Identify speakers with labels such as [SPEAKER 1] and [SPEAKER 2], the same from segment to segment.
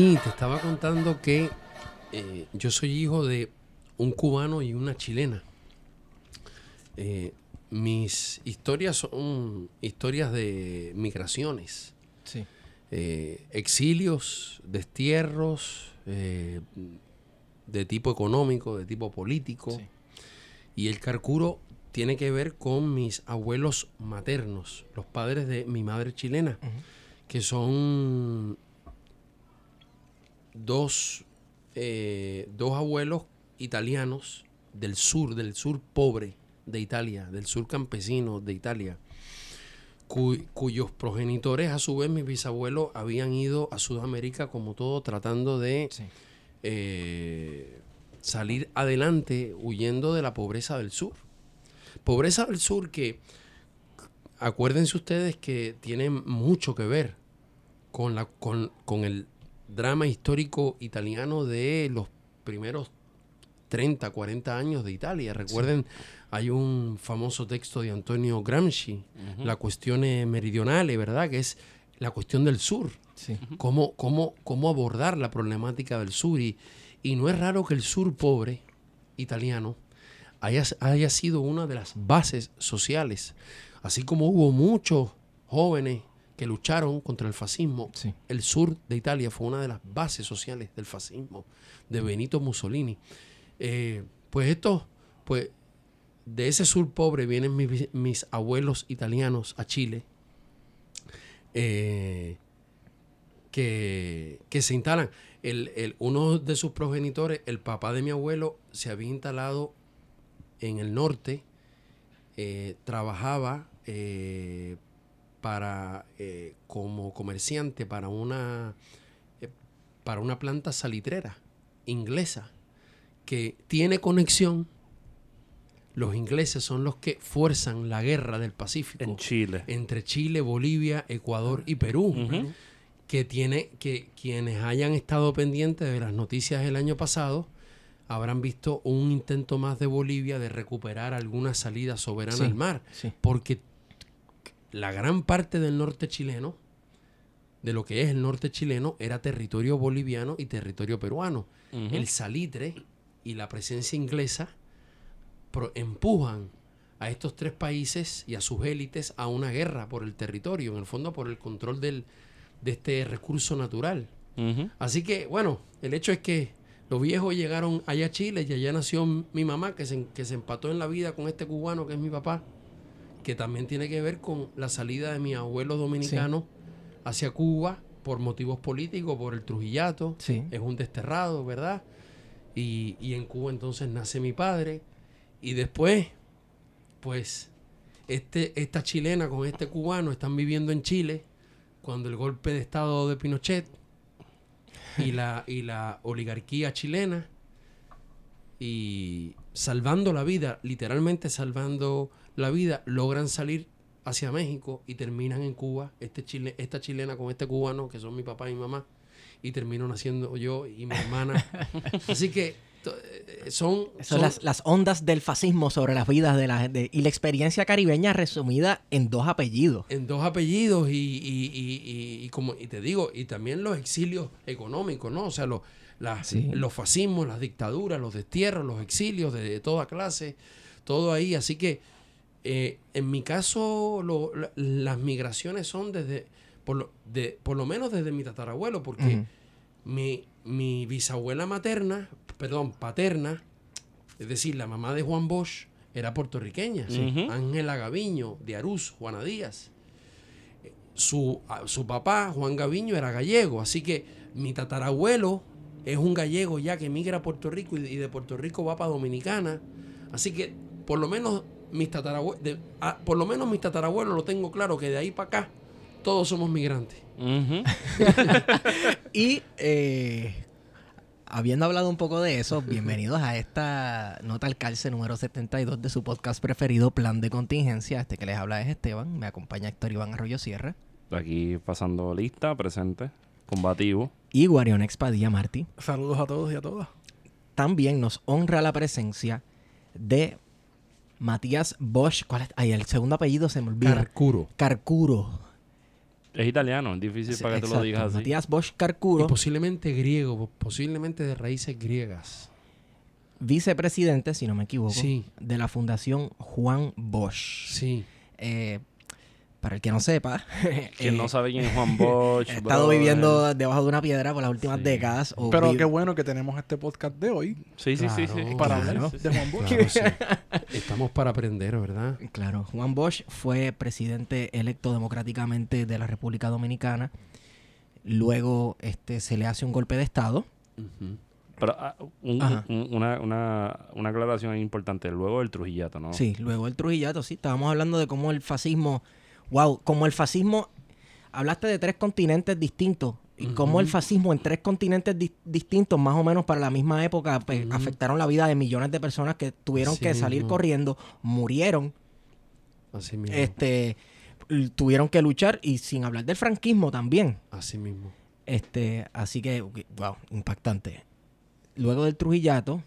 [SPEAKER 1] Sí, te estaba contando que eh, yo soy hijo de un cubano y una chilena. Eh, mis historias son historias de migraciones.
[SPEAKER 2] Sí.
[SPEAKER 1] Eh, exilios, destierros, de tipo económico, de tipo político.
[SPEAKER 2] Sí.
[SPEAKER 1] Y el carcuro tiene que ver con mis abuelos maternos, los padres de mi madre chilena, que son dos, eh, dos abuelos italianos del sur, del sur pobre de Italia, del sur campesino de Italia, cu- cuyos progenitores, a su vez, mis bisabuelos, habían ido a Sudamérica como todo, tratando de
[SPEAKER 2] Sí.
[SPEAKER 1] eh, salir adelante huyendo de la pobreza del sur. Pobreza del sur que, acuérdense ustedes que tiene mucho que ver con, la, con, con el drama histórico italiano de los primeros 30, 40 años de Italia. Recuerden, hay un famoso texto de Antonio Gramsci, La cuestione meridionale, ¿verdad? Que es la cuestión del sur
[SPEAKER 2] Sí.
[SPEAKER 1] cómo, cómo, cómo abordar la problemática del sur. Y, y no es raro que el sur pobre italiano haya, haya sido una de las bases sociales. Así como hubo muchos jóvenes que lucharon contra el fascismo,
[SPEAKER 2] Sí.
[SPEAKER 1] el sur de Italia fue una de las bases sociales del fascismo, de Benito Mussolini. Eh, pues esto, pues de ese sur pobre vienen mis, mis abuelos italianos a Chile. Eh, que, que se instalan. El, el- uno de sus progenitores, el papá de mi abuelo, se había instalado en el norte, eh, trabajaba eh, para eh, como comerciante para una eh, para una planta salitrera inglesa que tiene conexión. Los ingleses son los que fuerzan la guerra del Pacífico
[SPEAKER 3] En Chile.
[SPEAKER 1] entre Chile, Bolivia, Ecuador y Perú. Que tiene que quienes hayan estado pendientes de las noticias del año pasado habrán visto un intento más de Bolivia de recuperar alguna salida soberana
[SPEAKER 2] Sí,
[SPEAKER 1] al mar,
[SPEAKER 2] sí.
[SPEAKER 1] porque la gran parte del norte chileno, de lo que es el norte chileno, era territorio boliviano y territorio peruano. El salitre y la presencia inglesa pro- empujan a estos tres países y a sus élites a una guerra por el territorio, en el fondo por el control del, de este recurso natural. Así que, bueno, el hecho es que los viejos llegaron allá a Chile y allá nació mi mamá, que se, que se empató en la vida con este cubano que es mi papá, que también tiene que ver con la salida de mi abuelo dominicano hacia Cuba por motivos políticos, por el Trujillato.
[SPEAKER 2] Sí.
[SPEAKER 1] Es un desterrado, ¿verdad? Y, y en Cuba entonces nace mi padre. Y después, pues, este, esta chilena con este cubano están viviendo en Chile cuando el golpe de estado de Pinochet y la, y la oligarquía chilena y salvando la vida, literalmente salvando la vida, logran salir hacia México y terminan en Cuba, este chile, esta chilena con este cubano, que son mi papá y mi mamá, y termino naciendo yo y mi hermana. Así que eh, son...
[SPEAKER 2] Son
[SPEAKER 1] son-
[SPEAKER 2] las, las ondas del fascismo sobre las vidas de la gente. Y la experiencia caribeña resumida en dos apellidos.
[SPEAKER 1] en dos apellidos y, y- y- como y te digo y también los exilios económicos no o sea los las-
[SPEAKER 2] Sí.
[SPEAKER 1] los fascismos las dictaduras los destierros los exilios de, toda clase todo ahí así que eh, en mi caso lo- la- las migraciones son desde por lo, de, por lo menos desde mi tatarabuelo porque mi, mi bisabuela materna perdón paterna es decir la mamá de Juan Bosch era puertorriqueña. Ángela Gaviño de Arús, Juana Díaz. Su, su papá, Juan Gaviño, era gallego, así que mi tatarabuelo es un gallego ya que migra a Puerto Rico y, y de Puerto Rico va para Dominicana. Así que por lo menos mis tatarabuelos, por lo menos mis tatarabuelos lo tengo claro que de ahí para acá todos somos migrantes.
[SPEAKER 2] Y eh, habiendo hablado un poco de eso, bienvenidos a esta nota al calce número 72 de su podcast preferido, Plan de Contingencia. Este que les habla es Esteban, me acompaña Héctor Iván Arroyo Sierra
[SPEAKER 3] Aquí pasando lista, presente, combativo.
[SPEAKER 2] y Guarion Expadilla Martí.
[SPEAKER 4] Saludos a todos y a todas.
[SPEAKER 2] También nos honra la presencia de Matías Bosch. ¿Cuál es? Ay, el segundo apellido se me olvida.
[SPEAKER 1] Carcuro.
[SPEAKER 2] Carcuro.
[SPEAKER 3] Es italiano, es difícil para que tú lo digas así.
[SPEAKER 2] Matías Bosch
[SPEAKER 1] Y
[SPEAKER 2] Carcuro,
[SPEAKER 1] posiblemente griego, posiblemente de raíces griegas.
[SPEAKER 2] vicepresidente, si no me equivoco,
[SPEAKER 1] Sí.
[SPEAKER 2] de la Fundación Juan Bosch.
[SPEAKER 1] Sí.
[SPEAKER 2] Eh, para el que no sepa,
[SPEAKER 3] Quien
[SPEAKER 2] eh,
[SPEAKER 3] no sabe quién es Juan Bosch.
[SPEAKER 2] he estado
[SPEAKER 3] brother.
[SPEAKER 2] viviendo debajo de una piedra por las últimas
[SPEAKER 3] Sí.
[SPEAKER 2] décadas. o
[SPEAKER 4] Pero
[SPEAKER 2] vi-
[SPEAKER 4] qué bueno que tenemos este podcast de hoy
[SPEAKER 3] Sí, sí, sí, sí.
[SPEAKER 4] Para
[SPEAKER 2] Claro.
[SPEAKER 4] hablar de Juan Bosch.
[SPEAKER 1] Claro, sí. Estamos para aprender, ¿verdad?
[SPEAKER 2] Claro, Juan Bosch fue presidente electo democráticamente de la República Dominicana. Luego este, se le hace un golpe de Estado.
[SPEAKER 3] Pero ah, un-
[SPEAKER 2] Ajá.
[SPEAKER 3] un- una, una, una aclaración importante. Luego del Trujillato, ¿no?
[SPEAKER 2] Sí, luego el Trujillato, sí. Estábamos hablando de cómo el fascismo, wow, como el fascismo, hablaste de tres continentes distintos. Y cómo el fascismo en tres continentes di- distintos, más o menos para la misma época, pues, afectaron la vida de millones de personas que tuvieron que salir corriendo, murieron,
[SPEAKER 1] Así mismo.
[SPEAKER 2] este, tuvieron que luchar y sin hablar del franquismo también.
[SPEAKER 1] Así mismo.
[SPEAKER 2] Este, así que, wow, impactante. Luego del Trujillato,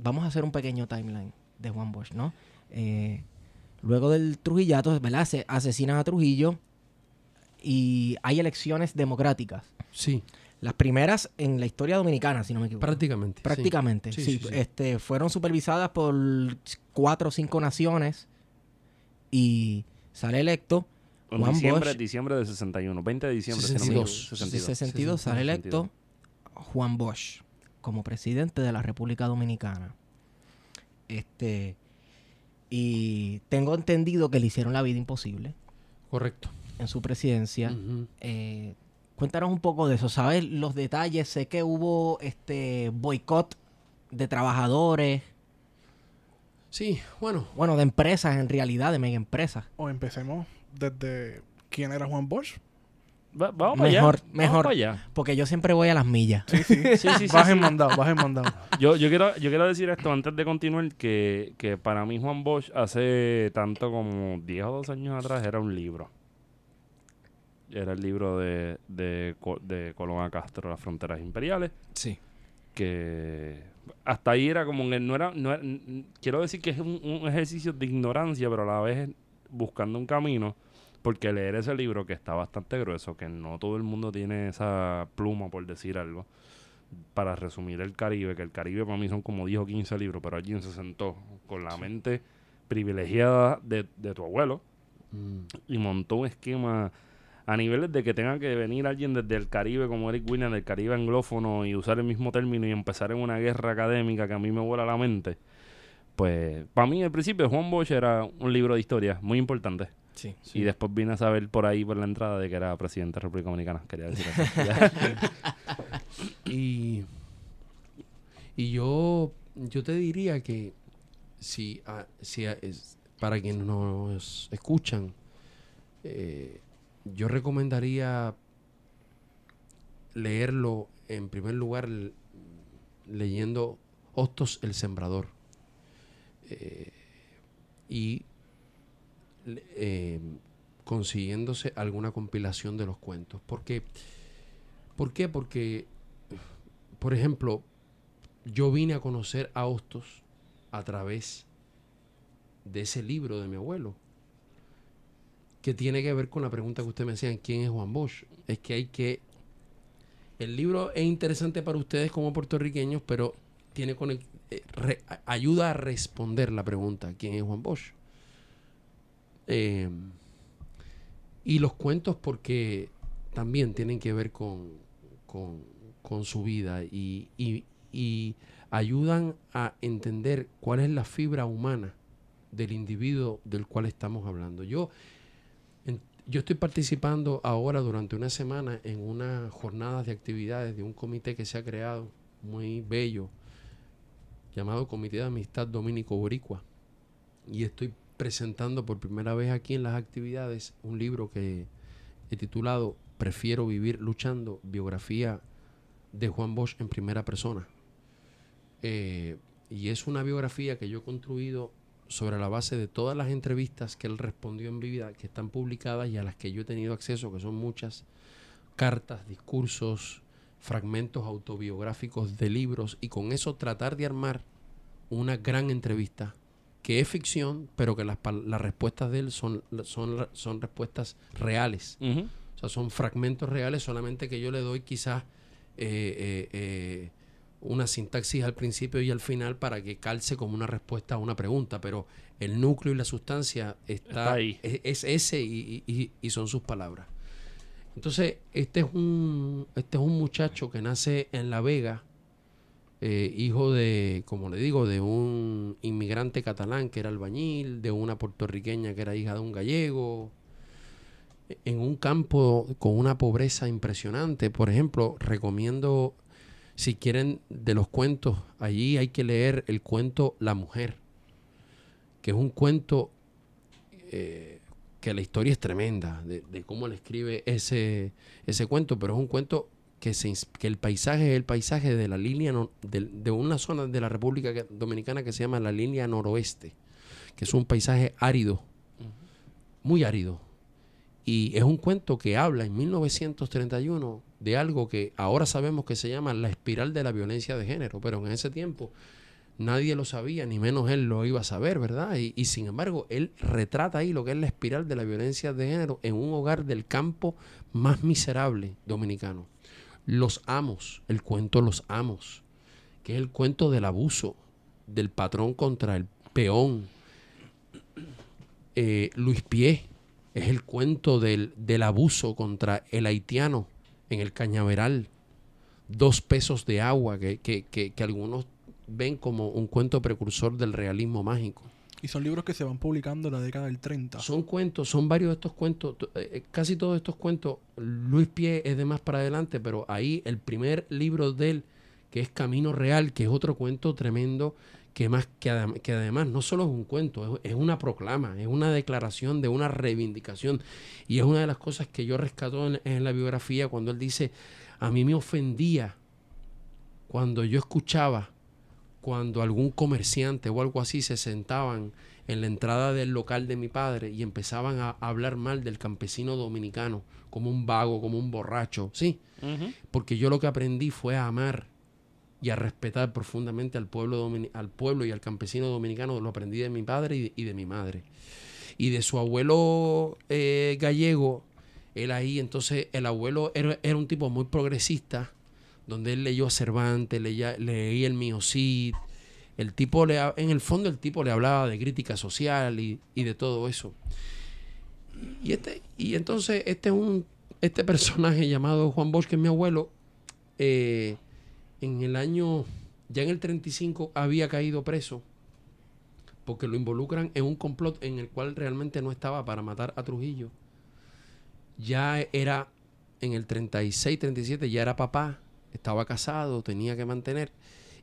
[SPEAKER 2] vamos a hacer un pequeño timeline de Juan Bosch, ¿no? Eh, luego del Trujillato, ¿verdad? Se asesinan a Trujillo y hay elecciones democráticas.
[SPEAKER 1] Sí,
[SPEAKER 2] Las primeras en la historia dominicana, si no me equivoco.
[SPEAKER 1] prácticamente. sí.
[SPEAKER 2] Prácticamente,
[SPEAKER 1] Sí,
[SPEAKER 2] sí.
[SPEAKER 1] sí, sí.
[SPEAKER 2] Este, fueron supervisadas por cuatro o cinco naciones y sale electo
[SPEAKER 3] En
[SPEAKER 2] Juan
[SPEAKER 3] diciembre,
[SPEAKER 2] Bosch.
[SPEAKER 3] diciembre de 61. 20 de diciembre. me
[SPEAKER 1] 62.
[SPEAKER 3] equivoco.
[SPEAKER 2] De
[SPEAKER 3] 62.
[SPEAKER 2] 62 sale
[SPEAKER 3] 62.
[SPEAKER 2] electo Juan Bosch como presidente de la República Dominicana. Este y tengo entendido que le hicieron la vida imposible
[SPEAKER 1] Correcto.
[SPEAKER 2] en su presidencia. Eh, cuéntanos un poco de eso, ¿sabes? Los detalles, sé que hubo este boicot de trabajadores,
[SPEAKER 1] Sí, bueno.
[SPEAKER 2] bueno, de empresas en realidad, de mega empresas.
[SPEAKER 4] O empecemos desde quién era Juan Bosch.
[SPEAKER 3] Va- vamos para allá.
[SPEAKER 2] Mejor,
[SPEAKER 3] Vamos
[SPEAKER 2] mejor.
[SPEAKER 3] para allá.
[SPEAKER 2] Porque yo siempre voy a las millas.
[SPEAKER 4] Sí, sí.
[SPEAKER 3] Sí, sí, sí,
[SPEAKER 4] bajen
[SPEAKER 3] sí.
[SPEAKER 4] mandado, bajen mandado.
[SPEAKER 3] Yo, yo, quiero, yo quiero decir esto antes de continuar, que, que para mí Juan Bosch hace tanto como 10 o 12 años atrás era un libro. Era el libro de, de, de Colón a Castro, Las Fronteras Imperiales,
[SPEAKER 2] Sí.
[SPEAKER 3] que hasta ahí era como que no era, no era- quiero decir que es un, un ejercicio de ignorancia, pero a la vez buscando un camino, porque leer ese libro que está bastante grueso, que no todo el mundo tiene esa pluma por decir algo, para resumir el Caribe, que el Caribe para mí son como 10 o 15 libros, pero alguien se sentó con la mente privilegiada de, de tu abuelo
[SPEAKER 1] Mm.
[SPEAKER 3] y montó un esquema a niveles de que tenga que venir alguien desde el Caribe como Eric Williams, del Caribe anglófono y usar el mismo término y empezar en una guerra académica que a mí me vuela la mente. Pues para mí al principio Juan Bosch era un libro de historia muy importante.
[SPEAKER 2] Sí.
[SPEAKER 3] Y después vine a saber por ahí por la entrada de que era presidente de la República Dominicana. Quería decir eso.
[SPEAKER 1] Y, y yo, yo te diría que si, ah, si ah, es- para quienes nos escuchan, eh, yo recomendaría leerlo en primer lugar leyendo Hostos el Sembrador. Eh, y eh, consiguiéndose alguna compilación de los cuentos. Porque, ¿Por qué? Porque por ejemplo, yo vine a conocer a Hostos a través de ese libro de mi abuelo, que tiene que ver con la pregunta que usted me hacía, ¿quién es Juan Bosch? Es que hay que... El libro es interesante para ustedes como puertorriqueños, pero tiene conec- eh, ayuda a responder la pregunta, ¿quién es Juan Bosch? Eh, y los cuentos porque también tienen que ver con, con, su vida y, ayudan a entender cuál es la fibra humana del individuo del cual estamos hablando. Yo, yo estoy participando ahora durante una semana en unas jornadas de actividades de un comité que se ha creado muy bello llamado Comité de Amistad Dominico Boricua y estoy presentando por primera vez aquí en las actividades un libro que he titulado Prefiero vivir luchando, biografía de Juan Bosch en primera persona. Eh, y es una biografía que yo he construido sobre la base de todas las entrevistas que él respondió en vida, que están publicadas y a las que yo he tenido acceso, que son muchas, cartas, discursos, fragmentos autobiográficos de libros, y con eso tratar de armar una gran entrevista que es ficción, pero que las, las respuestas de él son, son, son respuestas reales. O sea, son fragmentos reales, solamente que yo le doy quizás eh, eh, eh, una sintaxis al principio y al final para que calce como una respuesta a una pregunta, pero el núcleo y la sustancia está,
[SPEAKER 3] Está ahí.
[SPEAKER 1] Es, es ese y, y- y son sus palabras. Entonces, este es un, este es un muchacho que nace en La Vega, eh, hijo de, como le digo, de un inmigrante catalán que era albañil, de una puertorriqueña que era hija de un gallego, en un campo con una pobreza impresionante. Por ejemplo, recomiendo, si quieren, de los cuentos, allí hay que leer el cuento La Mujer, que es un cuento eh, que la historia es tremenda, de, de cómo le escribe ese, ese cuento, pero es un cuento que, se, que el paisaje es el paisaje de la línea, no- de, de una zona de la República Dominicana que se llama la línea noroeste, que es un paisaje árido, muy árido, y es un cuento que habla en 1931 de algo que ahora sabemos que se llama la espiral de la violencia de género, pero en ese tiempo nadie lo sabía, ni menos él lo iba a saber, ¿verdad? Y, y sin embargo, él retrata ahí lo que es la espiral de la violencia de género en un hogar del campo más miserable dominicano. Los amos, el cuento Los amos, que es el cuento del abuso del patrón contra el peón. Eh, Luis Pie, es el cuento del, del abuso contra el haitiano en el cañaveral. Dos pesos de agua que, que- que- que algunos ven como un cuento precursor del realismo mágico.
[SPEAKER 4] Y son libros que se van publicando en la década del 30.
[SPEAKER 1] Son cuentos, son varios de estos cuentos, eh, eh, casi todos estos cuentos, Luis Pie es de más para adelante, pero ahí el primer libro de él, que es Camino Real, que es otro cuento tremendo, que, más, que, que además no solo es un cuento, es, una proclama, es una declaración de una reivindicación. Y es una de las cosas que yo rescato en la biografía cuando él dice, a mí me ofendía cuando yo escuchaba cuando algún comerciante o algo así se sentaban en la entrada del local de mi padre y empezaban a hablar mal del campesino dominicano como un vago, como un borracho, sí, porque yo lo que aprendí fue a amar y a respetar profundamente al pueblo, al pueblo y al campesino dominicano, lo aprendí de mi padre y de, y de mi madre. Y de su abuelo eh, gallego, él ahí, entonces el abuelo era, era un tipo muy progresista, donde él leyó a Cervantes, leía, leía el mío Cid. El tipo le, en el fondo el tipo le hablaba de crítica social y, y de todo eso. Y este, y entonces este es un, este personaje llamado Juan Bosch, que es mi abuelo, eh, en el año, ya en el 35 había caído preso porque lo involucran en un complot en el cual realmente no estaba para matar a Trujillo. Ya era en el 36, 37, ya era papá, estaba casado, tenía que mantener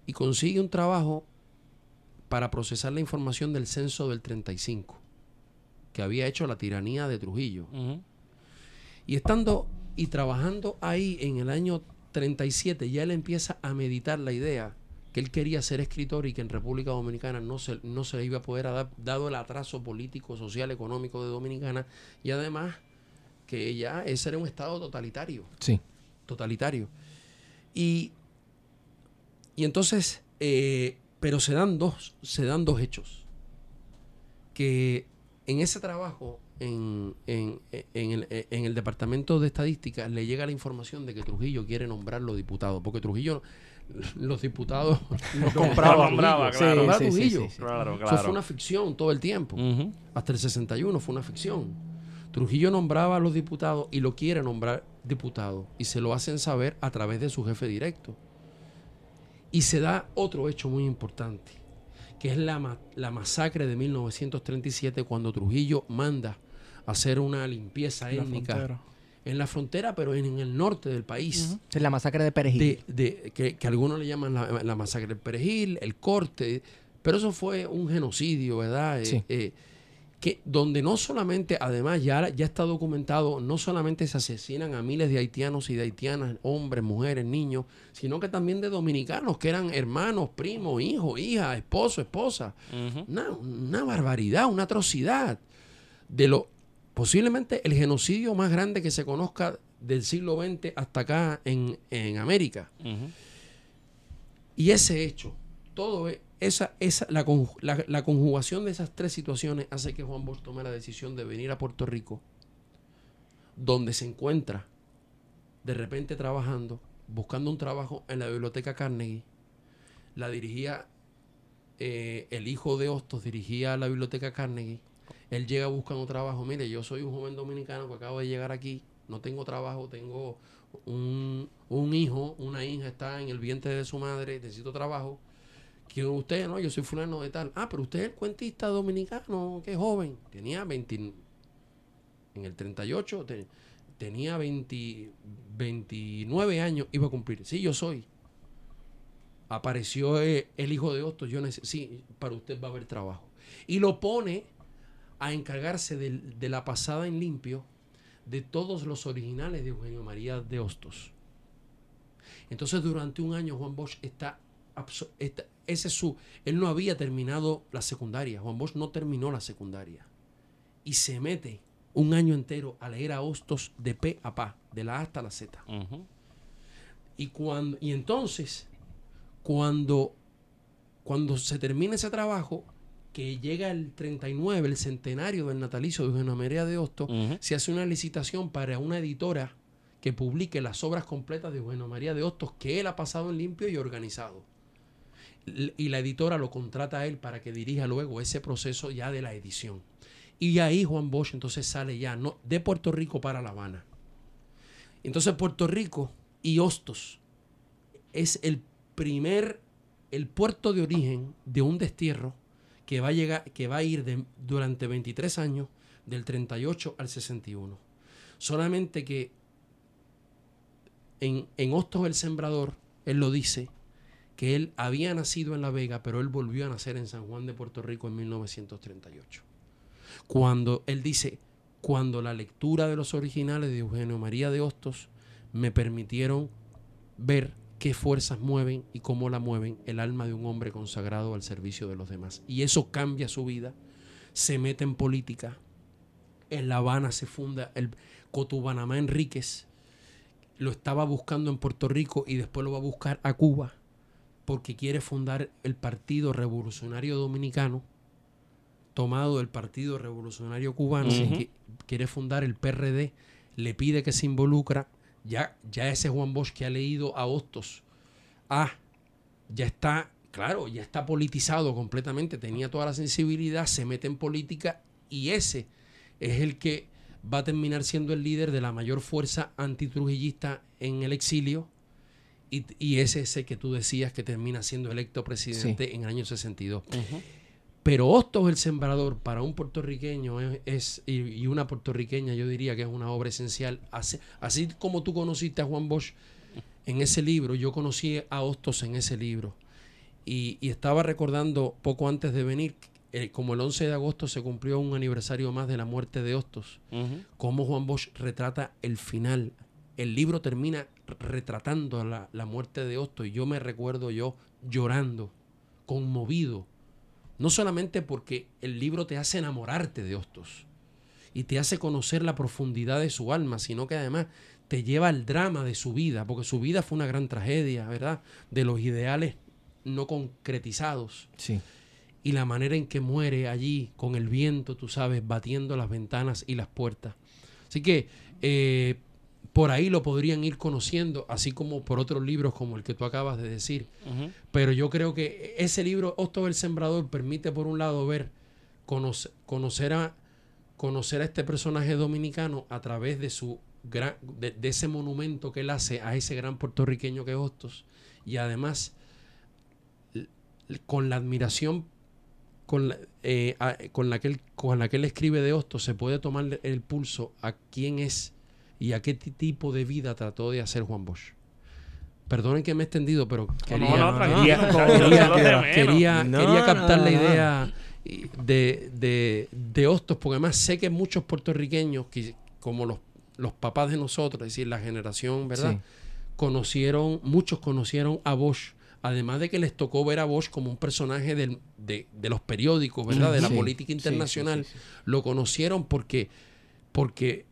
[SPEAKER 1] y consigue un trabajo para procesar la información del censo del 35 que había hecho la tiranía de Trujillo. Y estando y trabajando ahí en el año 37, ya él empieza a meditar la idea que él quería ser escritor y que en República Dominicana no se, no se le iba a poder dar, dado el atraso político, social, económico de Dominicana, y además que ya ese era un estado totalitario
[SPEAKER 2] Sí.
[SPEAKER 1] totalitario. Y y entonces, eh, pero se dan dos, se dan dos hechos. Que en ese trabajo, en, en- en el, en el Departamento de Estadística, le llega la información de que Trujillo quiere nombrarlo diputado. Porque Trujillo, los diputados los compraba.
[SPEAKER 3] Nombraba,
[SPEAKER 1] Trujillo.
[SPEAKER 3] claro.
[SPEAKER 2] Sí, sí,
[SPEAKER 1] Trujillo.
[SPEAKER 2] sí.
[SPEAKER 3] Claro,
[SPEAKER 1] Eso fue una ficción todo el tiempo.
[SPEAKER 3] Ujú.
[SPEAKER 1] Hasta el 61 fue una ficción. Trujillo nombraba a los diputados y lo quiere nombrar diputado. Y se lo hacen saber a través de su jefe directo. Y se da otro hecho muy importante, que es la, la masacre de 1937 cuando Trujillo manda a hacer una limpieza
[SPEAKER 4] La
[SPEAKER 1] étnica
[SPEAKER 4] frontera.
[SPEAKER 1] en la frontera, pero en, en el norte del país
[SPEAKER 2] Es la masacre de Perejil.
[SPEAKER 1] de, de- que, que algunos le llaman la, la masacre del perejil, el corte, pero eso fue un genocidio, ¿verdad? Eh,
[SPEAKER 2] Sí.
[SPEAKER 1] eh, que donde no solamente, además ya, ya está documentado, no solamente se asesinan a miles de haitianos y de haitianas, hombres, mujeres, niños, sino que también de dominicanos que eran hermanos, primos, hijos, hijas, esposo, esposa. Una, una barbaridad, una atrocidad. De lo, posiblemente el genocidio más grande que se conozca del siglo XX hasta acá en, en América. Y ese hecho, todo e- esa, esa, la, la- la conjugación de esas tres situaciones hace que Juan Bosch tome la decisión de venir a Puerto Rico, donde se encuentra de repente trabajando, buscando un trabajo en la biblioteca Carnegie. La dirigía eh, el hijo de Hostos, dirigía la biblioteca Carnegie. Él llega buscando trabajo. Mire, yo soy un joven dominicano que acabo de llegar aquí, no tengo trabajo, tengo un, un hijo, una hija está en el vientre de su madre, necesito trabajo. ¿Quién es usted? No, yo soy fulano de tal. Ah, pero usted es el cuentista dominicano, que joven. Tenía 20, en el 38, te- tenía 20 29 años, iba a cumplir. Sí, yo soy. Apareció eh, el hijo de Hostos, yo sí, para usted va a haber trabajo. Y lo pone a encargarse del- de la pasada en limpio de todos los originales de Eugenio María de Hostos. Entonces, durante un año, Juan Bosch está- ese es su, él no había terminado la secundaria. Juan Bosch no terminó la secundaria. Y se mete un año entero a leer a Hostos de P a Pa, de la A hasta la Z. Y, cuando, y entonces, cuando, cuando se termina ese trabajo, que llega el 39, el centenario del natalicio de Eugenio María de Hostos, se hace una licitación para una editora que publique las obras completas de Eugenio María de Hostos que él ha pasado en limpio y organizado. Y la editora lo contrata a él para que dirija luego ese proceso ya de la edición. Y ahí Juan Bosch entonces sale ya no, de Puerto Rico para La Habana. Entonces Puerto Rico y Hostos es el primer, el puerto de origen de un destierro que va a llegar, que va a ir durante 23 años, del 38 al 61. Solamente que en, en Hostos el Sembrador, él lo dice, que él había nacido en La Vega, pero él volvió a nacer en San Juan de Puerto Rico en 1938. Cuando él dice, cuando la lectura de los originales de Eugenio María de Hostos me permitieron ver qué fuerzas mueven y cómo la mueven el alma de un hombre consagrado al servicio de los demás. Y eso cambia su vida, se mete en política. En La Habana se funda el Cotubanamá Enríquez, lo estaba buscando en Puerto Rico y después lo va a buscar a Cuba porque quiere fundar el Partido Revolucionario Dominicano, tomado del Partido Revolucionario Cubano, que quiere fundar el PRD, le pide que se involucra, ya, ya ese Juan Bosch que ha leído a Hostos, ah, ya está, claro, ya está politizado completamente, tenía toda la sensibilidad, se mete en política y ese es el que va a terminar siendo el líder de la mayor fuerza antitrujillista en el exilio. Y, y ese es el que tú decías que termina siendo electo presidente en el año 62.
[SPEAKER 3] Ujú.
[SPEAKER 1] Pero Hostos el Sembrador para un puertorriqueño es, es- y, y una puertorriqueña yo diría que es una obra esencial. Así, así como tú conociste a Juan Bosch en ese libro, yo conocí a Hostos en ese libro. Y, y estaba recordando poco antes de venir, eh, como el 11 de agosto se cumplió un aniversario más de la muerte de Hostos,
[SPEAKER 3] Ujú.
[SPEAKER 1] cómo Juan Bosch retrata el final. El libro termina retratando la, la muerte de Hostos y yo me recuerdo yo llorando, conmovido, no solamente porque el libro te hace enamorarte de Hostos y te hace conocer la profundidad de su alma, sino que además te lleva al drama de su vida, porque su vida fue una gran tragedia, ¿verdad? De los ideales no concretizados
[SPEAKER 2] Sí.
[SPEAKER 1] y la manera en que muere allí con el viento, tú sabes, batiendo las ventanas y las puertas. Así que eh, por ahí lo podrían ir conociendo, así como por otros libros como el que tú acabas de decir. Pero yo creo que ese libro, Octo el Sembrador, permite por un lado ver, conoce- conocer a, conocer a este personaje dominicano a través de su gran, de, de ese monumento que él hace a ese gran puertorriqueño que es Hostos. Y además, con la admiración con la, eh, a- con la que él, con la que él escribe de Hostos, se puede tomar el pulso a quién es y a qué ti- tipo de vida trató de hacer Juan Bosch. Perdonen que me he extendido, pero quería, captar la idea de, de, de Hostos, porque además sé que muchos puertorriqueños, que, como los, los papás de nosotros, es decir, la generación, ¿verdad?
[SPEAKER 2] Sí.
[SPEAKER 1] Conocieron, muchos conocieron a Bosch, además de que les tocó ver a Bosch como un personaje del- de, de los periódicos, ¿verdad? De la
[SPEAKER 2] Sí,
[SPEAKER 1] política internacional.
[SPEAKER 2] sí, sí.
[SPEAKER 1] Lo conocieron porque, porque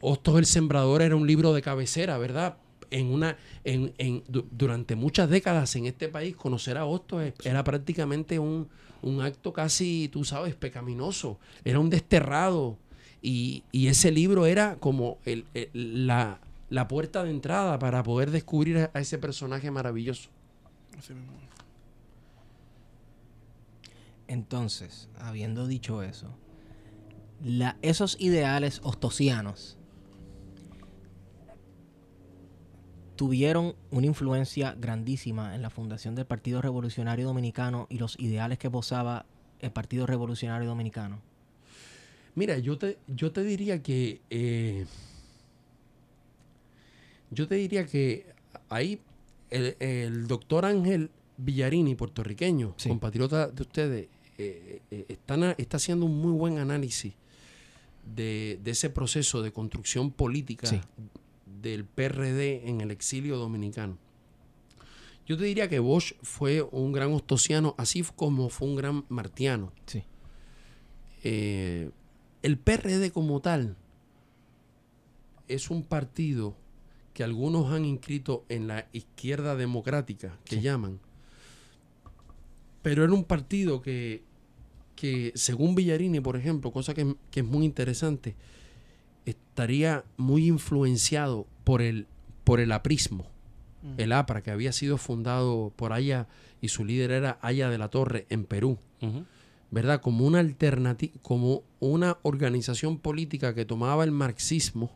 [SPEAKER 1] Hostos el Sembrador era un libro de cabecera, ¿verdad? En una, en, en- du- durante muchas décadas en este país, conocer a Hostos era prácticamente un, un acto casi, tú sabes, pecaminoso. Era un desterrado. Y, y ese libro era como el- el- la, la puerta de entrada para poder descubrir a, a ese personaje maravilloso.
[SPEAKER 4] Así mismo.
[SPEAKER 2] Entonces, habiendo dicho eso, la- esos ideales ostosianos tuvieron una influencia grandísima en la fundación del Partido Revolucionario Dominicano y los ideales que posaba el Partido Revolucionario Dominicano.
[SPEAKER 1] Mira, yo te, yo te diría que. eh, yo te diría que ahí el, el doctor Ángel Villarini, puertorriqueño,
[SPEAKER 2] Sí.
[SPEAKER 1] compatriota de ustedes, eh, eh, están está haciendo un muy buen análisis de, de ese proceso de construcción política
[SPEAKER 2] Sí.
[SPEAKER 1] Del PRD en el exilio dominicano. Yo te diría que Bosch fue un gran ostosiano, así como fue un gran martiano
[SPEAKER 2] Sí.
[SPEAKER 1] eh, el PRD como tal es un partido que algunos han inscrito en la izquierda democrática, que
[SPEAKER 2] Sí.
[SPEAKER 1] llaman. Pero era un partido que, que, según Villarini, por ejemplo, cosa que, que es muy interesante, estaría muy influenciado por el, por el aprismo, el APRA, que había sido fundado por Aya y su líder era Aya de la Torre en Perú. ¿verdad? Como una alternativa, como una organización política que tomaba el marxismo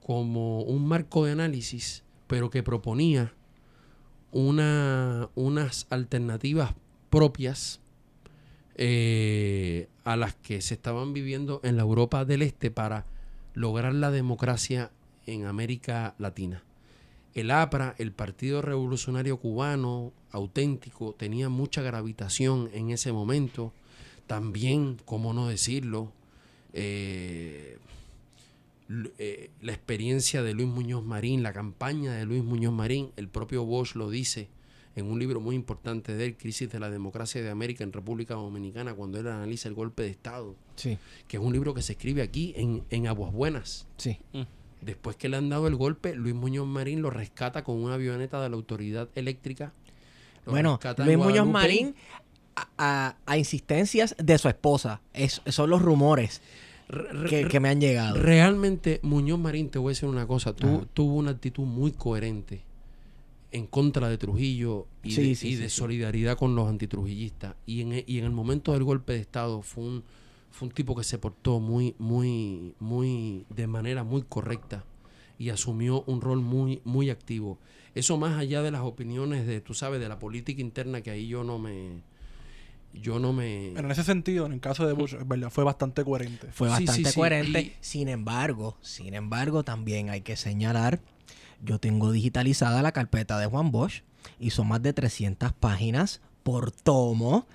[SPEAKER 1] como un marco de análisis, pero que proponía una, unas alternativas propias eh, a las que se estaban viviendo en la Europa del Este para lograr la democracia en América Latina. El APRA, el Partido Revolucionario Cubano, auténtico, tenía mucha gravitación en ese momento. También, cómo no decirlo, eh, eh, la experiencia de Luis Muñoz Marín, la campaña de Luis Muñoz Marín, el propio Bosch lo dice en un libro muy importante de él, Crisis de la Democracia de América en República Dominicana, cuando él analiza el golpe de Estado,
[SPEAKER 2] Sí.
[SPEAKER 1] que es un libro que se escribe aquí en, en Aguas Buenas.
[SPEAKER 2] Sí.
[SPEAKER 1] Después que le han dado el golpe, Luis Muñoz Marín lo rescata con una avioneta de la autoridad eléctrica. Lo
[SPEAKER 2] Bueno, Luis Muñoz. Marín, a, a- a insistencias de su esposa, es, son los rumores
[SPEAKER 1] Re- re-
[SPEAKER 2] que, que me han llegado.
[SPEAKER 1] Realmente, Muñoz Marín, te voy a decir una cosa, tu-
[SPEAKER 2] Ajá.
[SPEAKER 1] tuvo una actitud muy coherente en contra de Trujillo y
[SPEAKER 2] Sí,
[SPEAKER 1] de,
[SPEAKER 2] sí,
[SPEAKER 1] y
[SPEAKER 2] sí,
[SPEAKER 1] de
[SPEAKER 2] sí.
[SPEAKER 1] solidaridad con los antitrujillistas. Y en, e- y en el momento del golpe de Estado fue un, fue un tipo que se portó muy, muy, muy, de manera muy correcta y asumió un rol muy, muy activo. Eso más allá de las opiniones de, tú sabes, de la política interna, que ahí yo no me, yo no me...
[SPEAKER 4] Pero en ese sentido, en el caso de Bush, es verdad, fue bastante coherente.
[SPEAKER 2] Fue
[SPEAKER 1] Sí, sí,
[SPEAKER 2] bastante
[SPEAKER 1] sí,
[SPEAKER 2] coherente.
[SPEAKER 1] y-
[SPEAKER 2] Sin embargo, sin embargo, también hay que señalar, yo tengo digitalizada la carpeta de Juan Bosch y son más de 300 páginas por tomo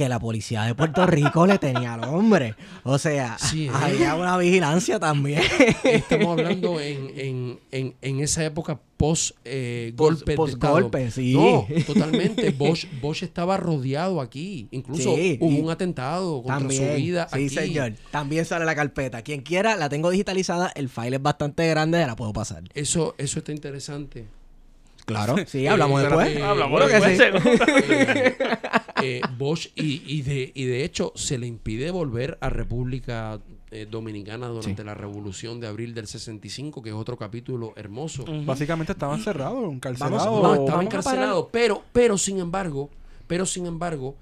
[SPEAKER 2] que la policía de Puerto Rico le tenía al hombre. O sea,
[SPEAKER 1] Sí, ¿eh?
[SPEAKER 2] había una vigilancia también.
[SPEAKER 1] Estamos hablando en, en, en, en esa época post eh, golpe
[SPEAKER 2] Post-
[SPEAKER 1] de Estado.
[SPEAKER 2] post-golpe, sí.
[SPEAKER 1] No, totalmente. Bosch, Bosch estaba rodeado aquí. Incluso
[SPEAKER 2] Sí,
[SPEAKER 1] hubo un atentado contra
[SPEAKER 2] También,
[SPEAKER 1] su vida
[SPEAKER 2] sí,
[SPEAKER 1] aquí.
[SPEAKER 2] señor. También sale la carpeta. Quien quiera, la tengo digitalizada. El file es bastante grande, la puedo pasar.
[SPEAKER 1] Eso, eso está interesante.
[SPEAKER 2] Claro, sí, hablamos
[SPEAKER 1] Eh,
[SPEAKER 2] después.
[SPEAKER 1] eh,
[SPEAKER 3] Hablamos después,
[SPEAKER 2] sí.
[SPEAKER 1] eh, Bosch y, y de, y de hecho se le impide volver a República eh, Dominicana durante
[SPEAKER 2] Sí.
[SPEAKER 1] la Revolución de Abril del 65, que es otro capítulo hermoso.
[SPEAKER 4] Básicamente estaban cerrados, encarcelados.
[SPEAKER 2] Vamos-
[SPEAKER 1] No, estaba encarcelado, pero, pero sin embargo, pero sin embargo,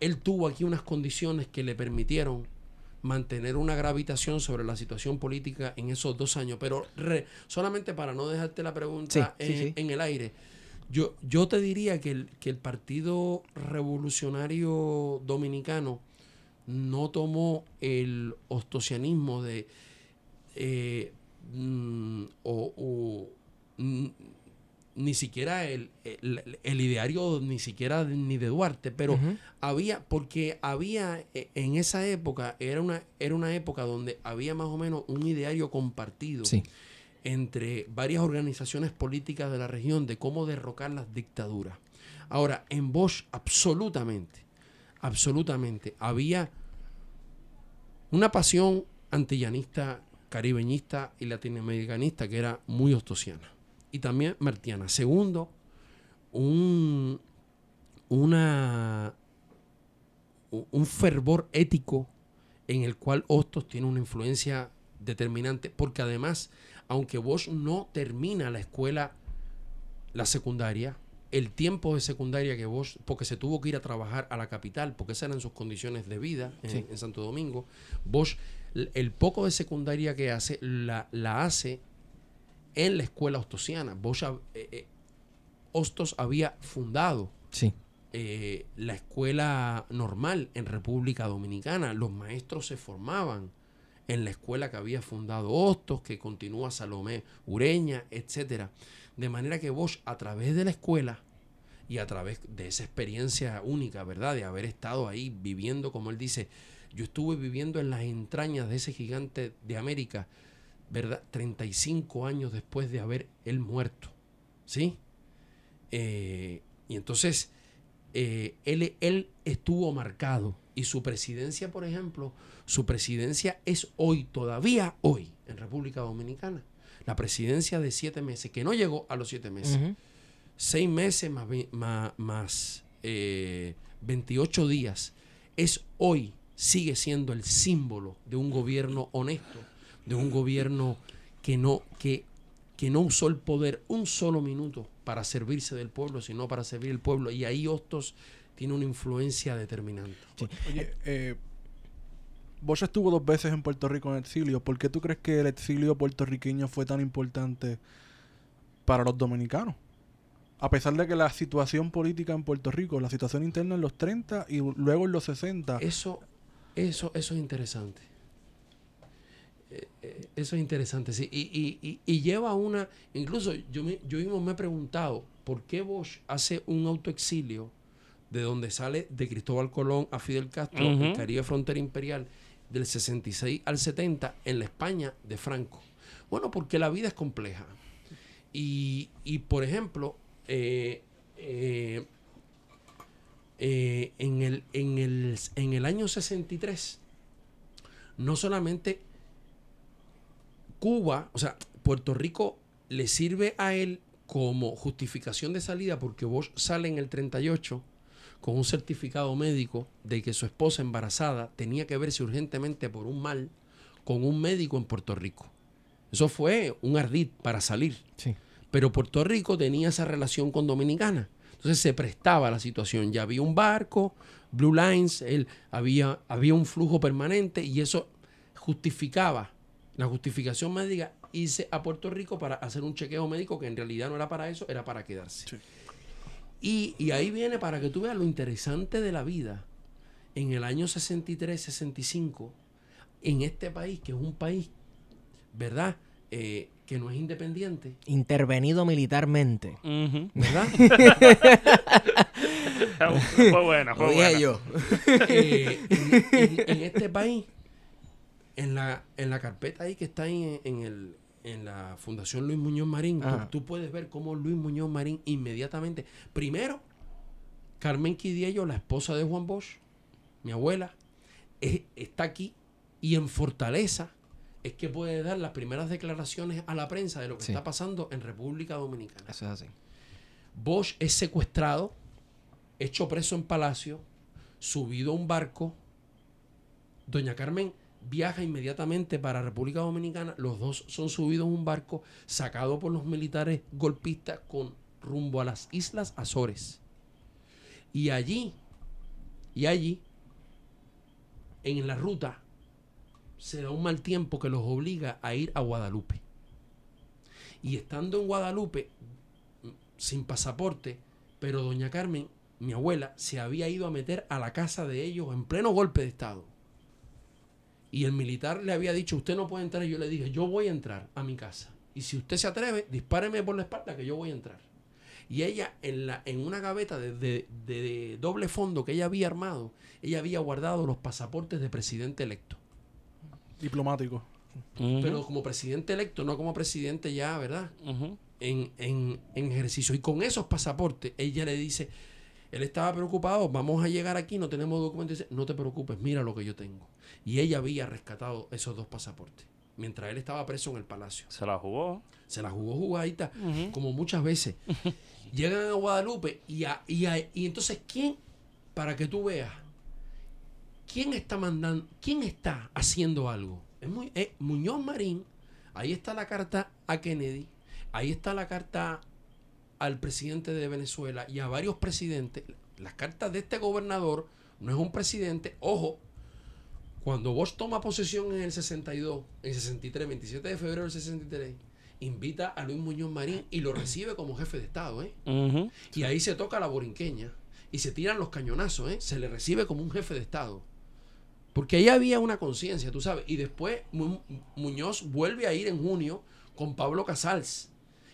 [SPEAKER 1] él tuvo aquí unas condiciones que le permitieron mantener una gravitación sobre la situación política en esos dos años. Pero re- solamente para no dejarte la pregunta
[SPEAKER 2] Sí, sí,
[SPEAKER 1] en,
[SPEAKER 2] sí.
[SPEAKER 1] en el aire, yo, yo te diría que el, que el Partido Revolucionario Dominicano no tomó el ostosianismo de eh, mm, o, o, mm, ni siquiera el, el, el ideario ni siquiera de- ni de Duarte, pero había, porque había eh, en esa época, era una, era una época donde había más o menos un ideario compartido
[SPEAKER 2] Sí.
[SPEAKER 1] Entre varias organizaciones políticas de la región de cómo derrocar las dictaduras. Ahora, en Bosch absolutamente, absolutamente, había una pasión antillanista, caribeñista y latinoamericanista que era muy ostosiana. Y también martiana. Segundo, un, fervor ético en el cual Hostos tiene una influencia determinante, porque además, aunque Bosch no termina la escuela, la secundaria, el tiempo de secundaria que Bosch, porque se tuvo que ir a trabajar a la capital, porque esas eran sus condiciones de vida en,
[SPEAKER 2] Sí.
[SPEAKER 1] en Santo Domingo, Bosch, el poco de secundaria que hace, la, la hace en la escuela ostosiana. Bosch, eh, eh, Hostos había fundado
[SPEAKER 2] Sí.
[SPEAKER 1] eh, la escuela normal en República Dominicana. Los maestros se formaban en la escuela que había fundado Hostos, que continúa Salomé Ureña, etcétera. De manera que Bosch, a través de la escuela y a través de esa experiencia única, ¿verdad? De haber estado ahí viviendo, como él dice, yo estuve viviendo en las entrañas de ese gigante de América, ¿verdad? 35 años después de haber él muerto, ¿sí? Eh, y entonces, eh, él, él estuvo marcado y su presidencia, por ejemplo, su presidencia es hoy, todavía hoy, en República Dominicana. La presidencia de siete meses, que no llegó a los siete meses. Seis meses más, más, más, eh, 28 días, es hoy, sigue siendo el símbolo de un gobierno honesto, de un gobierno que no, que, que no usó el poder un solo minuto para servirse del pueblo, sino para servir el pueblo. Y ahí Hostos tiene una influencia determinante.
[SPEAKER 4] Oye, eh, Bosch estuvo dos veces en Puerto Rico en exilio. ¿Por qué tú crees que el exilio puertorriqueño fue tan importante para los dominicanos? A pesar de que la situación política en Puerto Rico, la situación interna en los 30 y luego en los 60,
[SPEAKER 1] Eso, eso, eso es interesante. Eh, eh, Eso es interesante, sí. Y, y- y- y lleva una. Incluso yo, me, yo mismo me he preguntado por qué Bosch hace un autoexilio de donde sale de Cristóbal Colón a Fidel Castro, el. Caribe Frontera Imperial, del 66 al 70, en la España de Franco. Bueno, porque la vida es compleja. Y, y, por ejemplo, eh, eh, eh, en, el, en, el, en el año 63, no solamente Cuba, o sea, Puerto Rico le sirve a él como justificación de salida porque Bosch sale en el 38 con un certificado médico de que su esposa embarazada tenía que verse urgentemente por un mal con un médico en Puerto Rico. Eso fue un ardid para salir.
[SPEAKER 2] Sí.
[SPEAKER 1] Pero Puerto Rico tenía esa relación con Dominicana. Entonces se prestaba a la situación. Ya había un barco, Blue Lines, él, había, había un flujo permanente y eso justificaba la justificación médica irse a Puerto Rico para hacer un chequeo médico que en realidad no era para eso, era para quedarse.
[SPEAKER 4] Sí.
[SPEAKER 1] Y, y ahí viene para que tú veas lo interesante de la vida. En el año 63, 65, en este país, que es un país, ¿verdad? Eh, que no es independiente,
[SPEAKER 2] Intervenido militarmente.
[SPEAKER 1] ¿verdad?
[SPEAKER 3] fue buena, fue buena.
[SPEAKER 2] yo.
[SPEAKER 1] Eh, en, en- en este país, en la, en la carpeta ahí que está ahí en, en el, en la Fundación Luis Muñoz Marín, tú- puedes ver cómo Luis Muñoz Marín inmediatamente, primero, Carmen Quidiello, la esposa de Juan Bosch, mi abuela, es- está aquí y en Fortaleza es que puede dar las primeras declaraciones a la prensa de lo que
[SPEAKER 2] Sí.
[SPEAKER 1] está pasando en República Dominicana.
[SPEAKER 2] Eso es así.
[SPEAKER 1] Bosch es secuestrado, hecho preso en palacio, subido a un barco. Doña Carmen viaja inmediatamente para República Dominicana. Los dos son subidos en un barco sacado por los militares golpistas con rumbo a las Islas Azores. Y allí, y allí, en la ruta, se da un mal tiempo que los obliga a ir a Guadalupe. Y estando en Guadalupe, sin pasaporte, pero doña Carmen, mi abuela, se había ido a meter a la casa de ellos en pleno golpe de Estado. Y el militar le había dicho, usted no puede entrar. Y yo le dije, yo voy a entrar a mi casa. Y si usted se atreve, dispáreme por la espalda que yo voy a entrar. Y ella, en, la, en una gaveta de, de- de doble fondo que ella había armado, ella había guardado los pasaportes de presidente electo.
[SPEAKER 4] Diplomático.
[SPEAKER 1] Pero como presidente electo, no como presidente ya, ¿verdad? en, en- en ejercicio. Y con esos pasaportes, ella le dice, él estaba preocupado, vamos a llegar aquí, no tenemos documentos. Dice, no te preocupes, mira lo que yo tengo. Y ella había rescatado esos dos pasaportes. Mientras él estaba preso en el palacio.
[SPEAKER 3] Se la jugó.
[SPEAKER 1] Se la jugó jugadita, como muchas veces. Llegan a Guadalupe y, a- y, a- y entonces, ¿quién, para que tú veas, quién está mandando, quién está haciendo algo? Es, muy, es Muñoz Marín, ahí está la carta a Kennedy, ahí está la carta al presidente de Venezuela y a varios presidentes. Las cartas de este gobernador no es un presidente, ojo, cuando Bosch toma posesión en el 62, en el 63, 27 de febrero del 63, invita a Luis Muñoz Marín y lo recibe como jefe de Estado, ¿eh? Y ahí se toca la borinqueña y se tiran los cañonazos, ¿eh? Se le recibe como un jefe de Estado. Porque ahí había una conciencia, tú sabes. Y después Mu- Muñoz vuelve a ir en junio con Pablo Casals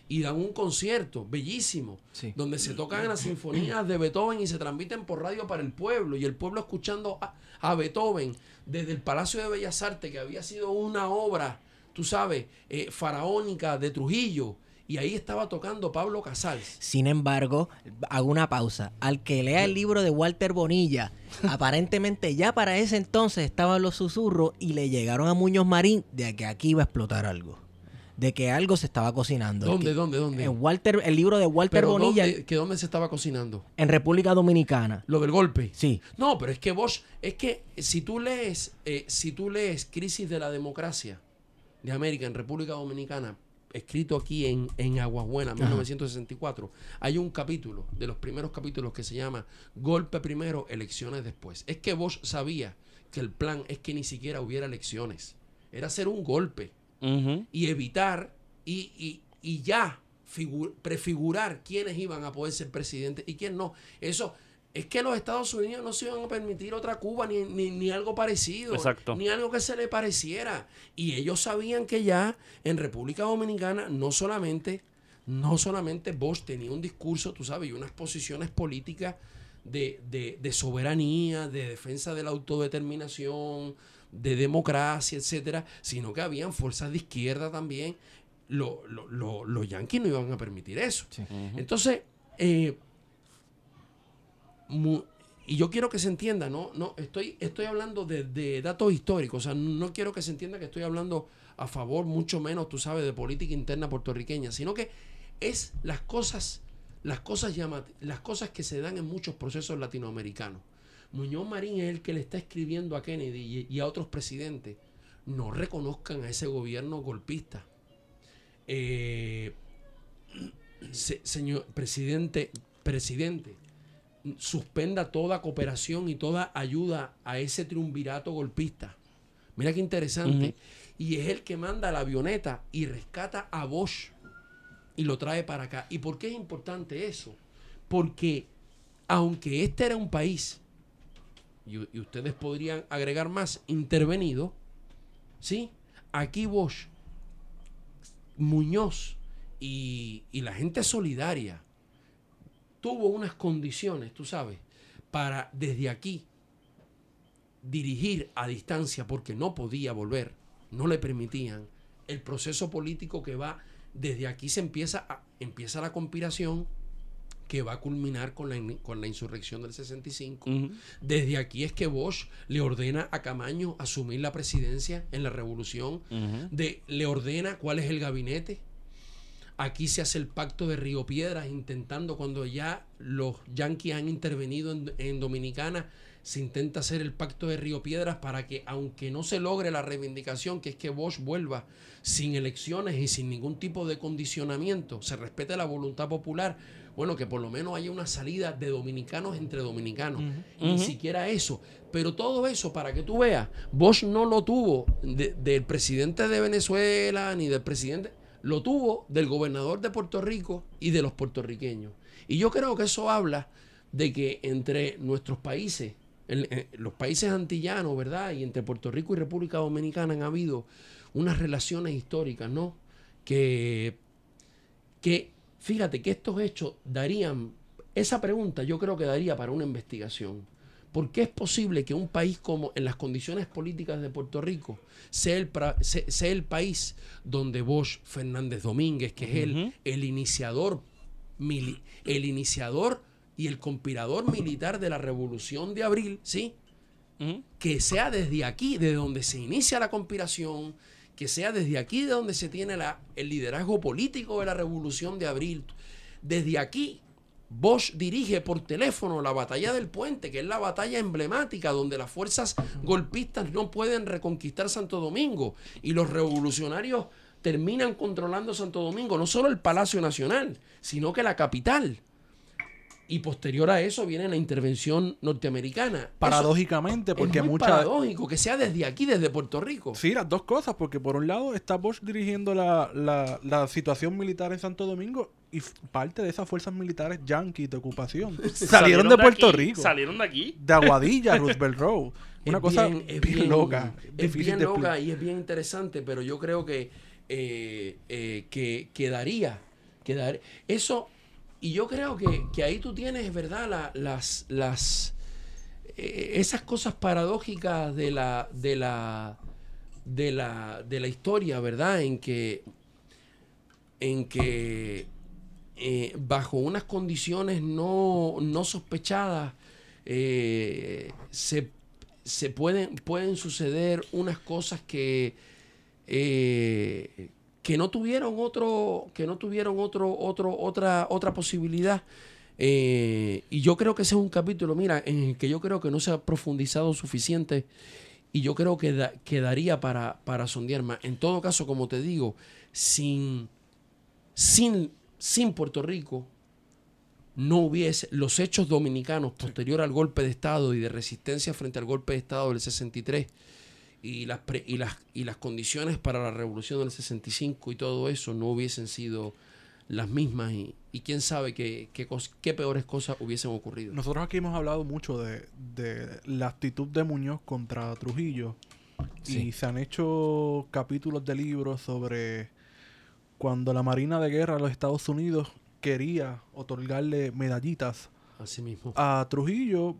[SPEAKER 1] y dan un concierto bellísimo
[SPEAKER 2] Sí.
[SPEAKER 1] donde se tocan las sinfonías de Beethoven y se transmiten por radio para el pueblo y el pueblo escuchando a, a Beethoven desde el Palacio de Bellas Artes que había sido una obra, tú sabes, eh, faraónica de Trujillo y ahí estaba tocando Pablo Casals.
[SPEAKER 2] Sin embargo, hago una pausa. Al que lea el libro de Walter Bonilla, aparentemente ya para ese entonces estaban los susurros y le llegaron a Muñoz Marín de que aquí iba a explotar algo. De que algo se estaba cocinando.
[SPEAKER 1] ¿Dónde,
[SPEAKER 2] Que-
[SPEAKER 1] dónde, dónde?
[SPEAKER 2] En Walter, el libro de Walter
[SPEAKER 1] Pero
[SPEAKER 2] Bonilla
[SPEAKER 1] ¿dónde, que dónde se estaba cocinando?
[SPEAKER 2] en República Dominicana.
[SPEAKER 1] Lo del golpe.
[SPEAKER 2] Sí.
[SPEAKER 1] No, pero es que vos, es que si tú lees, eh, si tú lees Crisis de la Democracia de América en República Dominicana, escrito aquí en, en Aguas Buenas, 1964, hay un capítulo, de los primeros capítulos que se llama Golpe primero, elecciones después. Es que vos sabía que el plan es que ni siquiera hubiera elecciones. Era hacer un golpe Y evitar y, y- y ya figu- prefigurar quiénes iban a poder ser presidentes y quién no. Eso es que los Estados Unidos no se iban a permitir otra Cuba ni, ni, ni algo parecido,
[SPEAKER 3] Exacto.
[SPEAKER 1] ni algo que se le pareciera. Y ellos sabían que ya en República Dominicana no solamente, no solamente Bosch tenía un discurso, tú sabes, y unas posiciones políticas de, de- de soberanía, de defensa de la autodeterminación, de democracia, etcétera, sino que habían fuerzas de izquierda también. Lo- lo- lo- los yanquis no iban a permitir eso. Entonces, eh, mu- y yo quiero que se entienda, no, no, estoy, estoy hablando de, de datos históricos, o sea, no quiero que se entienda que estoy hablando a favor, mucho menos, tú sabes, de política interna puertorriqueña, sino que es las cosas, las cosas llamat- las cosas que se dan en muchos procesos latinoamericanos. Muñoz Marín es el que le está escribiendo a Kennedy y, y a otros presidentes, no reconozcan a ese gobierno golpista. Eh, se- señor presidente, presidente, suspenda toda cooperación y toda ayuda a ese triunvirato golpista. Mira qué interesante. Y es el que manda la avioneta y rescata a Bosch y lo trae para acá. ¿Y por qué es importante eso? Porque aunque este era un país, y, ustedes podrían agregar más, intervenido, ¿sí? Aquí Bosch, Muñoz y, y la gente solidaria tuvo unas condiciones, tú sabes, para desde aquí dirigir a distancia porque no podía volver, no le permitían el proceso político que va desde aquí se empieza a- empieza la conspiración que va a culminar con la, con la insurrección del 65.
[SPEAKER 3] Ujú.
[SPEAKER 1] Desde aquí es que Bosch le ordena a Camaño asumir la presidencia en la revolución, de, le ordena cuál es el gabinete. Aquí se hace el pacto de Río Piedras, intentando cuando ya los yanquis han intervenido en, en Dominicana, se intenta hacer el pacto de Río Piedras para que, aunque no se logre la reivindicación, que es que Bosch vuelva sin elecciones y sin ningún tipo de condicionamiento, se respete la voluntad popular, bueno, que por lo menos haya una salida de dominicanos entre dominicanos. Ni siquiera eso. Pero todo eso, para que tú veas, Bosch no lo tuvo de- del presidente de Venezuela ni del presidente, lo tuvo del gobernador de Puerto Rico y de los puertorriqueños. Y yo creo que eso habla de que entre nuestros países, los países antillanos, ¿verdad? Y entre Puerto Rico y República Dominicana han habido unas relaciones históricas, ¿no? Que, que fíjate que estos hechos darían, esa pregunta yo creo que daría para una investigación. ¿Por qué es posible que un país como en las condiciones políticas de Puerto Rico sea el, sea país donde Bosch Fernández Domínguez, que es el, el iniciador, el iniciador y el conspirador militar de la revolución de abril, ¿sí? Que sea desde aquí, de donde se inicia la conspiración, que sea desde aquí de donde se tiene el liderazgo político de la revolución de abril. Desde aquí, Bosch dirige por teléfono la batalla del puente, que es la batalla emblemática donde las fuerzas golpistas no pueden reconquistar Santo Domingo y los revolucionarios terminan controlando Santo Domingo, no solo el Palacio Nacional, sino que la capital. Y posterior a eso viene la intervención norteamericana. Eso-
[SPEAKER 4] Paradójicamente, porque
[SPEAKER 1] es muy paradójico que sea desde aquí, desde Puerto Rico.
[SPEAKER 4] Sí, las dos cosas, porque por un lado está Bosch dirigiendo la, la, la situación militar en Santo Domingo y parte de esas fuerzas militares yanquis de ocupación salieron de Puerto
[SPEAKER 3] aquí,
[SPEAKER 4] Rico,
[SPEAKER 3] Salieron de aquí.
[SPEAKER 4] de Aguadilla, Roosevelt Road. Una
[SPEAKER 1] Es
[SPEAKER 4] cosa
[SPEAKER 1] bien-
[SPEAKER 4] bien,
[SPEAKER 1] es
[SPEAKER 4] loca.
[SPEAKER 1] Es bien
[SPEAKER 4] de
[SPEAKER 1] loca y es bien interesante, pero yo creo que, eh, eh, que quedaría, quedar Eso, y yo creo que, que ahí tú tienes, ¿verdad? La- las, las, eh, esas cosas paradójicas de la, de la, de la, de la historia, ¿verdad? En que, en que eh, bajo unas condiciones no, no sospechadas eh, se, se pueden, pueden suceder unas cosas que, que no tuvieron otro, que no tuvieron otro, otro, otra, otra posibilidad. Eh, y yo creo que ese es un capítulo, mira, en el que yo creo que no se ha profundizado suficiente y yo creo que da- quedaría para, para sondear más. En todo caso, como te digo, sin, sin, sin Puerto Rico, no hubiese los hechos dominicanos posterior al golpe de Estado y de resistencia frente al golpe de Estado del 63 y las, pre- y las, y las condiciones para la revolución del 65 y todo eso no hubiesen sido las mismas y, y quién sabe qué, qué, cos- qué peores cosas hubiesen ocurrido.
[SPEAKER 4] Nosotros aquí hemos hablado mucho de, de la actitud de Muñoz contra Trujillo. Y
[SPEAKER 2] Sí.
[SPEAKER 4] se han hecho capítulos de libros sobre cuando la Marina de Guerra de los Estados Unidos quería otorgarle medallitas
[SPEAKER 1] Así mismo.
[SPEAKER 4] a Trujillo.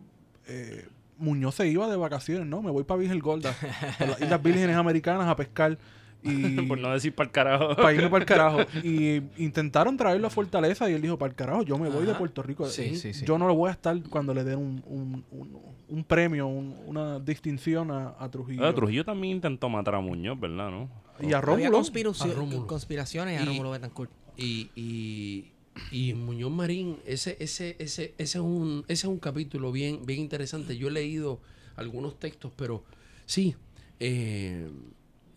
[SPEAKER 4] eh, Muñoz se iba de vacaciones, ¿no? Me voy para Virgen Gorda, a las Islas Vírgenes Americanas a pescar. Y
[SPEAKER 3] Por no decir para el carajo.
[SPEAKER 4] para irme para el carajo. Y intentaron traerlo a Fortaleza y él dijo, para el carajo, yo me voy de. Puerto Rico.
[SPEAKER 2] Sí, sí, sí.
[SPEAKER 4] Yo no lo voy a estar cuando le den un, un, un- un premio, un- una distinción a, a Trujillo.
[SPEAKER 3] Ah, Trujillo también intentó matar a Muñoz, ¿verdad? ¿No?
[SPEAKER 4] Y a
[SPEAKER 2] Había
[SPEAKER 4] Rómulo.
[SPEAKER 2] conspiracio-
[SPEAKER 1] A Rómulo.
[SPEAKER 2] conspiraciones a
[SPEAKER 1] Y-
[SPEAKER 2] Rómulo Betancourt.
[SPEAKER 1] Y, y, y Muñoz Marín, ese, ese, ese, ese, es un, ese es un capítulo bien, bien interesante. Yo he leído algunos textos, pero sí, eh,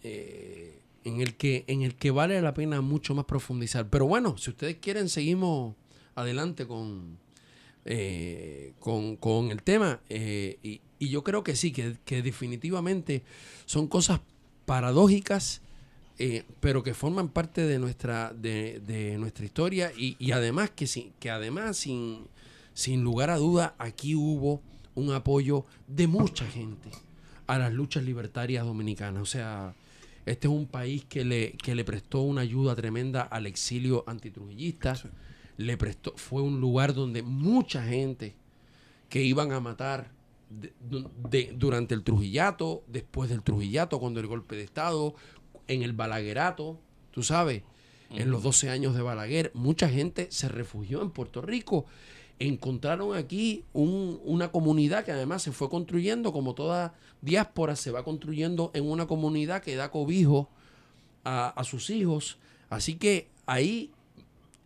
[SPEAKER 1] eh, en, el que, en el que vale la pena mucho más profundizar. Pero bueno, si ustedes quieren, seguimos adelante con, eh, con, con el tema. y, y yo creo que sí, que, que definitivamente son cosas paradójicas eh, pero que forman parte de nuestra, de, de nuestra historia y, y además que, sin, que además sin, sin lugar a duda aquí hubo un apoyo de mucha gente a las luchas libertarias dominicanas. O sea, este es un país que le, que le prestó una ayuda tremenda al exilio antitrujillista. Le prestó, fue un lugar donde mucha gente que iban a matar de- de- durante el Trujillato, después del Trujillato, cuando el golpe de Estado, en el Balaguerato, tú sabes, en los 12 años de Balaguer, mucha gente se refugió en Puerto Rico. Encontraron aquí un- una comunidad que además se fue construyendo, como toda diáspora, se va construyendo en una comunidad que da cobijo a, a sus hijos. Así que ahí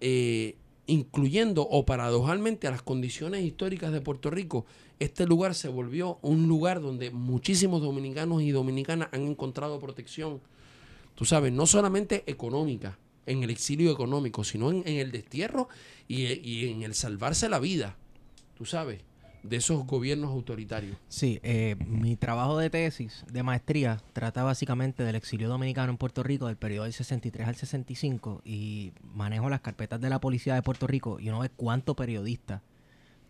[SPEAKER 1] eh, incluyendo o paradojalmente a las condiciones históricas de Puerto Rico, este lugar se volvió un lugar donde muchísimos dominicanos y dominicanas han encontrado protección, tú sabes, no solamente económica, en el exilio económico, sino en, el destierro y, y en el salvarse la vida, tú sabes, de esos gobiernos autoritarios.
[SPEAKER 2] Sí, eh, mi trabajo de tesis, de maestría, trata básicamente del exilio dominicano en Puerto Rico del periodo del 63 al 65 y manejo las carpetas de la policía de Puerto Rico y uno ve cuánto periodista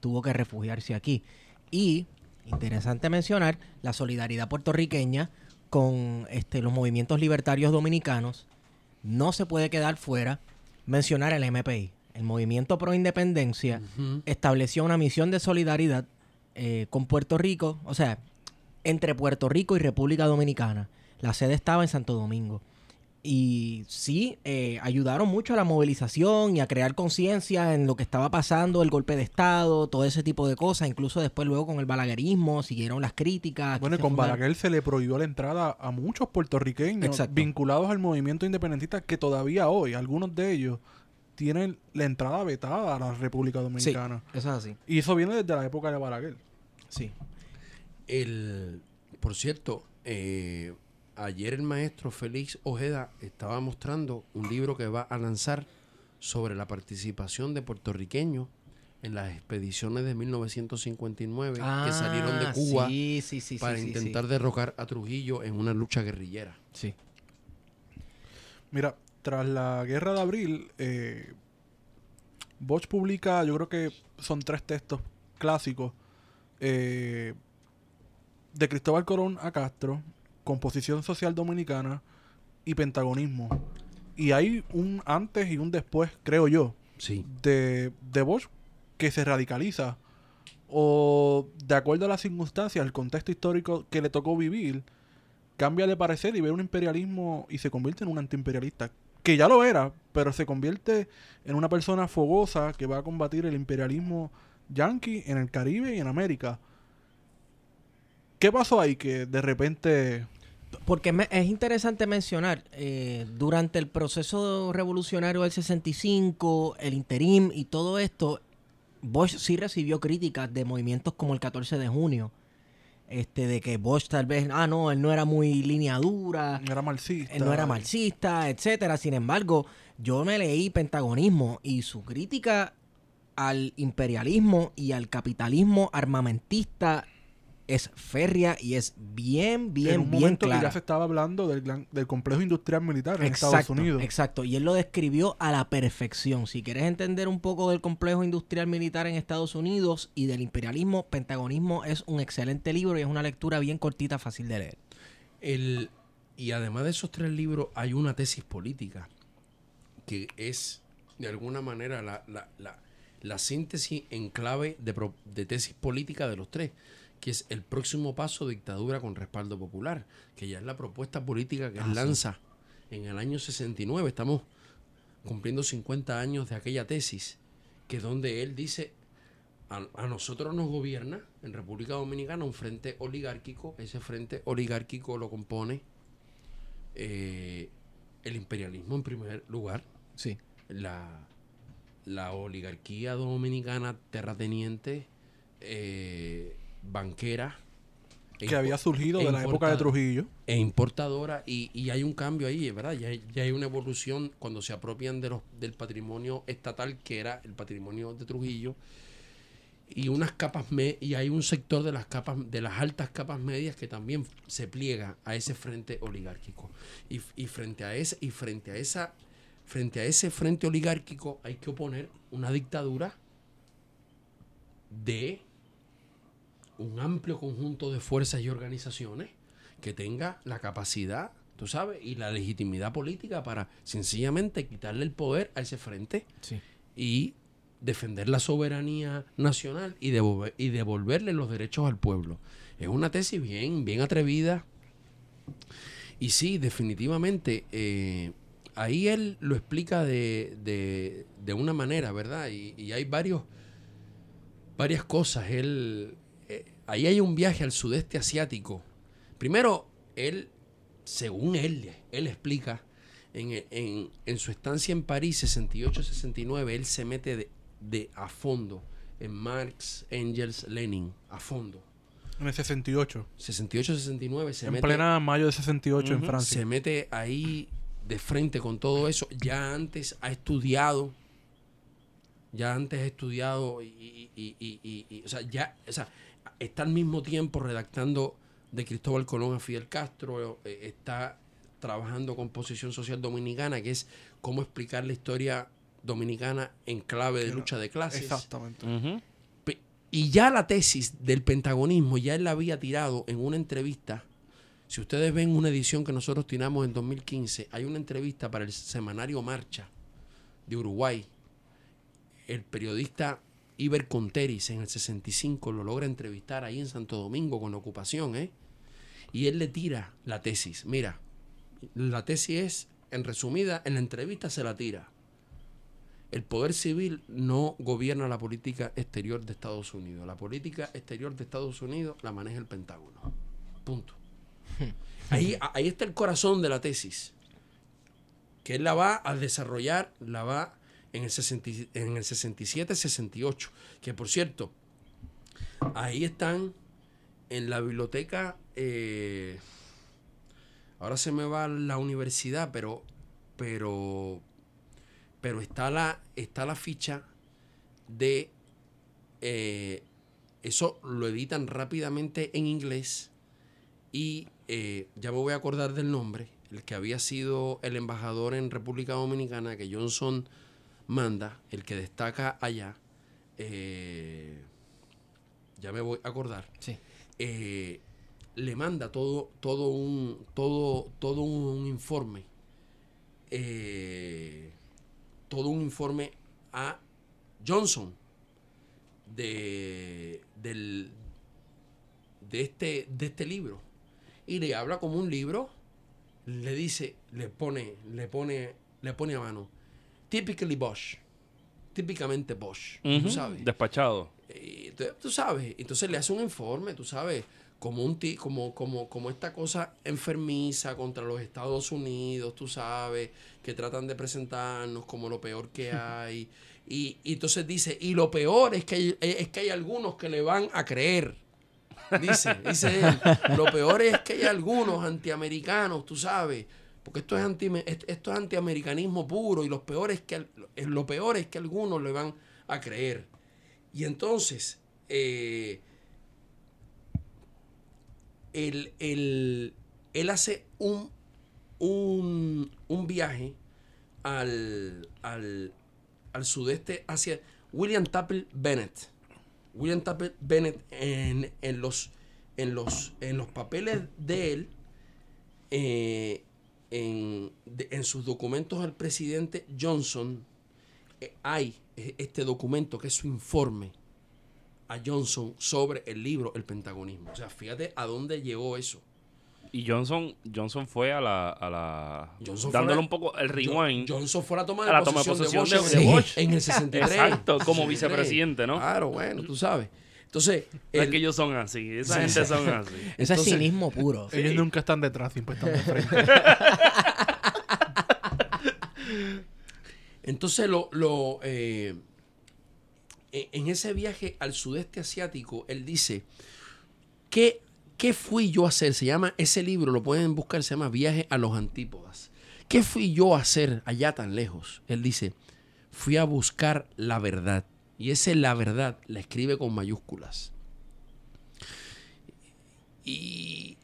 [SPEAKER 2] tuvo que refugiarse aquí. Y, interesante mencionar, la solidaridad puertorriqueña con este, los movimientos libertarios dominicanos no se puede quedar fuera mencionar el MPI. El movimiento pro independencia estableció una misión de solidaridad eh, con Puerto Rico, o sea, entre Puerto Rico y República Dominicana. La sede estaba en Santo Domingo. Y sí, eh, ayudaron mucho a la movilización y a crear conciencia en lo que estaba pasando, el golpe de Estado, todo ese tipo de cosas. Incluso después, luego con el balaguerismo, siguieron las críticas.
[SPEAKER 4] Bueno, y con
[SPEAKER 2] fundaron-
[SPEAKER 4] Balaguer se le prohibió la entrada a muchos puertorriqueños
[SPEAKER 2] Exacto.
[SPEAKER 4] vinculados al movimiento independentista que todavía hoy, algunos de ellos, tienen la entrada vetada a la República
[SPEAKER 2] Sí,
[SPEAKER 4] Dominicana.
[SPEAKER 2] eso es así.
[SPEAKER 4] Y eso viene desde la época de Balaguer.
[SPEAKER 2] Sí.
[SPEAKER 1] El, por cierto, eh, ayer el maestro Félix Ojeda estaba mostrando un libro que va a lanzar sobre la participación de puertorriqueños en las expediciones de 1959 que salieron de
[SPEAKER 2] Ah,
[SPEAKER 1] Cuba
[SPEAKER 2] sí, sí, sí,
[SPEAKER 1] para
[SPEAKER 2] sí, sí,
[SPEAKER 1] intentar derrocar a Trujillo en una lucha guerrillera.
[SPEAKER 2] Sí.
[SPEAKER 4] Mira, tras la guerra de abril, eh, Bosch publica, yo creo que son tres textos clásicos, eh, de Cristóbal Colón a Castro, Composición Social Dominicana y Pentagonismo. Y hay un antes y un después, creo yo,
[SPEAKER 1] Sí.
[SPEAKER 4] de, de Bosch que se radicaliza o de acuerdo a las circunstancias, el contexto histórico que le tocó vivir, cambia de parecer y ve un imperialismo y se convierte en un antiimperialista. Que ya lo era, pero se convierte en una persona fogosa que va a combatir el imperialismo yanqui en el Caribe y en América. ¿Qué pasó ahí que de repente...
[SPEAKER 2] Porque me- es interesante mencionar, eh, durante el proceso revolucionario del 65, el interim y todo esto, Bosch sí recibió críticas de movimientos como el 14 de junio. Este, de que Bosch tal vez, ah, no, él no era muy línea dura,
[SPEAKER 4] Era marxista.
[SPEAKER 2] él no era marxista, etcétera. Sin embargo, yo me leí Pentagonismo y su crítica al imperialismo y al capitalismo armamentista es férrea y es bien,
[SPEAKER 4] en
[SPEAKER 2] bien,
[SPEAKER 4] un
[SPEAKER 2] bien
[SPEAKER 4] momento
[SPEAKER 2] clara.
[SPEAKER 4] que ya se estaba hablando del, gran- del complejo industrial militar en
[SPEAKER 2] Exacto,
[SPEAKER 4] Estados Unidos.
[SPEAKER 2] exacto. Y él lo describió a la perfección. Si quieres entender un poco del complejo industrial militar en Estados Unidos y del imperialismo, Pentagonismo es un excelente libro y es una lectura bien cortita, fácil de leer.
[SPEAKER 1] El, y además de esos tres libros, hay una tesis política que es, de alguna manera, la, la- la- la síntesis en clave de, pro- de tesis política de los tres, que es el próximo paso dictadura con respaldo popular, que ya es la propuesta política que él lanza en el año 69. Estamos cumpliendo 50 años de aquella tesis, que es donde él dice, a, a nosotros nos gobierna en República Dominicana un frente oligárquico. Ese frente oligárquico lo compone eh, el imperialismo en primer lugar,
[SPEAKER 2] Sí.
[SPEAKER 1] la, la oligarquía dominicana terrateniente, eh, banquera. e
[SPEAKER 4] que había surgido
[SPEAKER 1] e
[SPEAKER 4] de la época de Trujillo.
[SPEAKER 1] e importadora y, y hay un cambio ahí, ¿verdad? Ya hay, ya hay una evolución cuando se apropian de los, del patrimonio estatal que era el patrimonio de Trujillo y unas capas me- y hay un sector de las capas de las altas capas medias que también se pliega a ese frente oligárquico y, y frente a ese y frente a esa frente a ese frente oligárquico hay que oponer una dictadura de un amplio conjunto de fuerzas y organizaciones que tenga la capacidad, tú sabes, y la legitimidad política para sencillamente quitarle el poder a ese frente
[SPEAKER 2] Sí.
[SPEAKER 1] y defender la soberanía nacional y, devolver- y devolverle los derechos al pueblo. Es una tesis bien, bien atrevida. Y sí, definitivamente, eh, ahí él lo explica de, de- de una manera, ¿verdad? Y, y hay varios, varias cosas. Él, ahí hay un viaje al sudeste asiático. Primero, él, según él, él explica en, en- en su estancia en París, 68-69, él se mete de, de a fondo en Marx, Engels, Lenin, a fondo.
[SPEAKER 4] En el 68.
[SPEAKER 1] 68-69 se
[SPEAKER 4] en
[SPEAKER 1] mete,
[SPEAKER 4] plena mayo de 68 en. Francia.
[SPEAKER 1] se mete ahí de frente con todo eso. Ya antes ha estudiado, ya antes ha estudiado y, y- y- y- y- o sea, ya, o sea, está al mismo tiempo redactando de Cristóbal Colón a Fidel Castro, eh, está trabajando con Posición Social Dominicana, que es cómo explicar la historia dominicana en clave de lucha de clases.
[SPEAKER 4] Exactamente.
[SPEAKER 1] Y ya la tesis del pentagonismo, ya él la había tirado en una entrevista. Si ustedes ven una edición que nosotros tiramos en 2015, hay una entrevista para el semanario Marcha de Uruguay. El periodista Iber Conteris en el 65 lo logra entrevistar ahí en Santo Domingo con ocupación, ¿eh? Y él le tira la tesis. Mira, la tesis es, en resumida, en la entrevista se la tira. El poder civil no gobierna la política exterior de Estados Unidos. La política exterior de Estados Unidos la maneja el Pentágono. Punto. Ahí, ahí está el corazón de la tesis. Que él la va a desarrollar, la va en el, 60 y- en el 67-68. Que por cierto, ahí están en la biblioteca. eh, ahora se me va la universidad, pero. Pero pero está la, está la ficha de... eh, eso lo editan rápidamente en inglés y eh, ya me voy a acordar del nombre, el que había sido el embajador en República Dominicana, que Johnson manda, el que destaca allá, eh, ya me voy a acordar,
[SPEAKER 2] Sí.
[SPEAKER 1] eh, le manda todo, todo un, todo, todo un informe, eh, todo un informe a Johnson de, del, de, este, de este libro. Y le habla como un libro, le dice, le pone, le pone, le pone a mano. Typically Bosch. Típicamente Bosch. ¿Tú sabes?
[SPEAKER 3] Despachado.
[SPEAKER 1] Y tú, tú sabes, entonces le hace un informe, tú sabes, como un ti, como, como, como esta cosa enfermiza contra los Estados Unidos, tú sabes, que tratan de presentarnos como lo peor que hay. Y, y entonces dice, y lo peor es que hay, es que hay algunos que le van a creer. Dice, dice él, lo peor es que hay algunos antiamericanos, tú sabes, porque esto es anti, esto es antiamericanismo puro y lo peor es que al- lo peor es que algunos le van a creer. Y entonces, eh, él, él- él hace un, un, un viaje al, al, al sudeste hacia William Tappel Bennett. William Tappel Bennett en, en los, en, los, en los papeles de él, eh, en, de- en sus documentos al presidente Johnson, eh, hay eh, este documento que es su informe a Johnson sobre el libro El Pentagonismo. O sea, fíjate a dónde llegó eso.
[SPEAKER 3] Y Johnson, Johnson fue a la, a la
[SPEAKER 1] Johnson fue
[SPEAKER 3] dándole
[SPEAKER 1] la-
[SPEAKER 3] un poco el rewind.
[SPEAKER 1] Johnson fue a la toma de
[SPEAKER 3] la toma de
[SPEAKER 1] posesión, de, Bosch,
[SPEAKER 3] de
[SPEAKER 1] en-
[SPEAKER 3] Bosch.
[SPEAKER 1] en el 63.
[SPEAKER 3] Exacto, como
[SPEAKER 1] 63.
[SPEAKER 3] vicepresidente, ¿no?
[SPEAKER 1] Claro, bueno, tú sabes. Entonces,
[SPEAKER 3] No es
[SPEAKER 1] el-
[SPEAKER 3] que ellos son así, esa
[SPEAKER 1] Sí,
[SPEAKER 3] gente
[SPEAKER 1] sí.
[SPEAKER 3] son así.
[SPEAKER 2] Ese es cinismo puro.
[SPEAKER 4] Ellos nunca están detrás, siempre están de frente.
[SPEAKER 1] Entonces, lo, lo, eh, e- en ese viaje al sudeste asiático, él dice, ¿qué, ¿qué fui yo a hacer? Se llama, ese libro, lo pueden buscar, se llama Viaje a los Antípodas. ¿Qué fui yo a hacer allá tan lejos? Él dice, fui a buscar la verdad. Y ese la verdad la escribe con mayúsculas. Y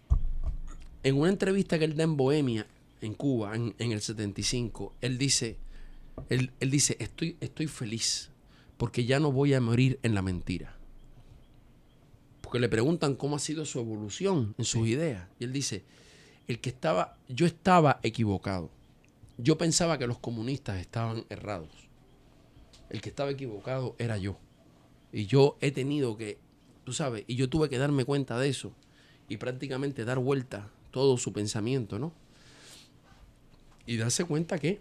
[SPEAKER 1] en una entrevista que él da en Bohemia, en Cuba, en, en el 75, él dice, él, él dice, estoy, estoy feliz porque ya no voy a morir en la mentira. Porque le preguntan cómo ha sido su evolución en sus ideas. Y él dice, el que estaba, yo estaba equivocado. Yo pensaba que los comunistas estaban errados. El que estaba equivocado era yo. Y yo he tenido que, tú sabes, y yo tuve que darme cuenta de eso y prácticamente dar vuelta todo su pensamiento, ¿no? Y darse cuenta que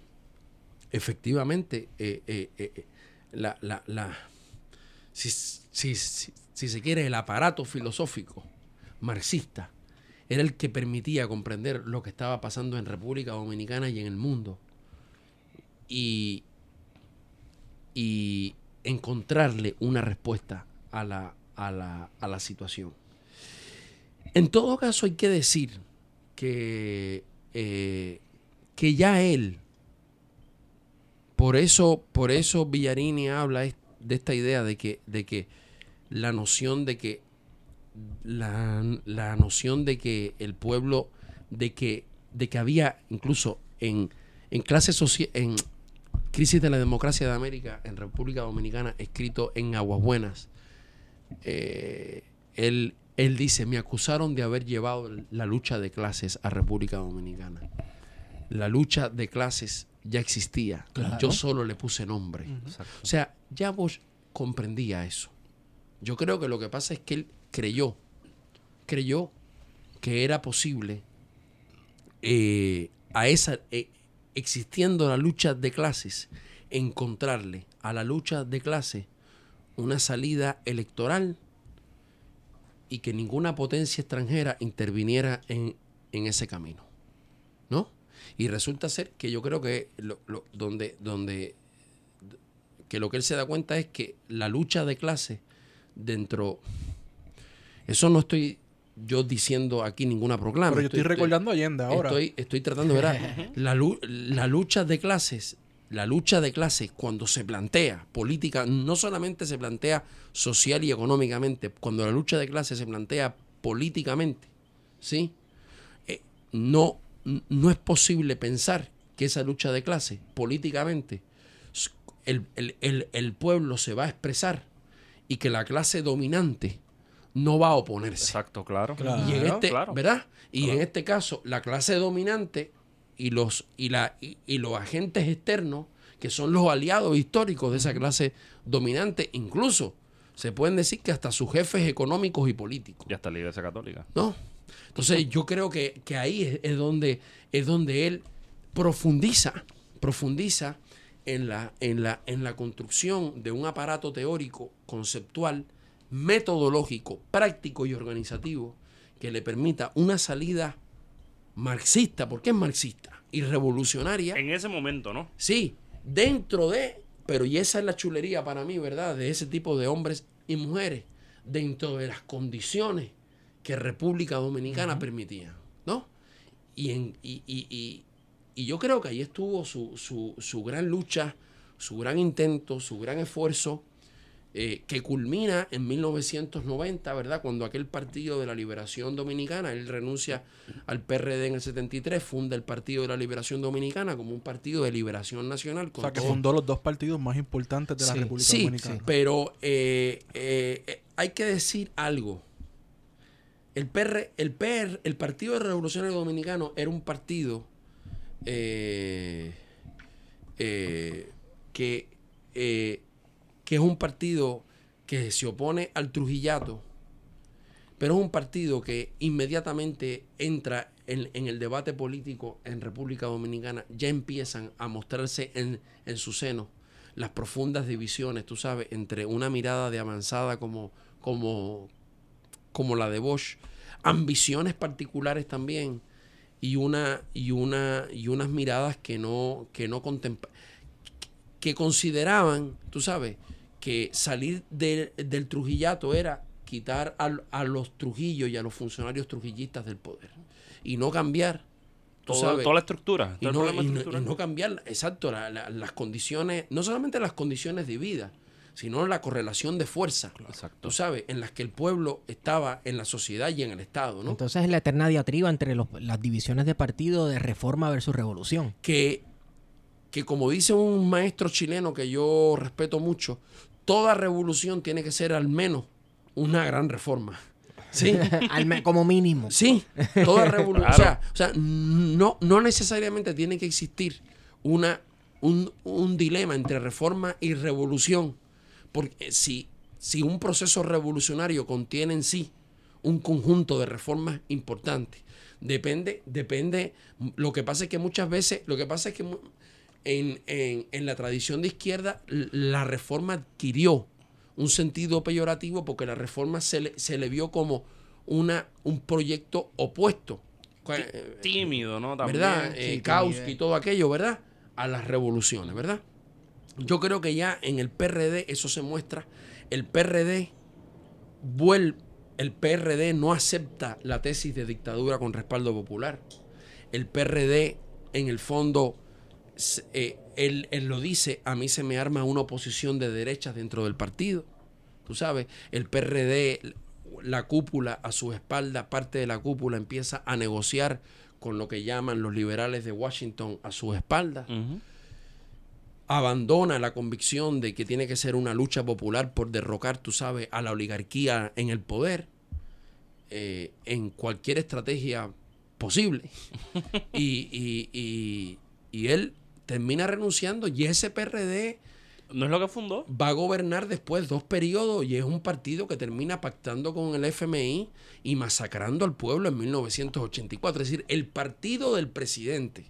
[SPEAKER 1] efectivamente eh, eh, eh, la, la, la- si, si- si- si se quiere, el aparato filosófico marxista era el que permitía comprender lo que estaba pasando en República Dominicana y en el mundo. Y, y encontrarle una respuesta a la, a la, a la situación. En todo caso, hay que decir que, eh, que ya él, por eso, por eso Villarini habla de esta idea de que, de que la noción de que la, la noción de que el pueblo, de que, de que había incluso en, en clase social, en Crisis de la Democracia de América, en República Dominicana, escrito en Aguas Buenas, eh, él, él dice, me acusaron de haber llevado la lucha de clases a República Dominicana. La lucha de clases ya existía.
[SPEAKER 2] Claro.
[SPEAKER 1] Yo solo le puse nombre. O sea, ya Bosch comprendía eso. Yo creo que lo que pasa es que él creyó, creyó que era posible eh, a esa, eh, existiendo la lucha de clases, encontrarle a la lucha de clases una salida electoral y que ninguna potencia extranjera interviniera en, en ese camino. ¿No? Y resulta ser que yo creo que donde, donde que lo que él se da cuenta es que la lucha de clase dentro eso no estoy yo diciendo aquí ninguna proclama
[SPEAKER 4] Pero yo estoy, recordando Allende ahora.
[SPEAKER 1] Estoy, estoy tratando de ver la, la lucha de clases, la lucha de clases cuando se plantea política, no solamente se plantea social y económicamente, cuando la lucha de clases se plantea políticamente, ¿sí? Eh, no, no es posible pensar que esa lucha de clases políticamente el, el- el- el pueblo se va a expresar y que la clase dominante no va a oponerse.
[SPEAKER 3] Exacto, claro.
[SPEAKER 2] Claro.
[SPEAKER 1] Y en este,
[SPEAKER 3] claro.
[SPEAKER 1] ¿verdad? Y
[SPEAKER 3] Claro.
[SPEAKER 1] en este caso, la clase dominante y los, y, la, y, y los agentes externos, que son los aliados históricos de esa clase dominante, incluso se pueden decir que hasta sus jefes económicos y políticos.
[SPEAKER 3] Y hasta la Iglesia Católica.
[SPEAKER 1] ¿no? Entonces yo creo que, que ahí es, es donde, es donde él profundiza, profundiza en la, en, la, en la construcción de un aparato teórico, conceptual, metodológico, práctico y organizativo que le permita una salida marxista, porque es marxista, y revolucionaria.
[SPEAKER 3] En ese momento, ¿no?
[SPEAKER 1] Sí, dentro de, pero y esa es la chulería para mí, ¿verdad? De ese tipo de hombres y mujeres, dentro de las condiciones que República Dominicana permitía, ¿no? Y, en, y, y- y- y yo creo que ahí estuvo su, su- su gran lucha, su gran intento, su gran esfuerzo, eh, que culmina en 1990, ¿verdad? Cuando aquel Partido de la Liberación Dominicana, él renuncia al PRD en el 73, funda el Partido de la Liberación Dominicana como un partido de liberación nacional.
[SPEAKER 4] o sea, que fundó los dos partidos más importantes de la
[SPEAKER 1] Sí,
[SPEAKER 4] República
[SPEAKER 1] sí,
[SPEAKER 4] Dominicana.
[SPEAKER 1] pero eh, eh, hay que decir algo. El PR, el PR, el Partido Revolucionario Dominicano era un partido que, que es un partido que se opone al Trujillato, pero es un partido que inmediatamente entra en, en el debate político en República Dominicana, ya empiezan a mostrarse en, en su seno las profundas divisiones, tú sabes, entre una mirada de avanzada como, como, como la de Bosch, ambiciones particulares también, y una, y una, y unas miradas que no, que no contempla, que consideraban, tú sabes, que salir de- del trujillato era quitar al- a, los trujillos y a los funcionarios trujillistas del poder y no cambiar,
[SPEAKER 3] Todo-
[SPEAKER 1] sabes,
[SPEAKER 3] toda la estructura.
[SPEAKER 1] y no,
[SPEAKER 3] problema
[SPEAKER 1] y no-
[SPEAKER 3] estructural.
[SPEAKER 1] y no cambiar, exacto, la- la- las condiciones, no solamente las condiciones de vida, sino la correlación de fuerza,
[SPEAKER 3] Exacto.
[SPEAKER 1] tú sabes, en las que el pueblo estaba en la sociedad y en el Estado, ¿no?
[SPEAKER 2] Entonces es la eterna diatriba entre los- las divisiones de partido de reforma versus revolución.
[SPEAKER 1] que, que como dice un maestro chileno que yo respeto mucho, toda revolución tiene que ser al menos una gran reforma. Sí,
[SPEAKER 2] como mínimo.
[SPEAKER 1] sí, toda revolución.
[SPEAKER 3] Claro.
[SPEAKER 1] O sea, o sea, no, no necesariamente tiene que existir una, un, un dilema entre reforma y revolución. Porque si, si un proceso revolucionario contiene en sí un conjunto de reformas importantes, depende, depende. Lo que pasa es que muchas veces, lo que pasa es que en, en- en la tradición de izquierda, la reforma adquirió un sentido peyorativo porque la reforma se le, se le vio como una, un proyecto opuesto. Eh,
[SPEAKER 3] Tímido, ¿no? También.
[SPEAKER 1] ¿Verdad?
[SPEAKER 2] Sí,
[SPEAKER 1] Eh. Kautsky y todo aquello, ¿verdad? A las revoluciones, ¿verdad? Yo creo que ya en el PRD eso se muestra. El PRD vuelve, el PRD no acepta la tesis de dictadura con respaldo popular. El PRD, en el fondo, eh, él, él lo dice, a mí se me arma una oposición de derechas dentro del partido. Tú sabes, el PRD, la cúpula a su espalda, parte de la cúpula empieza a negociar con lo que llaman los liberales de Washington a su espalda abandona la convicción de que tiene que ser una lucha popular por derrocar, tú sabes, a la oligarquía en el poder, eh, en cualquier estrategia posible. y, y- y- y él termina renunciando y ese PRD
[SPEAKER 3] ¿No es lo que fundó?
[SPEAKER 1] va a gobernar después dos periodos y es un partido que termina pactando con el FMI y masacrando al pueblo en 1984. Es decir, el partido del presidente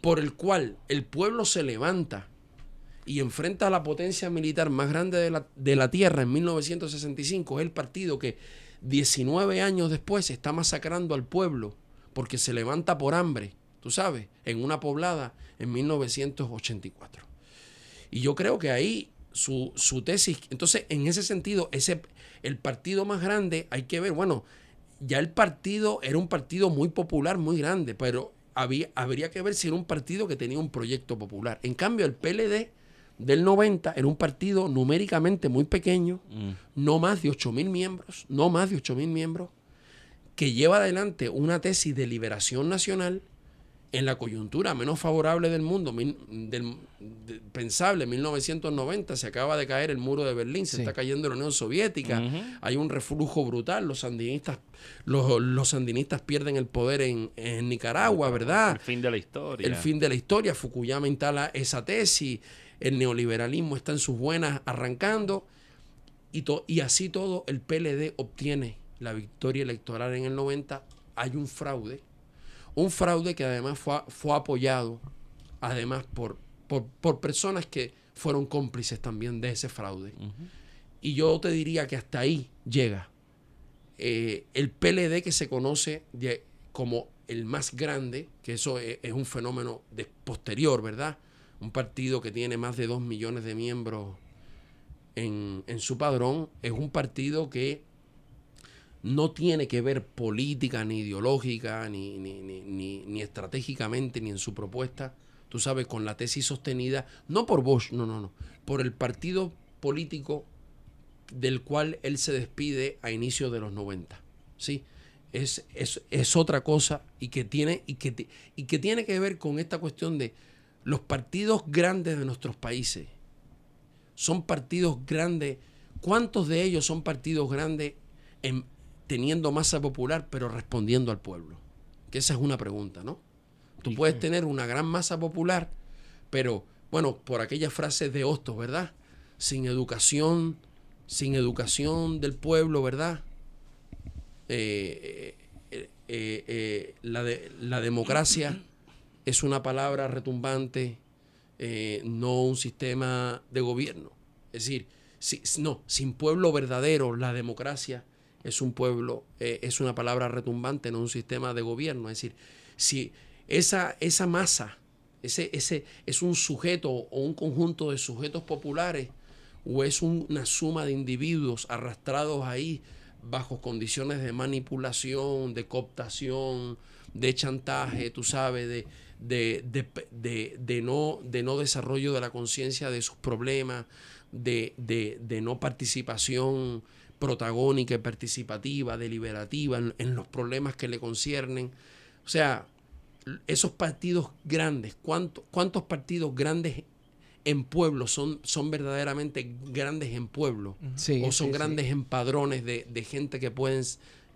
[SPEAKER 1] por el cual el pueblo se levanta y enfrenta a la potencia militar más grande de la, de la tierra en 1965 es el partido que 19 años después está masacrando al pueblo porque se levanta por hambre, tú sabes, en una poblada en 1984. Y yo creo que ahí su, su tesis, entonces en ese sentido, ese, el partido más grande, hay que ver, bueno, ya el partido era un partido muy popular, muy grande, pero había, habría que ver si era un partido que tenía un proyecto popular. En cambio, el PLD del 90 era un partido numéricamente muy pequeño,
[SPEAKER 3] Mm.
[SPEAKER 1] no más de 8 mil miembros, no más de 8 mil miembros, que lleva adelante una tesis de liberación nacional en la coyuntura menos favorable del mundo, mil- del- de- pensable, 1990, se acaba de caer el muro de Berlín, se
[SPEAKER 2] Sí.
[SPEAKER 1] está cayendo la Unión Soviética, hay un reflujo brutal, los sandinistas, los, los sandinistas pierden el poder en, en Nicaragua, ¿verdad?
[SPEAKER 3] El fin de la historia.
[SPEAKER 1] el fin de la historia. Fukuyama instala esa tesis, el neoliberalismo está en sus buenas arrancando y, to- y así todo el PLD obtiene la victoria electoral en el 90. Hay un fraude, un fraude que además fue, fue apoyado además por, por, por personas que fueron cómplices también de ese fraude. Y yo te diría que hasta ahí llega eh, el PLD que se conoce de- como el más grande, que eso es, es un fenómeno de, posterior, ¿verdad? Un partido que tiene más de dos millones de miembros en, en su padrón, es un partido que no tiene que ver política, ni ideológica, ni, ni, ni, ni- estratégicamente, ni en su propuesta, tú sabes, con la tesis sostenida, no por Bosch, no, no, no, por el partido político del cual él se despide a inicios de los 90. ¿sí? Es, es, es otra cosa y que, tiene, y, que, y que tiene que ver con esta cuestión de los partidos grandes de nuestros países. Son partidos grandes. ¿Cuántos de ellos son partidos grandes en, teniendo masa popular pero respondiendo al pueblo? Que esa es una pregunta, ¿no? Tú puedes tener una gran masa popular, pero bueno, por aquellas frases de Hostos, ¿verdad? Sin educación, sin educación del pueblo, ¿verdad? Eh, eh, eh, la, de- la democracia es una palabra retumbante, no un sistema de gobierno. Es decir, si, no, sin pueblo verdadero, la democracia es un pueblo, eh, es una palabra retumbante, no un sistema de gobierno. Es decir, si esa, esa masa, ese, ese es un sujeto o un conjunto de sujetos populares, o es un- una suma de individuos arrastrados ahí bajo condiciones de manipulación, de cooptación, de chantaje, tú sabes, de, de, de, de- de no, de no desarrollo de la conciencia de sus problemas, de no participación protagónica y participativa, deliberativa en, en los problemas que le conciernen. O sea, esos partidos grandes, ¿cuántos, cuántos partidos grandes en pueblos son, son verdaderamente grandes en pueblo?
[SPEAKER 2] Sí,
[SPEAKER 1] o son
[SPEAKER 2] sí, sí.
[SPEAKER 1] grandes en padrones de, de gente que pueden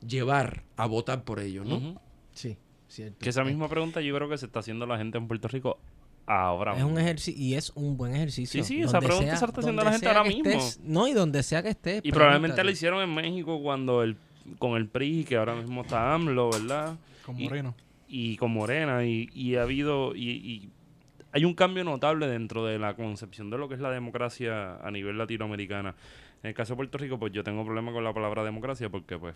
[SPEAKER 1] llevar a votar por ellos, ¿no?
[SPEAKER 2] Sí, cierto.
[SPEAKER 3] Que esa
[SPEAKER 2] Eh,
[SPEAKER 3] misma pregunta yo creo que se está haciendo la gente en Puerto Rico ahora.
[SPEAKER 2] Es un ejercicio y es un buen ejercicio.
[SPEAKER 3] Sí, sí, esa
[SPEAKER 2] Donde
[SPEAKER 3] pregunta
[SPEAKER 2] sea-
[SPEAKER 3] se la está haciendo la gente ahora mismo.
[SPEAKER 2] estés- no, y donde sea que estés.
[SPEAKER 3] Y probablemente lo hicieron en México cuando el con el PRI, que ahora mismo está AMLO, ¿verdad?
[SPEAKER 4] Con
[SPEAKER 3] Y-
[SPEAKER 4] Moreno.
[SPEAKER 3] Y con Morena. Y, y ha habido. Y, y hay un cambio notable dentro de la concepción de lo que es la democracia a nivel latinoamericana. En el caso de Puerto Rico, pues yo tengo problema con la palabra democracia porque, pues,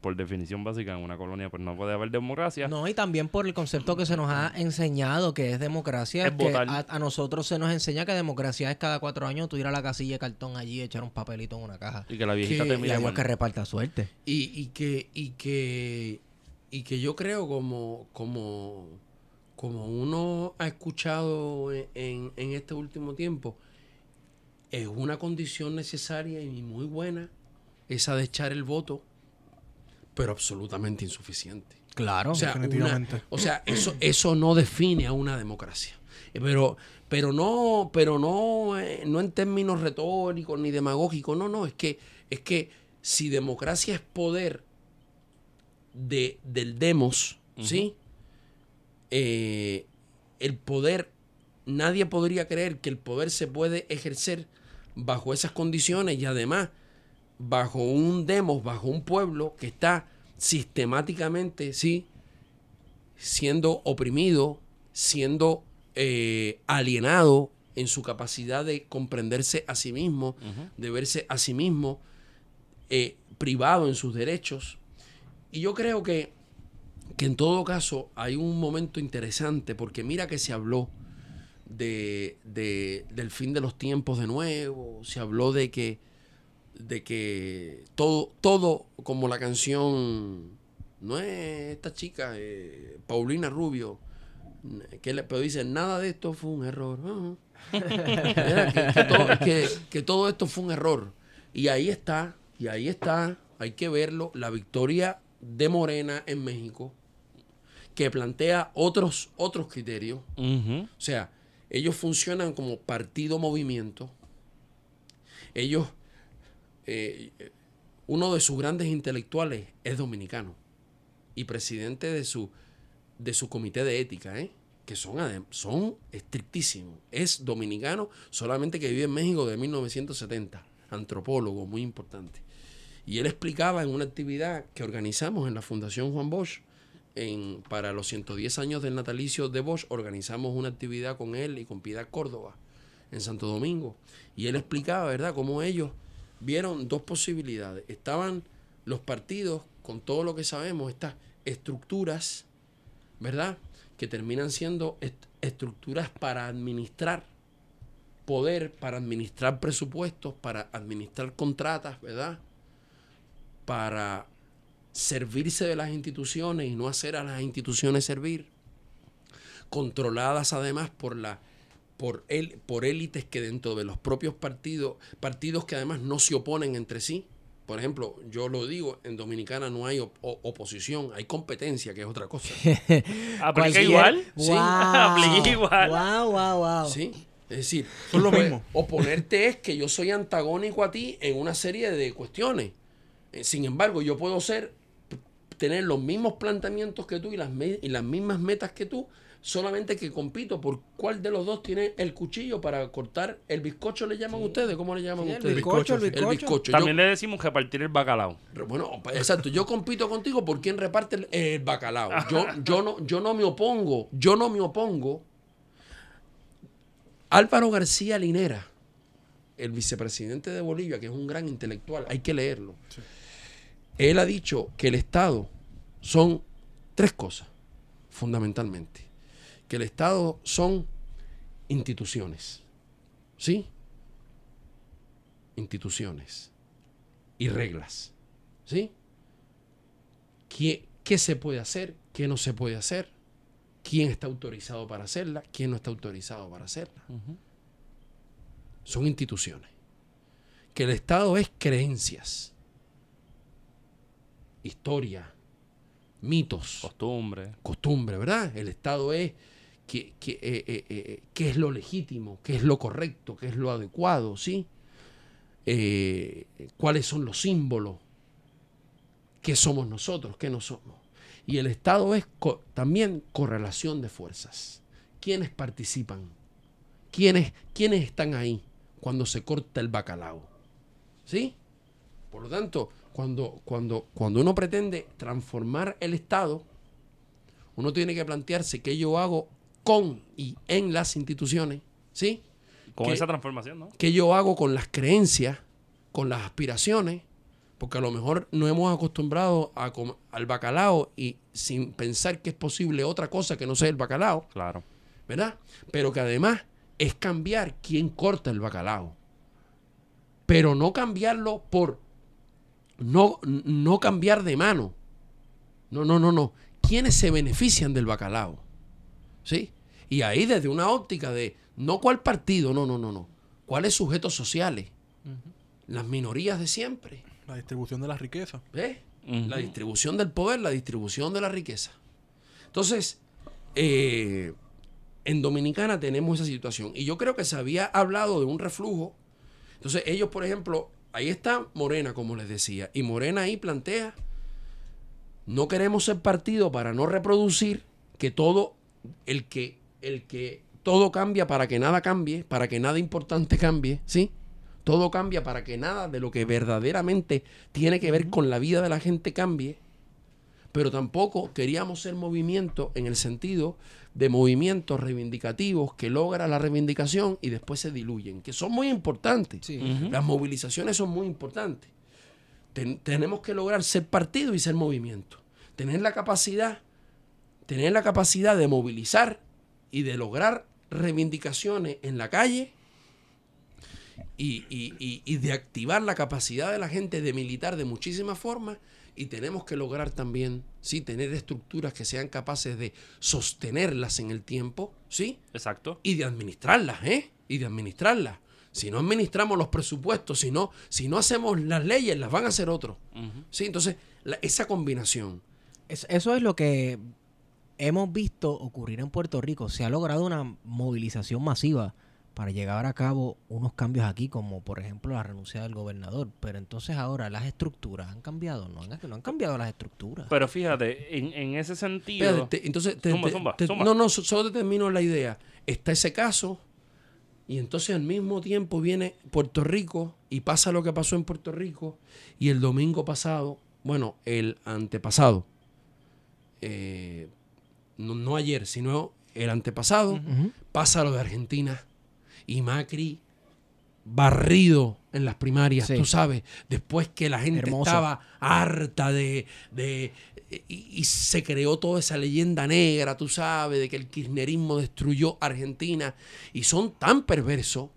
[SPEAKER 3] por definición básica, en una colonia, pues no puede haber democracia.
[SPEAKER 2] No, y también por el concepto que se nos ha enseñado que es democracia.
[SPEAKER 3] Es
[SPEAKER 2] que
[SPEAKER 3] votar.
[SPEAKER 2] a, a nosotros se nos enseña que democracia es cada cuatro años tú ir a la casilla de cartón allí y echar un papelito en una caja.
[SPEAKER 3] Y que la viejita
[SPEAKER 1] Que-
[SPEAKER 3] te
[SPEAKER 2] Y
[SPEAKER 3] mire
[SPEAKER 2] algo
[SPEAKER 3] mal.
[SPEAKER 2] que reparta suerte.
[SPEAKER 1] Y, y que, y que, y que yo creo como, como, como uno ha escuchado en, en- en este último tiempo, es una condición necesaria y muy buena esa de echar el voto, pero absolutamente insuficiente.
[SPEAKER 2] Claro.
[SPEAKER 1] O sea,
[SPEAKER 4] definitivamente.
[SPEAKER 1] una- o sea, eso, eso no define a una democracia. Eh, Pero, pero no, pero no, eh, no en términos retóricos ni demagógicos. No, no, es que, es que si democracia es poder de, del demos, ¿sí? Eh, el poder, nadie podría creer que el poder se puede ejercer bajo esas condiciones y además bajo un demos, bajo un pueblo que está sistemáticamente, sí, siendo oprimido, siendo eh, alienado en su capacidad de comprenderse a sí mismo, de verse a sí mismo, eh, privado en sus derechos. Y yo creo que, que en todo caso hay un momento interesante, porque mira que se habló de, de- del fin de los tiempos de nuevo, se habló de que, de que todo, todo como la canción, no es esta chica, eh, Paulina Rubio, que le, pero dice, nada de esto fue un error. Que, que todo, que- que todo esto fue un error. Y ahí está, y ahí está, hay que verlo, la victoria de Morena en México, que plantea otros, otros criterios. O sea, ellos funcionan como partido movimiento. Ellos, eh, uno de sus grandes intelectuales es dominicano y presidente de su, de su comité de ética, ¿eh? que son, son estrictísimos. Es dominicano, solamente que vive en México de 1970, antropólogo muy importante. Y él explicaba en una actividad que organizamos en la Fundación Juan Bosch, en, para los 110 años del natalicio de Bosch, organizamos una actividad con él y con Piedad Córdoba en Santo Domingo. Y él explicaba, ¿verdad?, cómo ellos vieron dos posibilidades. Estaban los partidos, con todo lo que sabemos, estas estructuras, ¿verdad?, que terminan siendo est- estructuras para administrar poder, para administrar presupuestos, para administrar contratas, ¿verdad? Para servirse de las instituciones y no hacer a las instituciones servir, controladas además por la por él por élites que dentro de los propios partidos, partidos que además no se oponen entre sí. Por ejemplo, yo lo digo, en Dominicana no hay op- oposición, hay competencia, que es otra cosa.
[SPEAKER 3] ¿Aplica
[SPEAKER 2] Cualquier-
[SPEAKER 3] igual?
[SPEAKER 1] Sí.
[SPEAKER 3] Aplica igual.
[SPEAKER 2] Wow, wow, wow.
[SPEAKER 1] ¿Sí? Es decir,
[SPEAKER 4] Son lo mismo.
[SPEAKER 1] Oponerte es que yo soy antagónico a ti en una serie de cuestiones. Eh, Sin embargo, yo puedo ser, tener los mismos planteamientos que tú y las, y las mismas metas que tú, solamente que compito por cuál de los dos tiene el cuchillo para cortar el bizcocho, le llaman ustedes, ¿cómo le llaman
[SPEAKER 2] Sí, el
[SPEAKER 1] ustedes?
[SPEAKER 2] bizcocho, el
[SPEAKER 1] El
[SPEAKER 2] bizcocho.
[SPEAKER 1] Yo-
[SPEAKER 3] También le decimos que partir el bacalao.
[SPEAKER 1] Bueno, pa- exacto. Yo compito contigo por quién reparte el, el bacalao. Yo, yo, no, yo no me opongo. Yo no me opongo. Álvaro García Linera, el vicepresidente de Bolivia, que es un gran intelectual, hay que leerlo. Él ha dicho que el Estado son tres cosas, fundamentalmente. Que el Estado son instituciones. ¿Sí? Instituciones y reglas. ¿Sí? ¿Qué, qué se puede hacer? ¿Qué no se puede hacer? ¿Quién está autorizado para hacerla? ¿Quién no está autorizado para hacerla? Son instituciones. Que el Estado es creencias, historia, mitos,
[SPEAKER 3] Costumbre.
[SPEAKER 1] costumbre, ¿verdad? El Estado es qué, eh, eh, eh, qué es lo legítimo, qué es lo correcto, qué es lo adecuado, ¿sí? Eh, cuáles son los símbolos, qué somos nosotros, qué no somos. Y el Estado es co- también correlación de fuerzas. ¿Quiénes participan? ¿Quiénes, ¿Quiénes están ahí cuando se corta el bacalao? ¿Sí? Por lo tanto, cuando, cuando, cuando uno pretende transformar el Estado, uno tiene que plantearse qué yo hago con y en las instituciones, ¿sí?
[SPEAKER 3] Con
[SPEAKER 1] ¿Qué-
[SPEAKER 3] esa transformación, ¿no?
[SPEAKER 1] ¿Qué yo hago con las creencias, con las aspiraciones, porque a lo mejor no hemos acostumbrado a al bacalao y sin pensar que es posible otra cosa que no sea el bacalao,
[SPEAKER 3] Claro.
[SPEAKER 1] ¿verdad? Pero que además es cambiar quién corta el bacalao. Pero no cambiarlo por no, no cambiar de mano. No, no, no, no. ¿Quiénes se benefician del bacalao? ¿Sí? Y ahí desde una óptica de no cuál partido, no, no, no, no. ¿Cuáles sujetos sociales? Las minorías de siempre.
[SPEAKER 4] La distribución de la riqueza.
[SPEAKER 1] ¿Ves?
[SPEAKER 3] Ujú.
[SPEAKER 1] La distribución del poder, la distribución de la riqueza. Entonces, eh, en Dominicana tenemos esa situación. Y yo creo que se había hablado de un reflujo. Entonces, ellos, por ejemplo, ahí está Morena, como les decía. Y Morena ahí plantea, no queremos ser partido para no reproducir que todo, el que, el que todo cambia para que nada cambie, para que nada importante cambie, ¿sí? Todo cambia para que nada de lo que verdaderamente tiene que ver con la vida de la gente cambie. Pero tampoco queríamos ser movimiento en el sentido de movimientos reivindicativos que logra la reivindicación y después se diluyen, que son muy importantes.
[SPEAKER 2] Sí.
[SPEAKER 1] Las movilizaciones son muy importantes. Ten- tenemos que lograr ser partido y ser movimiento. Tener la capacidad, tener la capacidad de movilizar y de lograr reivindicaciones en la calle y, y- y- y de activar la capacidad de la gente de militar de muchísimas formas. Y tenemos que lograr también, sí, tener estructuras que sean capaces de sostenerlas en el tiempo, ¿sí?
[SPEAKER 3] Exacto.
[SPEAKER 1] y de administrarlas, ¿eh? Y de administrarlas. Si no administramos los presupuestos, si no, si no hacemos las leyes, las van a hacer otros. Sí, entonces, la- esa combinación.
[SPEAKER 2] Es- eso es lo que hemos visto ocurrir en Puerto Rico. Se ha logrado una movilización masiva para llevar a cabo unos cambios aquí, como por ejemplo la renuncia del gobernador. Pero entonces ahora las estructuras han cambiado, no han, no han cambiado las estructuras.
[SPEAKER 3] Pero fíjate, en, en ese sentido.
[SPEAKER 1] Espérate, te- entonces, te-
[SPEAKER 3] Zumba,
[SPEAKER 1] te-
[SPEAKER 3] zumba,
[SPEAKER 1] te-
[SPEAKER 3] zumba.
[SPEAKER 1] no, no, so- solo te termino la idea. Está ese caso, y entonces al mismo tiempo viene Puerto Rico y pasa lo que pasó en Puerto Rico, y el domingo pasado, bueno, el antepasado, eh, no, no ayer, sino el antepasado, pasa lo de Argentina y Macri barrido en las primarias,
[SPEAKER 2] Sí.
[SPEAKER 1] tú sabes, después que la gente
[SPEAKER 2] Hermoso.
[SPEAKER 1] estaba harta de... de y, y se creó toda esa leyenda negra, tú sabes, de que el kirchnerismo destruyó Argentina. Y son tan perversos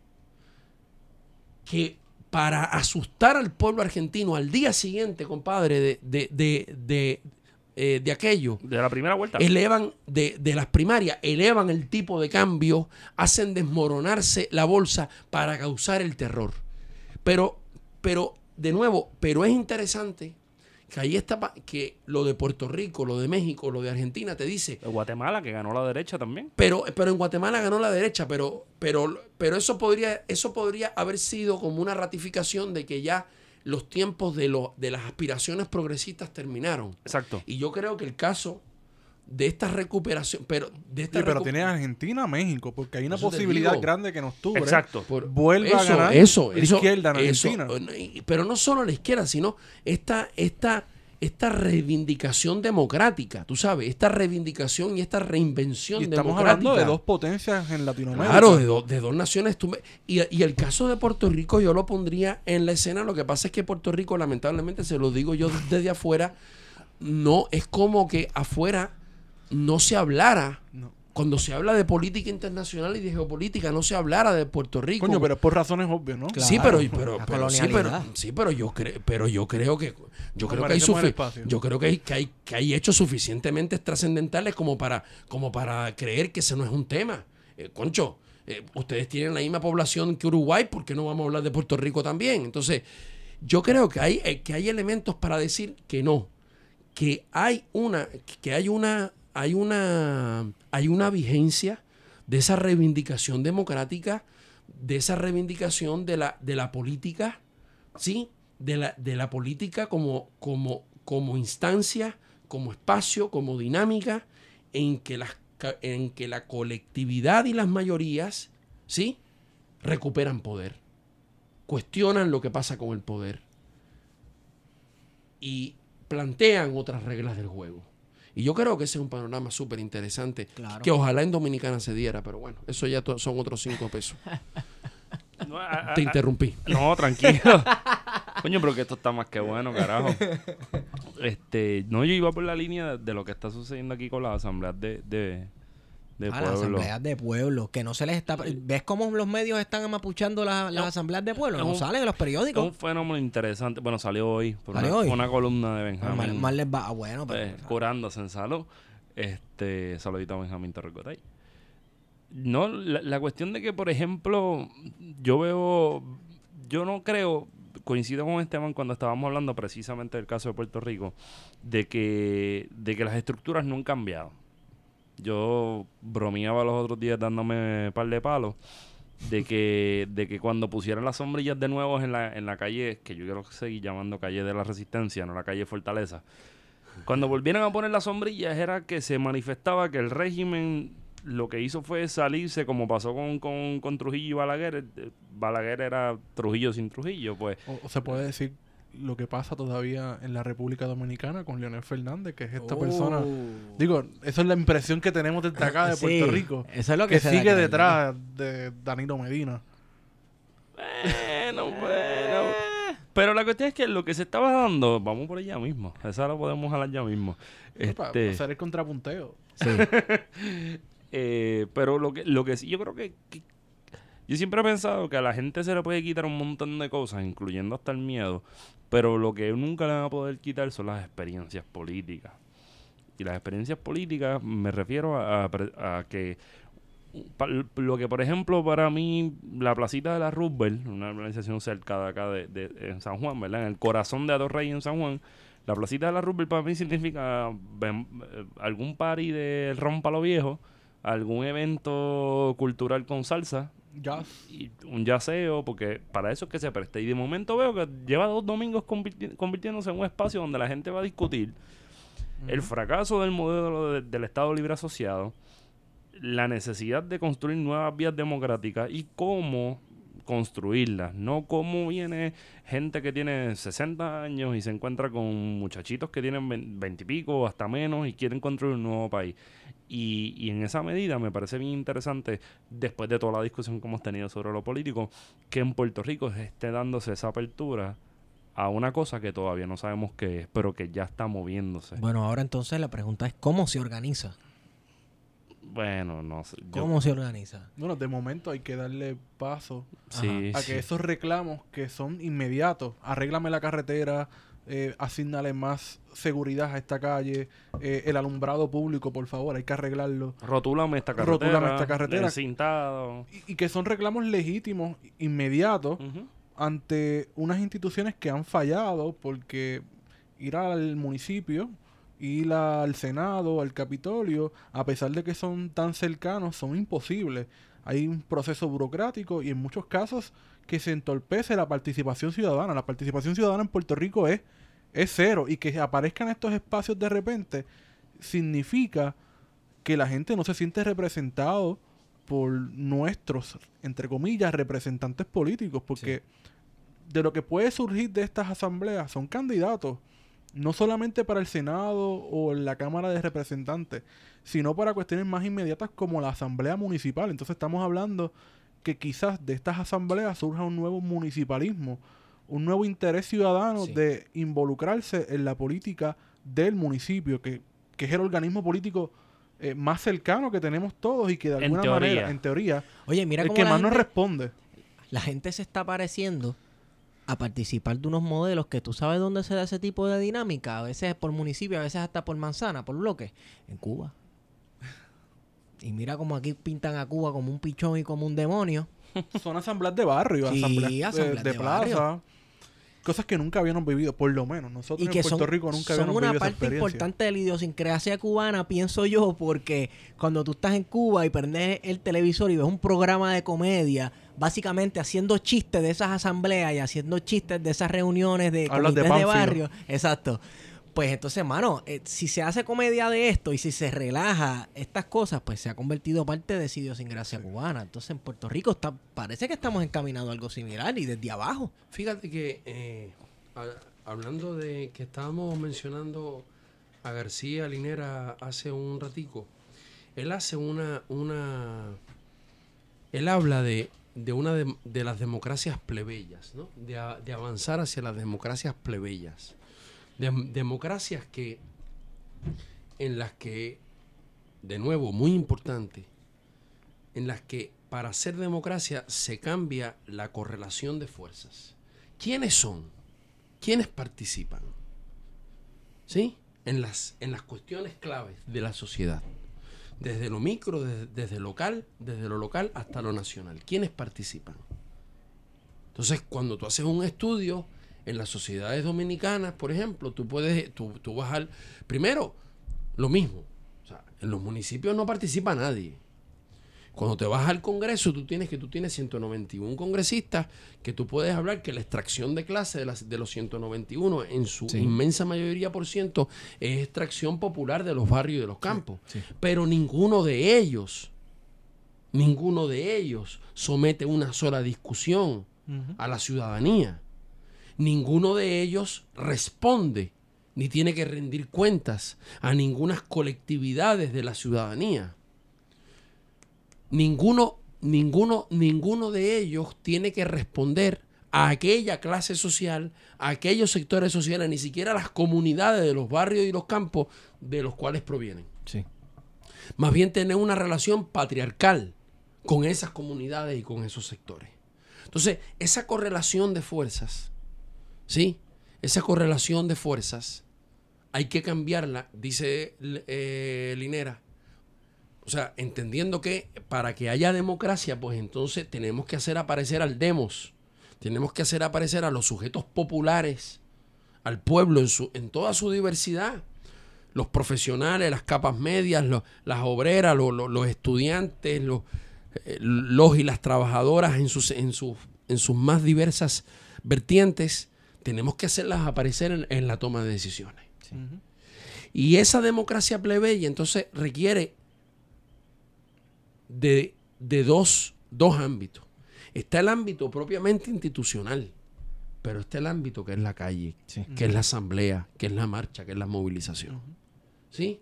[SPEAKER 1] que para asustar al pueblo argentino al día siguiente, compadre, de, de, de, de, eh, de aquello,
[SPEAKER 3] De la primera vuelta.
[SPEAKER 1] elevan de, de las primarias, elevan el tipo de cambio, hacen desmoronarse la bolsa para causar el terror. Pero, pero, de nuevo, pero es interesante que ahí está que lo de Puerto Rico, lo de México, lo de Argentina te dice,
[SPEAKER 3] De Guatemala, que ganó la derecha también.
[SPEAKER 1] pero, pero en Guatemala ganó la derecha, pero, pero, pero eso podría, eso podría haber sido como una ratificación de que ya los tiempos de, lo, de las aspiraciones progresistas terminaron.
[SPEAKER 3] Exacto.
[SPEAKER 1] Y yo creo que el caso de esta recuperación, pero de esta
[SPEAKER 4] Sí, pero
[SPEAKER 1] recu-
[SPEAKER 4] tiene Argentina, México, porque hay una
[SPEAKER 1] Eso
[SPEAKER 4] posibilidad grande que en octubre
[SPEAKER 3] Exacto.
[SPEAKER 1] por-
[SPEAKER 4] vuelva a ganar
[SPEAKER 1] eso,
[SPEAKER 4] la
[SPEAKER 1] eso,
[SPEAKER 4] izquierda en
[SPEAKER 1] eso,
[SPEAKER 4] Argentina.
[SPEAKER 1] y- pero no solo la izquierda, sino esta, esta, esta reivindicación democrática, tú sabes, esta reivindicación y esta reinvención
[SPEAKER 4] y estamos
[SPEAKER 1] democrática.
[SPEAKER 4] hablando de dos potencias en Latinoamérica.
[SPEAKER 1] Claro, de, do- de dos naciones. tú me- y, y el caso de Puerto Rico yo lo pondría en la escena. Lo que pasa es que Puerto Rico, lamentablemente, se lo digo yo desde afuera, no es como que afuera no se hablara.
[SPEAKER 4] No.
[SPEAKER 1] Cuando se habla de política internacional y de geopolítica, no se hablara de Puerto Rico.
[SPEAKER 4] Coño, pero es por razones obvias, ¿no?
[SPEAKER 2] Claro.
[SPEAKER 1] sí, pero, pero, sí, pero, sí, pero yo creo, pero yo creo que yo creo que hay, yo creo que hay, que hay que hay hechos suficientemente trascendentales como para como para creer que ese no es un tema. Eh, concho, eh, ustedes tienen la misma población que Uruguay, ¿por qué no vamos a hablar de Puerto Rico también? Entonces, yo creo que hay eh, que hay elementos para decir que no, que hay una que hay una hay una hay una vigencia de esa reivindicación democrática, de esa reivindicación de la de la política, ¿sí? De la, de la política como, como, como instancia, como espacio, como dinámica en que, las, en que la colectividad y las mayorías, ¿sí? Recuperan poder, cuestionan lo que pasa con el poder y plantean otras reglas del juego. Y yo creo que ese es un panorama súper interesante
[SPEAKER 2] Claro.
[SPEAKER 1] que ojalá en Dominicana se diera, pero bueno, eso ya son otros cinco pesos.
[SPEAKER 3] No, a- a-
[SPEAKER 1] Te
[SPEAKER 3] a-
[SPEAKER 1] interrumpí.
[SPEAKER 3] no, tranquilo. Coño, pero que esto está más que bueno, carajo. Este, no, yo iba por la línea de, de lo que está sucediendo aquí con las asambleas de, de, de
[SPEAKER 2] Ah, las
[SPEAKER 3] pueblo.
[SPEAKER 2] asambleas de pueblo, que no se les está... ¿Ves cómo los medios están amapuchando la- las asambleas de pueblo?
[SPEAKER 3] es
[SPEAKER 2] No salen en los
[SPEAKER 3] Es
[SPEAKER 2] periódicos.
[SPEAKER 3] un fenómeno interesante. Bueno, salió hoy por
[SPEAKER 2] ¿Salió
[SPEAKER 3] una,
[SPEAKER 2] hoy?
[SPEAKER 3] una columna de
[SPEAKER 2] Ah,
[SPEAKER 3] Benjamín.
[SPEAKER 2] Mal les va. Ah, bueno, pero...
[SPEAKER 3] pues, curándose en salud. Este, saludito a Benjamín Torrecotay. No, la, la cuestión de que, por ejemplo, yo veo, yo no creo, coincido con Esteban cuando estábamos hablando precisamente del caso de Puerto Rico, de que, de que las estructuras no han cambiado. Yo bromeaba los otros días dándome un par de palos de que, de que cuando pusieran las sombrillas de nuevo en la, en la calle, que yo quiero seguir llamando calle de la Resistencia, no la calle Fortaleza, cuando volvieran a poner las sombrillas era que se manifestaba que el régimen lo que hizo fue salirse como pasó con, con, con Trujillo y Balaguer. eh, Balaguer era Trujillo sin Trujillo, pues.
[SPEAKER 4] O, o se puede decir lo que pasa todavía en la República Dominicana con Leonel Fernández, que es esta persona. Digo, eso es la impresión que tenemos desde acá de
[SPEAKER 2] Oh. Sí,
[SPEAKER 4] Puerto Rico.
[SPEAKER 2] Eso es lo que,
[SPEAKER 4] Que
[SPEAKER 2] se da
[SPEAKER 4] sigue detrás de Danilo Medina.
[SPEAKER 3] Bueno, bueno. Pero la cuestión es que lo que se estaba dando, vamos por allá mismo. Esa la podemos hablar ya mismo.
[SPEAKER 4] Para
[SPEAKER 3] Este,
[SPEAKER 4] hacer el contrapunteo.
[SPEAKER 3] Eh, pero lo que, lo que sí, yo creo que, que- Yo siempre he pensado que a la gente se le puede quitar un montón de cosas, incluyendo hasta el miedo. Pero lo que nunca le van a poder quitar son las experiencias políticas. Y las experiencias políticas me refiero a, que lo que por ejemplo para mí la placita de la Roosevelt, una organización cerca de acá de, en San Juan, ¿verdad? En el corazón de Atorrey en San Juan, la placita de la Roosevelt para mí significa eh, algún party de rompa lo viejo, algún evento cultural con salsa,
[SPEAKER 4] Ya.
[SPEAKER 3] y un yaceo, porque para eso es que se presta. Y de momento veo que lleva dos domingos convirti- convirtiéndose en un espacio donde la gente va a discutir el fracaso del modelo de- del Estado Libre Asociado, la necesidad de construir nuevas vías democráticas y cómo construirlas, no cómo viene gente que tiene 60 años y se encuentra con muchachitos que tienen 20 y pico, hasta menos, y quieren construir un nuevo país. Y, y en esa medida me parece bien interesante, después de toda la discusión que hemos tenido sobre lo político, que en Puerto Rico esté dándose esa apertura a una cosa que todavía no sabemos qué es, pero que ya está moviéndose.
[SPEAKER 2] Bueno, ahora entonces la pregunta es ¿cómo se organiza?
[SPEAKER 3] Bueno, no sé. yo-
[SPEAKER 2] ¿Cómo se organiza?
[SPEAKER 4] Bueno, de momento hay que darle paso
[SPEAKER 3] sí,
[SPEAKER 4] a
[SPEAKER 3] sí.
[SPEAKER 4] que esos reclamos que son inmediatos, arréglame la carretera, eh, asignale más seguridad a esta calle, eh, el alumbrado público, por favor, hay que arreglarlo.
[SPEAKER 3] Rotúlame esta carretera.
[SPEAKER 4] Rotúlame esta carretera.
[SPEAKER 3] encintado.
[SPEAKER 4] Y, y que son reclamos legítimos, inmediatos, ante unas instituciones que han fallado porque ir al municipio, ir al Senado, al Capitolio, a pesar de que son tan cercanos, son imposibles. Hay un proceso burocrático y en muchos casos que se entorpece la participación ciudadana. La participación ciudadana en Puerto Rico es, es cero y que aparezcan estos espacios de repente significa que la gente no se siente representado por nuestros, entre comillas, representantes políticos, porque de lo que puede surgir de estas asambleas son candidatos, no solamente para el Senado o la Cámara de Representantes, sino para cuestiones más inmediatas como la Asamblea Municipal. Entonces estamos hablando que quizás de estas asambleas surja un nuevo municipalismo, un nuevo interés ciudadano
[SPEAKER 2] Sí.
[SPEAKER 4] de involucrarse en la política del municipio, que, que es el organismo político eh, más cercano que tenemos todos y que de
[SPEAKER 3] En
[SPEAKER 4] alguna
[SPEAKER 3] teoría.
[SPEAKER 4] manera, en teoría,
[SPEAKER 2] Oye, mira
[SPEAKER 4] el
[SPEAKER 2] cómo
[SPEAKER 4] que más nos responde.
[SPEAKER 2] la gente se está pareciendo a participar de unos modelos que tú sabes dónde se da ese tipo de dinámica, a veces por municipio, a veces hasta por manzana, por bloque, en Cuba. Y mira como aquí pintan a Cuba como un pichón y como un demonio.
[SPEAKER 4] Son asambleas de barrio,
[SPEAKER 2] Sí,
[SPEAKER 4] asambleas, de-
[SPEAKER 2] asambleas
[SPEAKER 4] de,
[SPEAKER 2] de
[SPEAKER 4] plaza.
[SPEAKER 2] barrio.
[SPEAKER 4] Cosas que nunca habíamos vivido, por lo menos. Nosotros
[SPEAKER 2] Y
[SPEAKER 4] en Puerto
[SPEAKER 2] son,
[SPEAKER 4] Rico nunca
[SPEAKER 2] son
[SPEAKER 4] habíamos
[SPEAKER 2] una
[SPEAKER 4] vivido esa
[SPEAKER 2] parte
[SPEAKER 4] experiencia.
[SPEAKER 2] importante de la idiosincrasia cubana, pienso yo, porque cuando tú estás en Cuba y prendes el televisor y ves un programa de comedia, básicamente haciendo chistes de esas asambleas y haciendo chistes de esas reuniones de
[SPEAKER 4] Hablas de
[SPEAKER 2] de, barrio, exacto. Pues entonces, mano, eh, si se hace comedia de esto y si se relaja estas cosas, pues se ha convertido parte de esa idiosincrasia cubana. Entonces en Puerto Rico está, parece que estamos encaminados a algo similar y desde abajo.
[SPEAKER 1] Fíjate que eh, hablando de que estábamos mencionando a García Linera hace un ratico, él hace una, una, él habla de de una de, de las democracias plebeyas, ¿no? de, de avanzar hacia las democracias plebeyas. Dem- democracias que, en las que, de nuevo, muy importante, en las que para ser democracia se cambia la correlación de fuerzas. ¿Quiénes son? ¿Quiénes participan? ¿Sí? En las, en las cuestiones claves de la sociedad. Desde lo micro, desde, desde local, desde lo local hasta lo nacional. ¿Quiénes participan? Entonces, cuando tú haces un estudio en las sociedades dominicanas, por ejemplo, tú puedes, tú, tú vas al... Primero, lo mismo. O sea, en los municipios no participa nadie. Cuando te vas al Congreso, tú tienes que tú tienes 191 congresistas que tú puedes hablar que la extracción de clase de, las, de los 191 en su
[SPEAKER 2] Sí.
[SPEAKER 1] inmensa mayoría por ciento es extracción popular de los barrios y de los campos.
[SPEAKER 2] sí.
[SPEAKER 1] Pero ninguno de ellos, ninguno de ellos somete una sola discusión a la ciudadanía. Ninguno de ellos responde ni tiene que rendir cuentas a ninguna colectividades de la ciudadanía. Ninguno, ninguno, ninguno de ellos tiene que responder a aquella clase social, a aquellos sectores sociales, ni siquiera a las comunidades de los barrios y los campos de los cuales provienen.
[SPEAKER 2] Sí.
[SPEAKER 1] Más bien tener una relación patriarcal con esas comunidades y con esos sectores. Entonces, esa correlación de fuerzas, ¿sí? Esa correlación de fuerzas hay que cambiarla, dice eh, Linera. O sea, entendiendo que para que haya democracia, pues entonces tenemos que hacer aparecer al demos, tenemos que hacer aparecer a los sujetos populares, al pueblo en, su, en toda su diversidad los profesionales, las capas medias, los- las obreras, lo- lo- los estudiantes, los, eh, los y las trabajadoras en sus, en, sus, en sus más diversas vertientes, tenemos que hacerlas aparecer en, en la toma de decisiones. Y esa democracia plebeya entonces requiere de, de dos, dos ámbitos. Está el ámbito propiamente institucional, pero está el ámbito que es la calle,
[SPEAKER 2] Sí.
[SPEAKER 1] que es la asamblea, que es la marcha, que es la movilización. ¿Sí?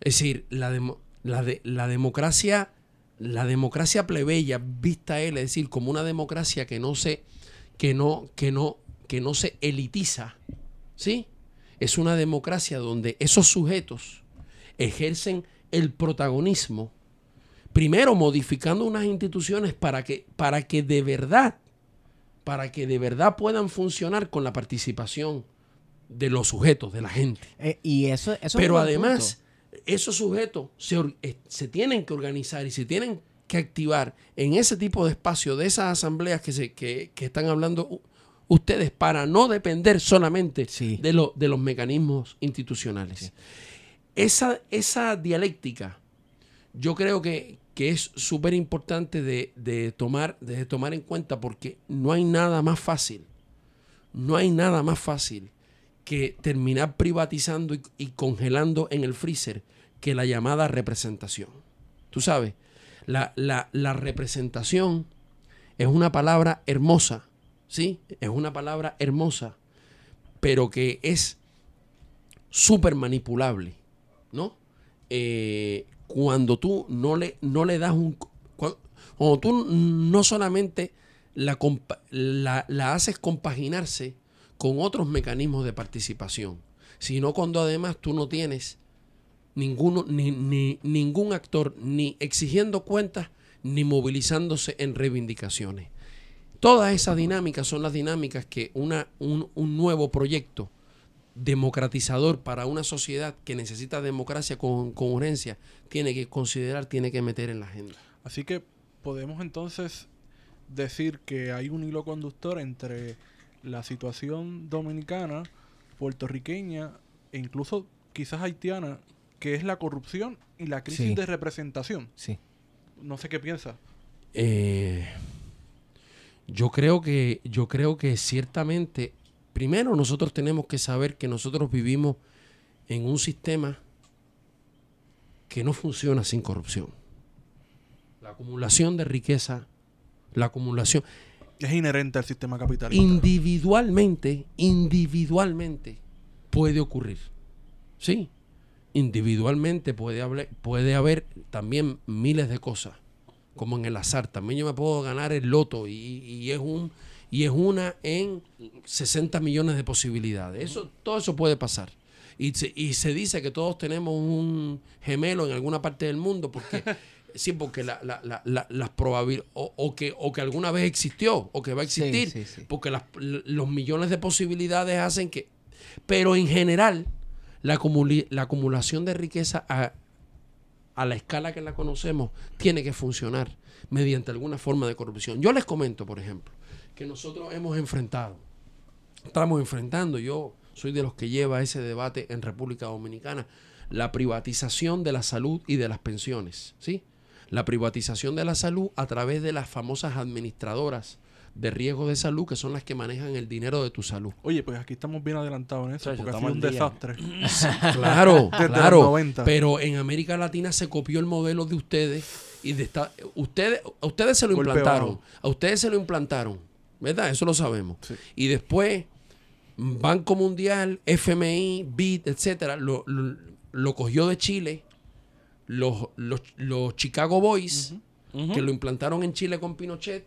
[SPEAKER 1] Es decir, la, demo- la, de- la democracia, la democracia plebeya, vista él, es decir, como una democracia que no se, que no, que no, que no se elitiza, ¿sí? Es una democracia donde esos sujetos ejercen el protagonismo, primero modificando unas instituciones para que, para que de verdad, para que de verdad puedan funcionar con la participación de los sujetos, de la gente.
[SPEAKER 2] Eh, y eso,
[SPEAKER 1] Pero además, esos sujetos se, eh, se tienen que organizar y se tienen que activar en ese tipo de espacio, de esas asambleas que, se, que, que están hablando ustedes, para no depender solamente
[SPEAKER 2] Sí.
[SPEAKER 1] de, lo- de los mecanismos institucionales. Esa, esa dialéctica, yo creo que, que es súper importante de, de tomar, de tomar en cuenta porque no hay nada más fácil, no hay nada más fácil que terminar privatizando y, y congelando en el freezer que la llamada representación. Tú sabes, la, la- la representación es una palabra hermosa, ¿sí? Es una palabra hermosa, pero que es súper manipulable, ¿no? Eh, cuando tú no le, no le das un... cua- Cuando tú no solamente la, la, la haces compaginarse con otros mecanismos de participación, sino cuando además tú no tienes ninguno, ni, ni- ningún actor ni exigiendo cuentas ni movilizándose en reivindicaciones. Todas esas dinámicas son las dinámicas que una, un, un nuevo proyecto democratizador para una sociedad que necesita democracia con, con urgencia tiene que considerar, tiene que meter en la agenda.
[SPEAKER 4] Así que podemos entonces decir que hay un hilo conductor entre la situación dominicana, puertorriqueña e incluso quizás haitiana, que es la corrupción y la crisis
[SPEAKER 2] Sí.
[SPEAKER 4] de representación.
[SPEAKER 2] Sí.
[SPEAKER 4] No sé qué piensa.
[SPEAKER 1] Eh, yo creo que, yo creo que ciertamente, primero nosotros tenemos que saber que nosotros vivimos en un sistema que no funciona sin corrupción. La acumulación de riqueza, la acumulación,
[SPEAKER 4] Es inherente al sistema capitalista.
[SPEAKER 1] individualmente, individualmente puede ocurrir. Sí, individualmente puede haber, puede haber también miles de cosas como en el azar. También yo me puedo ganar el loto y, y es un y es una en 60 millones de posibilidades. Eso, todo eso puede pasar. Y se, y se dice que todos tenemos un gemelo en alguna parte del mundo porque sí, porque la, la, la, la- las probabilidades, o, o que, o que alguna vez existió, o que va a
[SPEAKER 2] Sí,
[SPEAKER 1] existir,
[SPEAKER 2] sí, sí.
[SPEAKER 1] porque las- los millones de posibilidades hacen que... Pero en general, la, acumuli- la acumulación de riqueza a, a la escala que la conocemos tiene que funcionar mediante alguna forma de corrupción. Yo les comento, por ejemplo, que nosotros hemos enfrentado, estamos enfrentando, yo soy de los que lleva ese debate en República Dominicana, la privatización de la salud y de las pensiones, ¿sí? La privatización de la salud a través de las famosas administradoras de riesgo de salud, que son las que manejan el dinero de tu salud.
[SPEAKER 4] Oye, pues aquí estamos bien adelantados en eso,
[SPEAKER 3] Chacho,
[SPEAKER 4] porque ha
[SPEAKER 3] estamos
[SPEAKER 4] sido un
[SPEAKER 3] día.
[SPEAKER 4] desastre.
[SPEAKER 1] Claro,
[SPEAKER 4] Desde
[SPEAKER 1] claro.
[SPEAKER 4] los 90.
[SPEAKER 1] Pero en América Latina se copió el modelo de ustedes y de esta- ustedes, a ustedes se lo
[SPEAKER 4] Golpe
[SPEAKER 1] implantaron.
[SPEAKER 4] bajo.
[SPEAKER 1] A ustedes se lo implantaron. ¿Verdad? Eso lo sabemos.
[SPEAKER 4] Sí.
[SPEAKER 1] Y después, Banco Mundial, FMI, BID, etcétera, lo, lo- lo cogió de Chile, los, los, los Chicago Boys, que lo implantaron en Chile con Pinochet.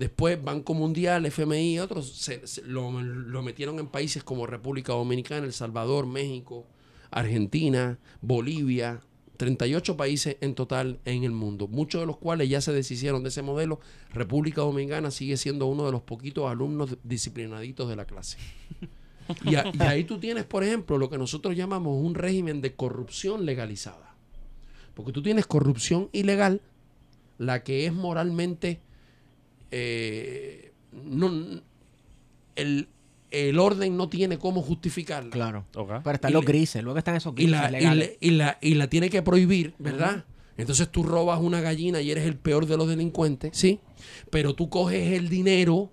[SPEAKER 1] Después Banco Mundial, FMI y otros se- se- lo, lo metieron en países como República Dominicana, El Salvador, México, Argentina, Bolivia, 38 países en total en el mundo, muchos de los cuales ya se deshicieron de ese modelo. República Dominicana sigue siendo uno de los poquitos alumnos disciplinaditos de la clase. Y, a- y ahí tú tienes, por ejemplo, lo que nosotros llamamos un régimen de corrupción legalizada. Porque tú tienes corrupción ilegal, la que es moralmente eh, no, el, el orden no tiene cómo justificarla.
[SPEAKER 2] Claro.
[SPEAKER 3] Ok.
[SPEAKER 2] Pero están
[SPEAKER 1] Y
[SPEAKER 2] los
[SPEAKER 1] le-
[SPEAKER 2] grises. Luego están esos
[SPEAKER 1] Y
[SPEAKER 2] grises
[SPEAKER 1] y, la, y, la, y la tiene que prohibir, ¿verdad? Entonces tú robas una gallina y eres el peor de los delincuentes, ¿sí? Pero tú coges el dinero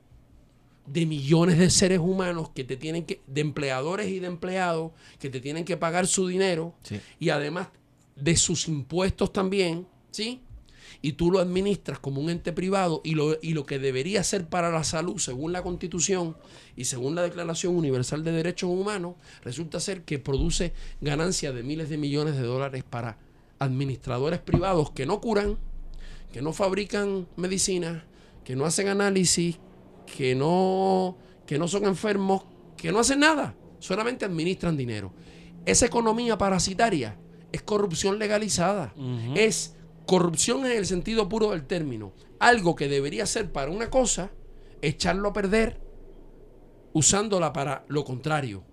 [SPEAKER 1] de millones de seres humanos que te tienen que, de empleadores y de empleados, que te tienen que pagar su dinero
[SPEAKER 2] Sí.
[SPEAKER 1] y además de sus impuestos también, ¿sí? Y tú lo administras como un ente privado y lo, y lo que debería ser para la salud, según la Constitución y según la Declaración Universal de Derechos Humanos, resulta ser que produce ganancias de miles de millones de dólares para administradores privados que no curan, que no fabrican medicinas, que no hacen análisis, que no, que no son enfermos, que no hacen nada, solamente administran dinero. Esa economía parasitaria es corrupción legalizada, es corrupción en el sentido puro del término. Algo que debería ser para una cosa, echarlo a perder usándola para lo contrario,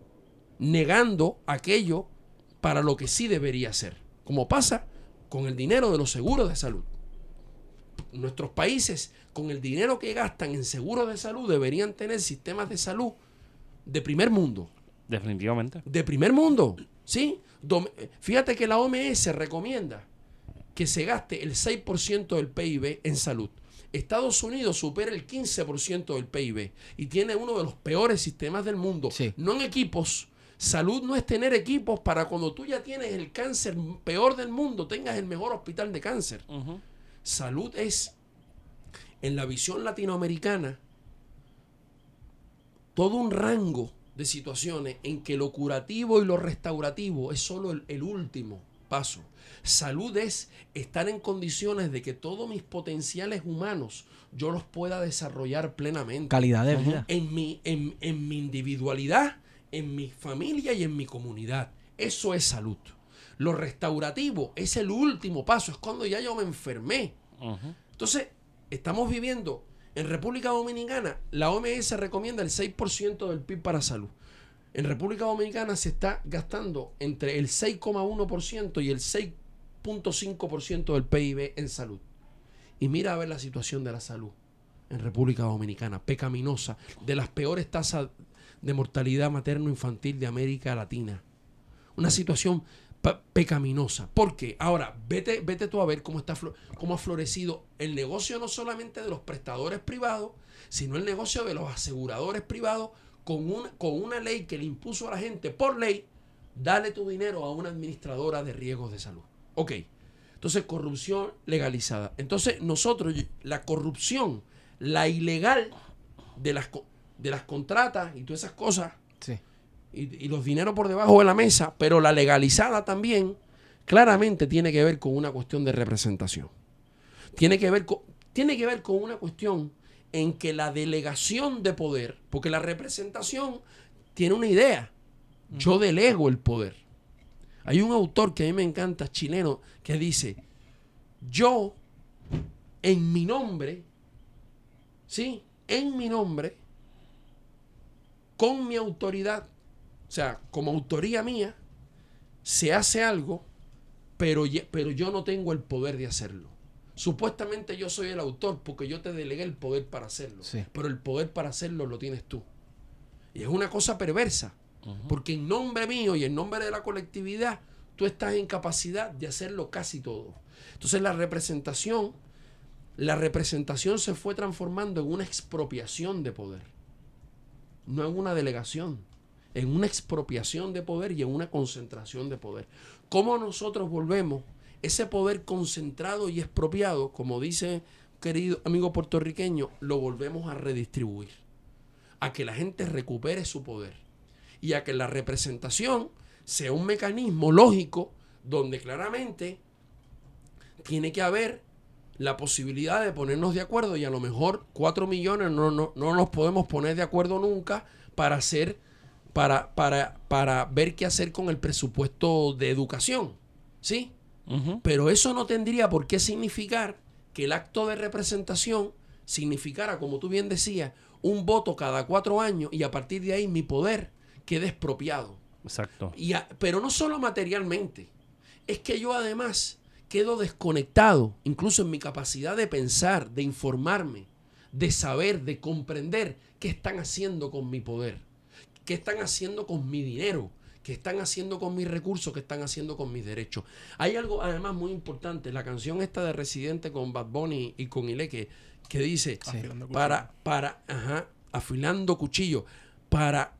[SPEAKER 1] negando aquello para lo que sí debería ser, como pasa con el dinero de los seguros de salud. Nuestros países, con el dinero que gastan en seguros de salud, deberían tener sistemas de salud de primer mundo.
[SPEAKER 3] Definitivamente.
[SPEAKER 1] De primer mundo, ¿sí? Dom- Fíjate que la OMS recomienda que se gaste el 6% del PIB en salud. Estados Unidos supera el 15% del PIB y tiene uno de los peores sistemas del mundo.
[SPEAKER 2] Sí.
[SPEAKER 1] No en equipos. Salud no es tener equipos para cuando tú ya tienes el cáncer peor del mundo, tengas el mejor hospital de cáncer. Salud es, en la visión latinoamericana, todo un rango de situaciones en que lo curativo y lo restaurativo es solo el, el último paso. Salud es estar en condiciones de que todos mis potenciales humanos yo los pueda desarrollar plenamente
[SPEAKER 2] Calidad de vida.
[SPEAKER 1] en mi, en, en mi individualidad, en mi familia y en mi comunidad. Eso es salud. Lo restaurativo es el último paso, es cuando ya yo me enfermé. Entonces, estamos viviendo en República Dominicana, la OMS recomienda el 6% del PIB para salud. En República Dominicana se está gastando entre el 6,1% y el 6,5% del PIB en salud. Y mira a ver la situación de la salud en República Dominicana, pecaminosa, de las peores tasas de mortalidad materno-infantil de América Latina. Una situación pecaminosa. ¿Por qué? Ahora, vete, vete tú a ver cómo, está, cómo ha florecido el negocio no solamente de los prestadores privados, sino el negocio de los aseguradores privados con una, con una ley que le impuso a la gente por ley, dale tu dinero a una administradora de riesgos de salud. Ok. Entonces, corrupción legalizada. Entonces, nosotros, la corrupción, la ilegal de las, de las contratas y todas esas cosas,
[SPEAKER 2] Sí.
[SPEAKER 1] y, y los dineros por debajo de la mesa, pero la legalizada también, claramente tiene que ver con una cuestión de representación. tiene que ver con, tiene que ver con una cuestión en que la delegación de poder, porque la representación tiene una idea, yo delego el poder. Hay un autor que a mí me encanta, chileno, que dice, yo en mi nombre, ¿sí? En mi nombre, con mi autoridad, o sea, como autoría mía, se hace algo, pero, pero yo no tengo el poder de hacerlo. Supuestamente yo soy el autor porque yo te delegué el poder para hacerlo,
[SPEAKER 2] Sí.
[SPEAKER 1] pero el poder para hacerlo lo tienes tú. Y es una cosa perversa, porque en nombre mío y en nombre de la colectividad, tú estás en capacidad de hacerlo casi todo. Entonces la representación, la representación se fue transformando en una expropiación de poder, no en una delegación, en una expropiación de poder y en una concentración de poder. ¿Cómo nosotros volvemos ese poder concentrado y expropiado, como dice querido amigo puertorriqueño, lo volvemos a redistribuir? A que la gente recupere su poder y a que la representación sea un mecanismo lógico donde claramente tiene que haber la posibilidad de ponernos de acuerdo y a lo mejor cuatro millones no, no, no nos podemos poner de acuerdo nunca para hacer para, para, para ver qué hacer con el presupuesto de educación. ¿Sí? Pero eso no tendría por qué significar que el acto de representación significara, como tú bien decías, un voto cada cuatro años y a partir de ahí mi poder quede expropiado.
[SPEAKER 3] Exacto.
[SPEAKER 1] Y a- pero no solo materialmente, es que yo además quedo desconectado, incluso en mi capacidad de pensar, de informarme, de saber, de comprender qué están haciendo con mi poder, qué están haciendo con mi dinero, qué están haciendo con mis recursos, qué están haciendo con mis derechos. Hay algo además muy importante, la canción esta de Residente con Bad Bunny y con Ile que, que dice,
[SPEAKER 4] Afilando
[SPEAKER 1] para, para, ajá, afilando cuchillo, para,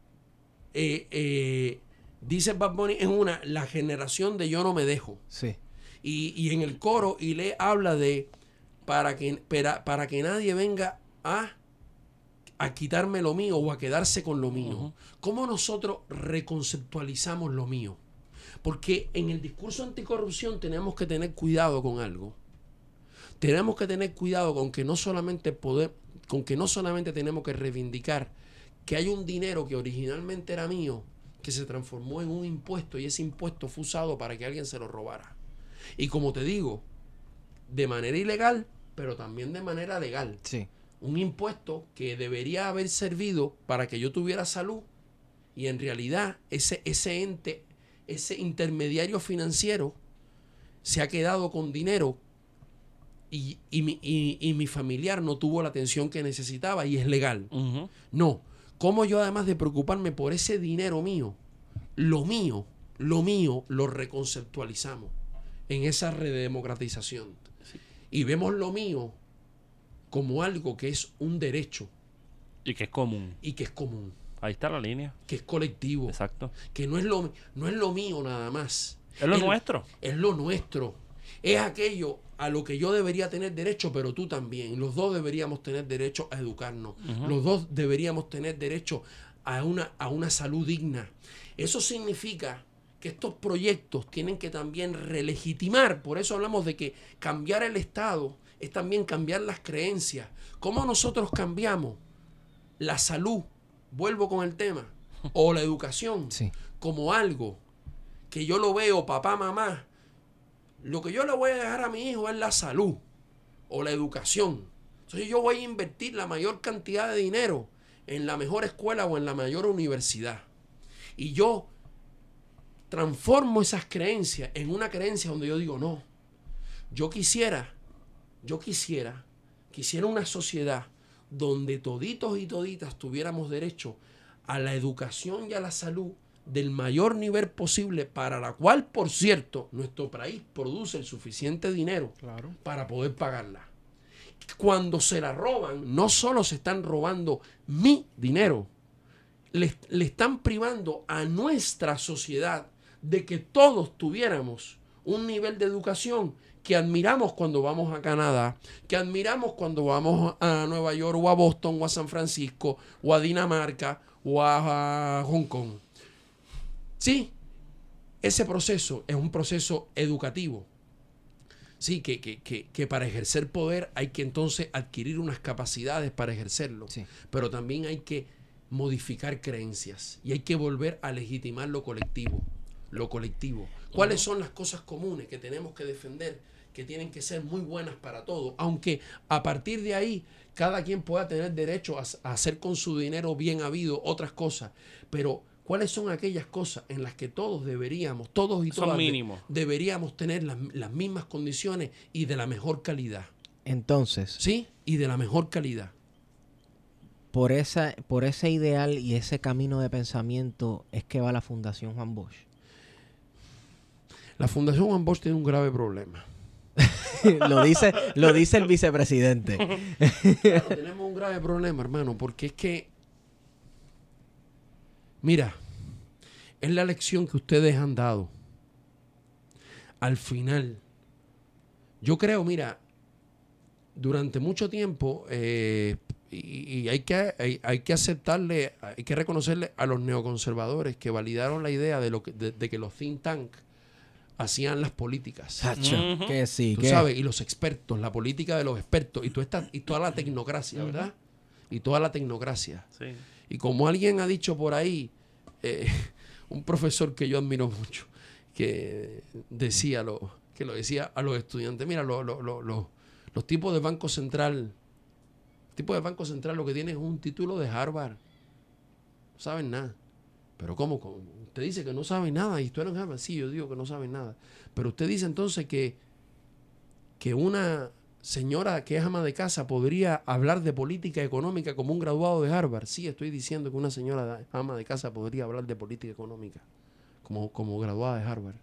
[SPEAKER 1] eh, eh, dice Bad Bunny en una, la generación de yo no me dejo.
[SPEAKER 2] Sí.
[SPEAKER 1] Y, y en el coro, y le habla de para que, para, para que nadie venga a, a quitarme lo mío o a quedarse con lo mío. ¿Cómo nosotros reconceptualizamos lo mío? Porque en el discurso anticorrupción tenemos que tener cuidado con algo. Tenemos que tener cuidado con que no solamente poder, con que no solamente tenemos que reivindicar que hay un dinero que originalmente era mío, que se transformó en un impuesto y ese impuesto fue usado para que alguien se lo robara. Y como te digo, de manera ilegal, pero también de manera legal.
[SPEAKER 2] Sí.
[SPEAKER 1] Un impuesto que debería haber servido para que yo tuviera salud y en realidad ese, ese ente, ese intermediario financiero se ha quedado con dinero y, y mi, y- y mi familiar no tuvo la atención que necesitaba y es legal. No. ¿Cómo yo además de preocuparme por ese dinero mío, lo mío, lo mío, lo reconceptualizamos en esa redemocratización? Y vemos lo mío como algo que es un derecho
[SPEAKER 3] Y que es común.
[SPEAKER 1] y que es común,
[SPEAKER 3] Ahí está la línea.
[SPEAKER 1] que es colectivo,
[SPEAKER 3] Exacto.
[SPEAKER 1] que no es lo, no es lo mío nada más.
[SPEAKER 3] Es lo nuestro.
[SPEAKER 1] Es lo nuestro. Es aquello a lo que yo debería tener derecho, pero tú también. Los dos deberíamos tener derecho a educarnos. Los dos deberíamos tener derecho a una, a una salud digna. Eso significa que estos proyectos tienen que también relegitimar. Por eso hablamos de que cambiar el Estado es también cambiar las creencias. ¿Cómo nosotros cambiamos la salud? Vuelvo con el tema. O la educación
[SPEAKER 2] Sí.
[SPEAKER 1] como algo que yo lo veo, papá, mamá, lo que yo le voy a dejar a mi hijo es la salud o la educación. Entonces yo voy a invertir la mayor cantidad de dinero en la mejor escuela o en la mayor universidad. Y yo transformo esas creencias en una creencia donde yo digo, no, yo quisiera, yo quisiera, quisiera una sociedad donde toditos y toditas tuviéramos derecho a la educación y a la salud del mayor nivel posible, para la cual, por cierto, nuestro país produce el suficiente dinero
[SPEAKER 4] Claro.
[SPEAKER 1] para poder pagarla. Cuando se la roban, no solo se están robando mi dinero, le, le están privando a nuestra sociedad de que todos tuviéramos un nivel de educación que admiramos cuando vamos a Canadá, que admiramos cuando vamos a Nueva York o a Boston o a San Francisco o a Dinamarca o a, a Hong Kong. Sí, ese proceso es un proceso educativo. Sí, que, que, que, que para ejercer poder hay que entonces adquirir unas capacidades para ejercerlo.
[SPEAKER 2] Sí.
[SPEAKER 1] Pero también hay que modificar creencias y hay que volver a legitimar lo colectivo. Lo colectivo. ¿Cuáles son las cosas comunes que tenemos que defender? Que tienen que ser muy buenas para todos. Aunque a partir de ahí cada quien pueda tener derecho a, a hacer con su dinero bien habido otras cosas. Pero ¿cuáles son aquellas cosas en las que todos deberíamos, todos y
[SPEAKER 3] Son
[SPEAKER 1] todas,
[SPEAKER 3] mínimos.
[SPEAKER 1] deberíamos tener las, las mismas condiciones y de la mejor calidad?
[SPEAKER 2] Entonces,
[SPEAKER 1] ¿Sí? Y de la mejor calidad.
[SPEAKER 2] por, esa, por ese ideal y ese camino de pensamiento es que va la Fundación Juan Bosch.
[SPEAKER 1] La Fundación Juan Bosch tiene un grave problema.
[SPEAKER 2] lo, dice, lo dice el vicepresidente.
[SPEAKER 1] Claro, tenemos un grave problema, hermano, porque es que, mira, es la lección que ustedes han dado. Al final, yo creo, mira, durante mucho tiempo, eh, y, y hay, que, hay, hay que aceptarle, hay que reconocerle a los neoconservadores que validaron la idea de, lo que, de, de que los think tank hacían las políticas.
[SPEAKER 2] Que sí,
[SPEAKER 1] Tú
[SPEAKER 2] que
[SPEAKER 1] sabes, y los expertos, la política de los expertos, y, tú estás, y toda la tecnocracia, ¿verdad? Y toda la tecnocracia.
[SPEAKER 3] Sí.
[SPEAKER 1] Y como alguien ha dicho por ahí, eh, un profesor que yo admiro mucho, que decía lo, que lo decía a los estudiantes, mira, lo- lo- lo- lo- los tipos de Banco Central, tipos de Banco Central lo que tienen es un título de Harvard. No saben nada. Pero ¿cómo? ¿Cómo? Usted dice que no saben nada y estudiaron en Harvard. Sí, yo digo que no saben nada. Pero usted dice entonces que, que una señora que es ama de casa podría hablar de política económica como un graduado de Harvard. Sí, estoy diciendo que una señora ama de casa podría hablar de política económica como, como graduada de Harvard.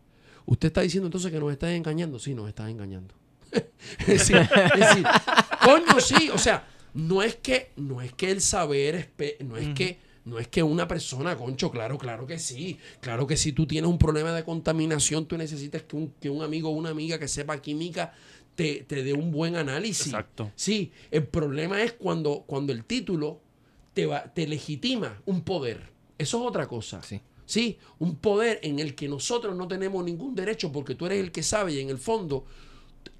[SPEAKER 1] Usted está diciendo entonces que nos están engañando. Sí, nos están engañando. es, decir, es coño, sí, o sea, no es que, no es que el saber, es pe- no es que, no es que una persona, concho, claro, claro que sí, claro que si tú tienes un problema de contaminación, tú necesitas que un, que un amigo o una amiga que sepa química te, te dé un buen análisis.
[SPEAKER 3] Exacto.
[SPEAKER 1] Sí, el problema es cuando, cuando el título te, va, te legitima un poder. Eso es otra cosa.
[SPEAKER 2] Sí.
[SPEAKER 1] Sí, un poder en el que nosotros no tenemos ningún derecho porque tú eres el que sabe y en el fondo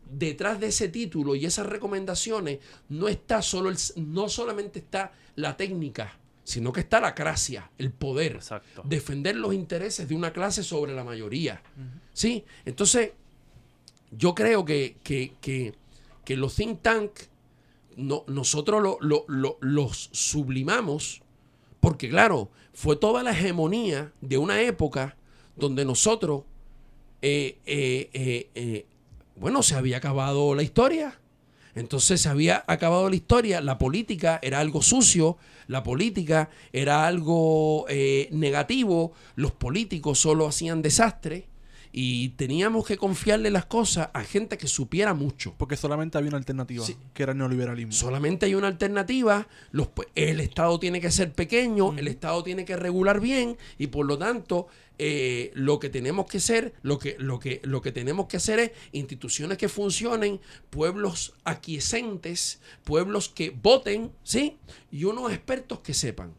[SPEAKER 1] detrás de ese título y esas recomendaciones no está solo el, no solamente está la técnica, sino que está la gracia, el poder,
[SPEAKER 3] Exacto.
[SPEAKER 1] defender los intereses de una clase sobre la mayoría. ¿Sí? Entonces, yo creo que, que, que, que los think tank no, nosotros lo- lo- lo- los sublimamos porque, claro, fue toda la hegemonía de una época donde nosotros, eh, eh, eh, bueno, se había acabado la historia. Entonces se había acabado la historia, la política era algo sucio, la política era algo negativo, los políticos solo hacían desastre y teníamos que confiarle las cosas a gente que supiera mucho.
[SPEAKER 4] Porque solamente había una alternativa,
[SPEAKER 1] Sí.
[SPEAKER 4] que era el neoliberalismo.
[SPEAKER 1] Solamente hay una alternativa. Los, el Estado tiene que ser pequeño, el Estado tiene que regular bien y por lo tanto eh, lo que tenemos que hacer, lo que, lo, que, lo que tenemos que hacer es instituciones que funcionen, pueblos aquiescentes, pueblos que voten, ¿sí? Y unos expertos que sepan.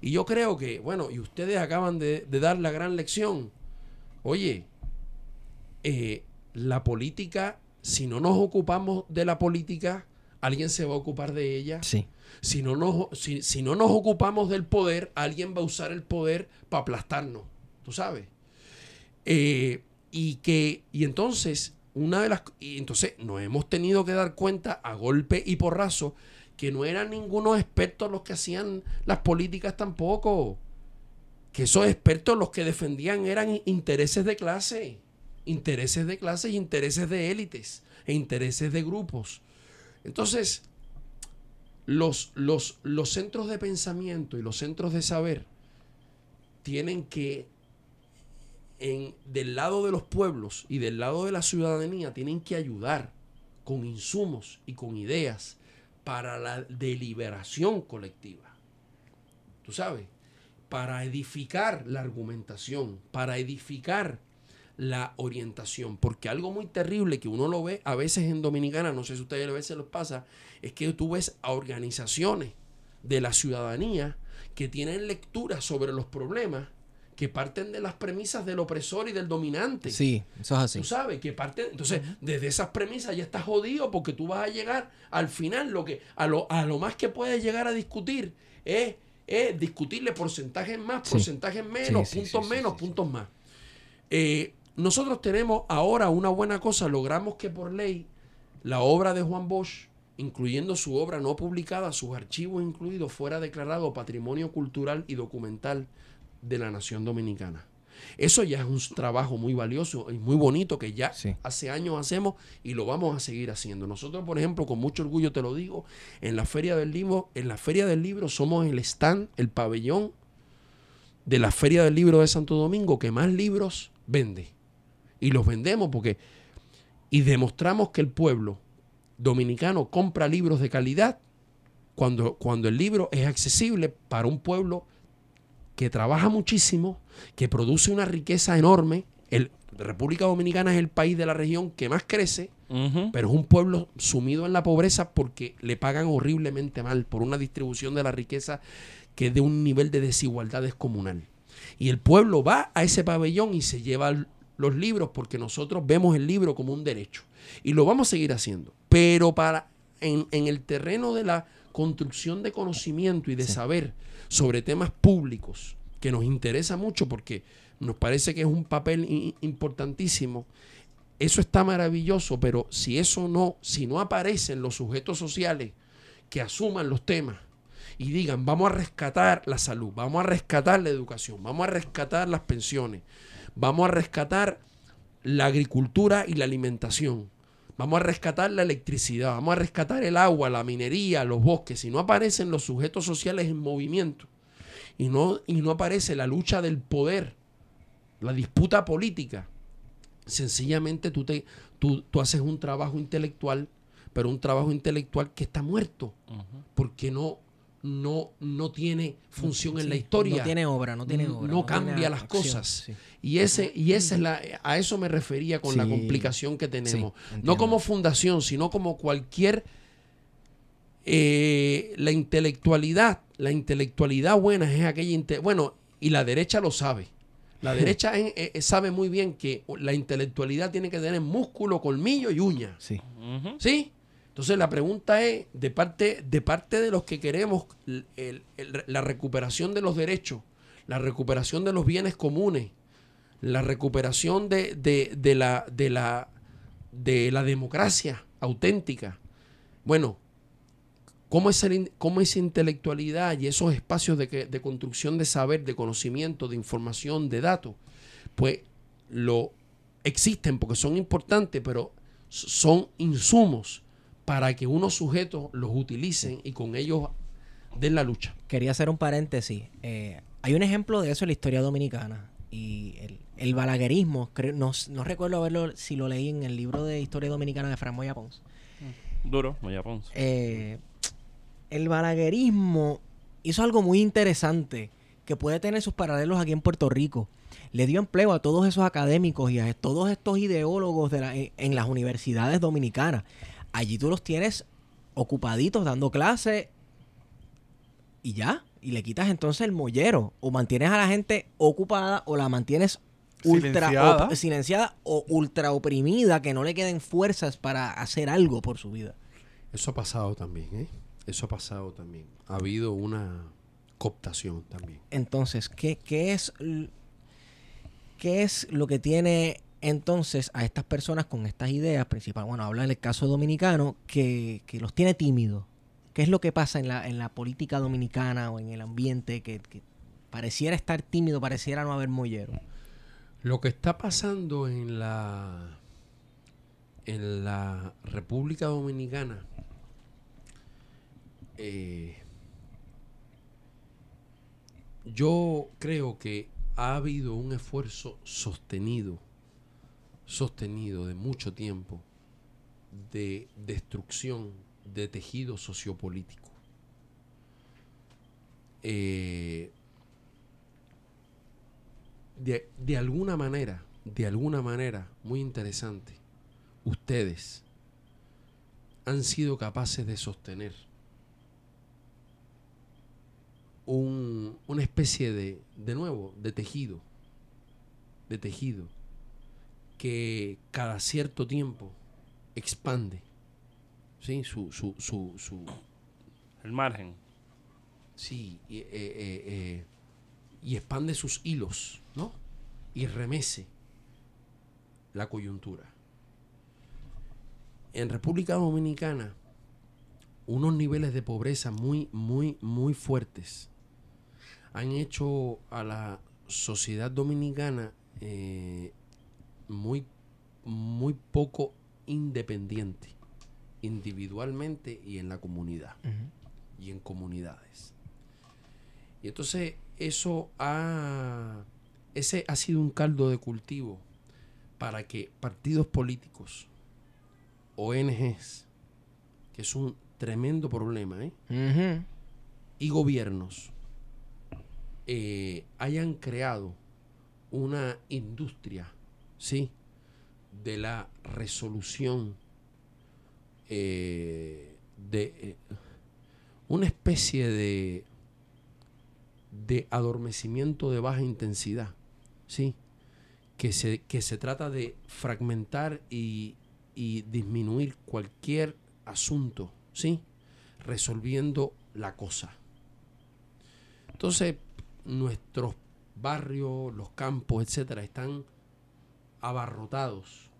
[SPEAKER 1] Y yo creo que, bueno, y ustedes acaban de, de dar la gran lección. Oye, eh, la política, si no nos ocupamos de la política, alguien se va a ocupar de ella.
[SPEAKER 2] Sí.
[SPEAKER 1] Si no nos, si, si no nos ocupamos del poder, alguien va a usar el poder para aplastarnos. ¿Tú sabes? Eh, y que, y entonces, una de las, y entonces nos hemos tenido que dar cuenta a golpe y porrazo que no eran ningunos expertos los que hacían las políticas tampoco. Que esos expertos los que defendían eran intereses de clase, intereses de clase y intereses de élites e intereses de grupos. Entonces, los, los, los centros de pensamiento y los centros de saber tienen que, en, del lado de los pueblos y del lado de la ciudadanía, tienen que ayudar con insumos y con ideas para la deliberación colectiva. ¿Tú sabes? Para edificar la argumentación, para edificar la orientación. Porque algo muy terrible que uno lo ve a veces en Dominicana, no sé si a ustedes a veces les pasa, es que tú ves a organizaciones de la ciudadanía que tienen lecturas sobre los problemas que parten de las premisas del opresor y del dominante.
[SPEAKER 2] Sí, eso es así.
[SPEAKER 1] Tú sabes que parte, entonces, desde esas premisas ya estás jodido porque tú vas a llegar al final, lo que, a lo, a lo más que puedes llegar a discutir es, es discutirle porcentajes más,
[SPEAKER 2] Sí.
[SPEAKER 1] porcentajes menos,
[SPEAKER 2] Sí, sí,
[SPEAKER 1] puntos menos, puntos más. Eh, nosotros tenemos ahora una buena cosa, logramos que por ley la obra de Juan Bosch, incluyendo su obra no publicada, sus archivos incluidos, fuera declarado patrimonio cultural y documental de la nación dominicana. Eso ya es un trabajo muy valioso y muy bonito que ya
[SPEAKER 2] Sí.
[SPEAKER 1] hace años hacemos y lo vamos a seguir haciendo. Nosotros, por ejemplo, con mucho orgullo te lo digo, en la Feria del Libro, en la Feria del Libro somos el stand, el pabellón de la Feria del Libro de Santo Domingo que más libros vende. Y los vendemos porque y demostramos que el pueblo dominicano compra libros de calidad cuando, cuando el libro es accesible para un pueblo que trabaja muchísimo, que produce una riqueza enorme. El, República Dominicana es el país de la región que más crece, pero es un pueblo sumido en la pobreza porque le pagan horriblemente mal por una distribución de la riqueza que es de un nivel de desigualdad descomunal. Y el pueblo va a ese pabellón y se lleva los libros porque nosotros vemos el libro como un derecho. Y lo vamos a seguir haciendo. Pero para en, en el terreno de la construcción de conocimiento y de saber sobre temas públicos que nos interesa mucho porque nos parece que es un papel importantísimo. Eso está maravilloso, pero si eso no, si no aparecen los sujetos sociales que asuman los temas y digan, vamos a rescatar la salud, vamos a rescatar la educación, vamos a rescatar las pensiones, vamos a rescatar la agricultura y la alimentación, vamos a rescatar la electricidad, vamos a rescatar el agua, la minería, los bosques, si no aparecen los sujetos sociales en movimiento y no, y no aparece la lucha del poder, la disputa política, sencillamente tú, te, tú, tú haces un trabajo intelectual, pero un trabajo intelectual que está muerto, porque no, no, no tiene función en la historia.
[SPEAKER 2] No tiene obra, no tiene
[SPEAKER 1] No
[SPEAKER 2] obra. tiene
[SPEAKER 1] cambia las
[SPEAKER 2] acción,
[SPEAKER 1] cosas.
[SPEAKER 2] sí.
[SPEAKER 1] Y ese, y esa es la, a eso me refería con la complicación que tenemos. No como fundación, sino como cualquier eh, la intelectualidad, la intelectualidad buena es aquella bueno, y la derecha lo sabe. La derecha en- eh, sabe muy bien que la intelectualidad tiene que tener músculo, colmillo y uña.
[SPEAKER 2] Sí.
[SPEAKER 1] ¿Sí? Entonces la pregunta es, de parte de, parte de los que queremos la recuperación de los derechos, la recuperación de los bienes comunes, la recuperación de, de- de la, de, la, de la democracia auténtica. Bueno, ¿cómo, es el in- cómo esa intelectualidad y esos espacios de, que- de construcción de saber, de conocimiento, de información, de datos, pues lo existen porque son importantes, pero son insumos para que unos sujetos los utilicen y con ellos den la lucha.
[SPEAKER 2] Quería hacer un paréntesis. Eh, hay un ejemplo de eso en la historia dominicana. Y el, el balaguerismo, creo- no, no recuerdo haberlo, si lo leí en el libro de historia dominicana de Fran Moya Pons.
[SPEAKER 3] Duro, Moya Ponce.
[SPEAKER 2] Eh, el balaguerismo hizo algo muy interesante que puede tener sus paralelos aquí en Puerto Rico. Le dio empleo a todos esos académicos y a todos estos ideólogos de la- en, en las universidades dominicanas. Allí tú los tienes ocupaditos dando clases y ya. Y le quitas entonces el mollero. O mantienes a la gente ocupada o la mantienes ultra
[SPEAKER 4] Silenciada.
[SPEAKER 2] op- silenciada o ultra oprimida que no le queden fuerzas para hacer algo por su vida.
[SPEAKER 1] Eso ha pasado también, ¿eh? Eso ha pasado también. Ha habido una cooptación también.
[SPEAKER 2] Entonces, ¿qué, qué es, ¿qué es lo que tiene entonces a estas personas con estas ideas principales? Bueno, habla del caso dominicano que, que los tiene tímidos. ¿Qué es lo que pasa en la, en la política dominicana o en el ambiente que, que pareciera estar tímido, pareciera no haber mollero?
[SPEAKER 1] Lo que está pasando en la en la República Dominicana eh, yo creo que ha habido un esfuerzo sostenido sostenido de mucho tiempo de destrucción de tejido sociopolítico. Eh, de, de alguna manera, de alguna manera muy interesante, ustedes han sido capaces de sostener un- una especie de, de nuevo, de tejido, de tejido, que cada cierto tiempo expande, ¿sí? Su, su, su, su,
[SPEAKER 3] El margen.
[SPEAKER 1] sí, y, eh, eh, eh, y expande sus hilos, ¿no? Y remece la coyuntura. En República Dominicana, unos niveles de pobreza muy, muy, muy fuertes han hecho a la sociedad dominicana eh, muy, muy poco independiente, individualmente y en la comunidad y en comunidades. Y entonces eso ha, ese ha sido un caldo de cultivo para que partidos políticos, ONGs, que es un tremendo problema, ¿eh? Y gobiernos eh, hayan creado una industria, ¿sí? De la resolución eh, de eh, una especie de de adormecimiento de baja intensidad, ¿sí? Que se, que se trata de fragmentar y, y disminuir cualquier asunto, ¿sí? Resolviendo la cosa. Entonces, nuestros barrios, los campos, etcétera, están abarrotados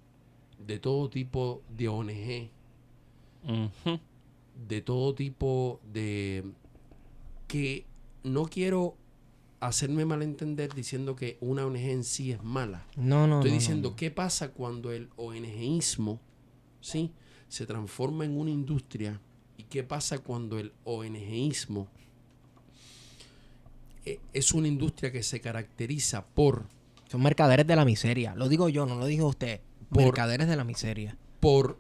[SPEAKER 1] de todo tipo de ONG, de todo tipo de que no quiero hacerme malentender diciendo que una ONG en sí es mala.
[SPEAKER 2] No, no,
[SPEAKER 1] Estoy
[SPEAKER 2] no, no,
[SPEAKER 1] diciendo
[SPEAKER 2] no.
[SPEAKER 1] qué pasa cuando el ONGismo ¿sí? se transforma en una industria y qué pasa cuando el ONGismo eh, es una industria que se caracteriza por
[SPEAKER 2] Son mercaderes de la miseria. Lo digo yo, no lo dijo usted.
[SPEAKER 1] Por-
[SPEAKER 2] mercaderes de la miseria.
[SPEAKER 1] por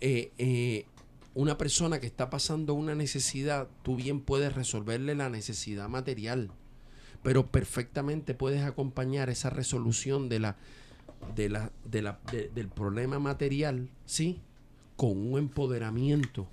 [SPEAKER 1] eh, eh, una persona que está pasando una necesidad, tú bien puedes resolverle la necesidad material, pero perfectamente puedes acompañar esa resolución de la, de la, de la- de- del problema material, ¿sí? Con un empoderamiento,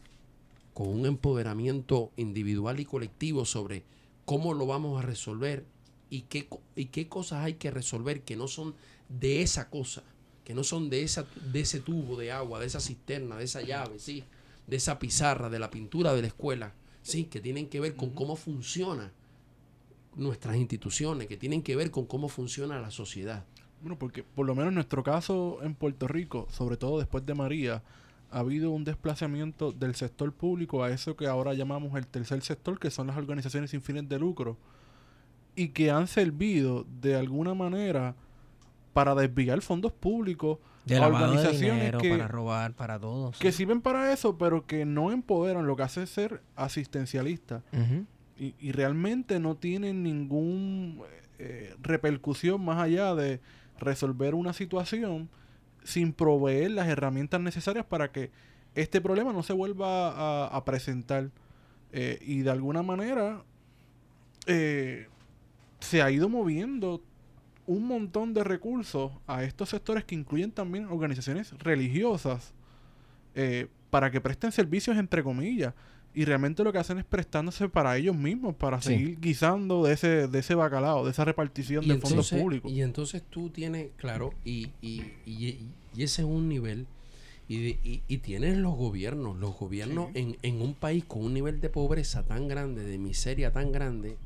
[SPEAKER 1] con un empoderamiento individual y colectivo sobre cómo lo vamos a resolver y qué, y qué cosas hay que resolver que no son de esa cosa, que no son de, esa, de ese tubo de agua, de esa cisterna, de esa llave, ¿sí? de esa pizarra, de la pintura de la escuela, ¿sí? que tienen que ver con cómo funciona nuestras instituciones, que tienen que ver con cómo funciona la sociedad.
[SPEAKER 4] Bueno, porque por lo menos en nuestro caso en Puerto Rico, sobre todo después de María, ha habido un desplazamiento del sector público a eso que ahora llamamos el tercer sector, que son las organizaciones sin fines de lucro, y que han servido de alguna manera para desviar fondos públicos
[SPEAKER 2] De
[SPEAKER 4] a
[SPEAKER 2] de
[SPEAKER 4] organizaciones
[SPEAKER 2] dinero,
[SPEAKER 4] que,
[SPEAKER 2] para robar, para todo. sí.
[SPEAKER 4] que sirven para eso, pero que no empoderan, lo que hace es ser asistencialista. Y, y realmente no tienen ningún eh, repercusión más allá de resolver una situación sin proveer las herramientas necesarias para que este problema no se vuelva a, a presentar Eh, y de alguna manera eh, se ha ido moviendo un montón de recursos a estos sectores que incluyen también organizaciones religiosas eh, para que presten servicios entre comillas y realmente lo que hacen es prestándose para ellos mismos para
[SPEAKER 2] Sí.
[SPEAKER 4] seguir guisando de ese de ese bacalao de esa repartición
[SPEAKER 1] Y
[SPEAKER 4] de fondos públicos
[SPEAKER 1] y entonces tú tienes, claro, y, y, y- ese es un nivel, y, de- y, y tienes los gobiernos, los gobiernos
[SPEAKER 4] Sí.
[SPEAKER 1] en, en un país con un nivel de pobreza tan grande, de miseria tan grande,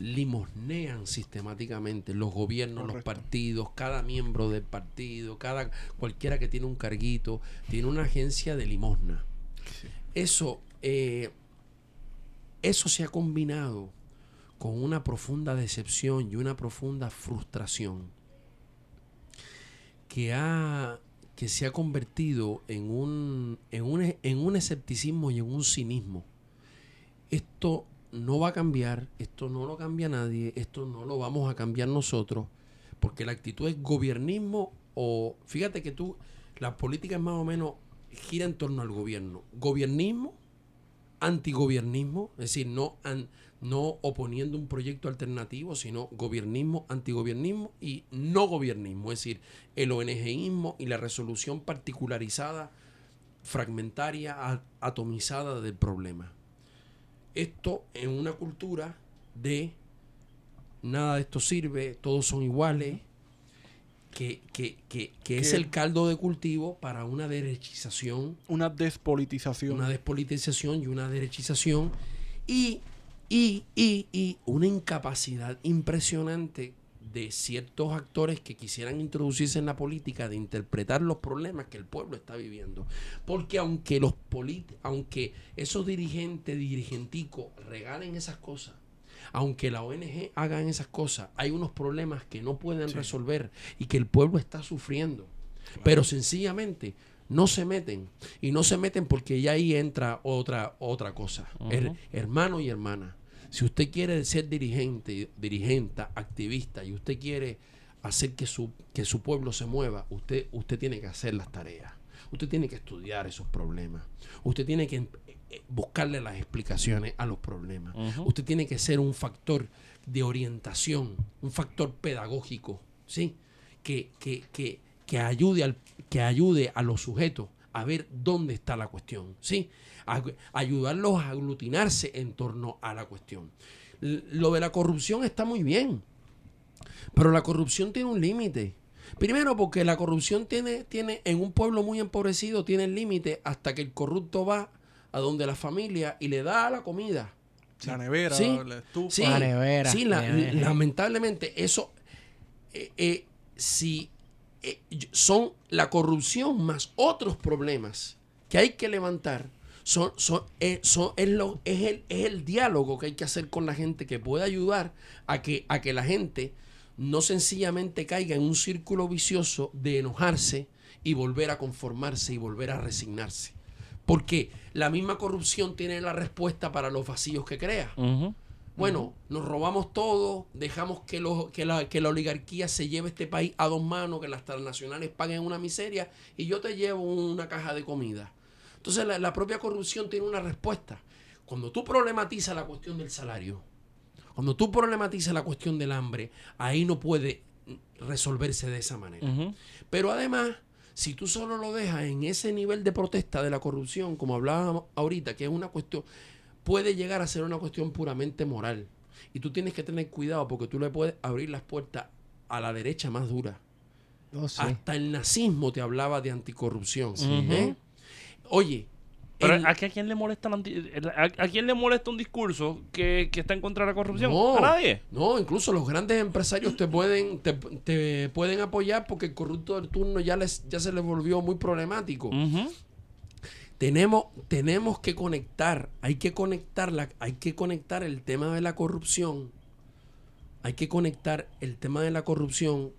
[SPEAKER 1] limosnean sistemáticamente los gobiernos, los partidos, cada miembro del partido, cada cualquiera que tiene un carguito, tiene una agencia de limosna. Eso, eh, eso se ha combinado con una profunda decepción y una profunda frustración que, ha, que se ha convertido en un, en, un, en un escepticismo y en un cinismo. Esto no va a cambiar, esto no lo cambia nadie, esto no lo vamos a cambiar nosotros, porque la actitud es gobiernismo o, fíjate que tú, la política es más o menos gira en torno al gobierno. Gobiernismo, antigobiernismo, es decir, no, no oponiendo un proyecto alternativo, sino gobiernismo, antigobiernismo y no gobiernismo, es decir, el ONGismo y la resolución particularizada, fragmentaria, atomizada del problema. Esto en una cultura de nada de esto sirve, todos son iguales, que, que, que, que es el caldo de cultivo para una derechización
[SPEAKER 4] Una despolitización.
[SPEAKER 1] una despolitización y una derechización y, y, y, y una incapacidad impresionante de ciertos actores que quisieran introducirse en la política de interpretar los problemas que el pueblo está viviendo. Porque aunque los polit- aunque esos dirigentes, dirigenticos regalen esas cosas, aunque la ONG hagan esas cosas, hay unos problemas que no pueden
[SPEAKER 4] Sí.
[SPEAKER 1] resolver y que el pueblo está sufriendo. Pero sencillamente no se meten. Y no se meten porque ya ahí entra otra, otra cosa. Her- hermano y hermana, si usted quiere ser dirigente, dirigente, activista, y usted quiere hacer que su, que su pueblo se mueva, usted, usted tiene que hacer las tareas. Usted tiene que estudiar esos problemas. Usted tiene que eh, buscarle las explicaciones a los problemas. Usted tiene que ser un factor de orientación, un factor pedagógico, ¿sí? Que, que, que, que ayude al, que ayude a los sujetos a ver dónde está la cuestión, ¿sí? A- ayudarlos a aglutinarse en torno a la cuestión. L- Lo de la corrupción está muy bien, pero la corrupción tiene un límite. Primero porque la corrupción tiene, tiene en un pueblo muy empobrecido, tiene el límite hasta que el corrupto va a donde la familia y le da la comida.
[SPEAKER 4] La nevera,
[SPEAKER 1] Sí.
[SPEAKER 4] la estufa.
[SPEAKER 1] Sí,
[SPEAKER 2] La nevera.
[SPEAKER 1] sí, la- lamentablemente eso, eh, eh, si eh, son la corrupción más otros problemas que hay que levantar, son, son, eh, son- es, lo- es el, es el diálogo que hay que hacer con la gente que puede ayudar a que, a que la gente no sencillamente caiga en un círculo vicioso de enojarse y volver a conformarse y volver a resignarse. Porque la misma corrupción tiene la respuesta para los vacíos que crea. Bueno, nos robamos todo, dejamos que, los- que, la, que la oligarquía se lleve este país a dos manos, que las transnacionales paguen una miseria y yo te llevo una caja de comida. Entonces la, la propia corrupción tiene una respuesta. Cuando tú problematizas la cuestión del salario, cuando tú problematizas la cuestión del hambre, ahí no puede resolverse de esa manera. Pero además, si tú solo lo dejas en ese nivel de protesta de la corrupción, como hablábamos ahorita, que es una cuestión, puede llegar a ser una cuestión puramente moral. Y tú tienes que tener cuidado porque tú le puedes abrir las puertas a la derecha más dura.
[SPEAKER 2] Oh, sí.
[SPEAKER 1] Hasta el nazismo te hablaba de anticorrupción.
[SPEAKER 3] Sí.
[SPEAKER 1] ¿eh? Oye,
[SPEAKER 3] Pero
[SPEAKER 1] el-
[SPEAKER 3] ¿a, quién le molesta a, quién le un discurso que, que está en contra de la corrupción?
[SPEAKER 1] No,
[SPEAKER 3] A nadie.
[SPEAKER 1] No, incluso los grandes empresarios te pueden, te, te pueden apoyar porque el corrupto del turno ya, les, ya se les volvió muy problemático. Tenemos, tenemos que conectar, hay que conectar la, hay que conectar el tema de la corrupción, hay que conectar el tema de la corrupción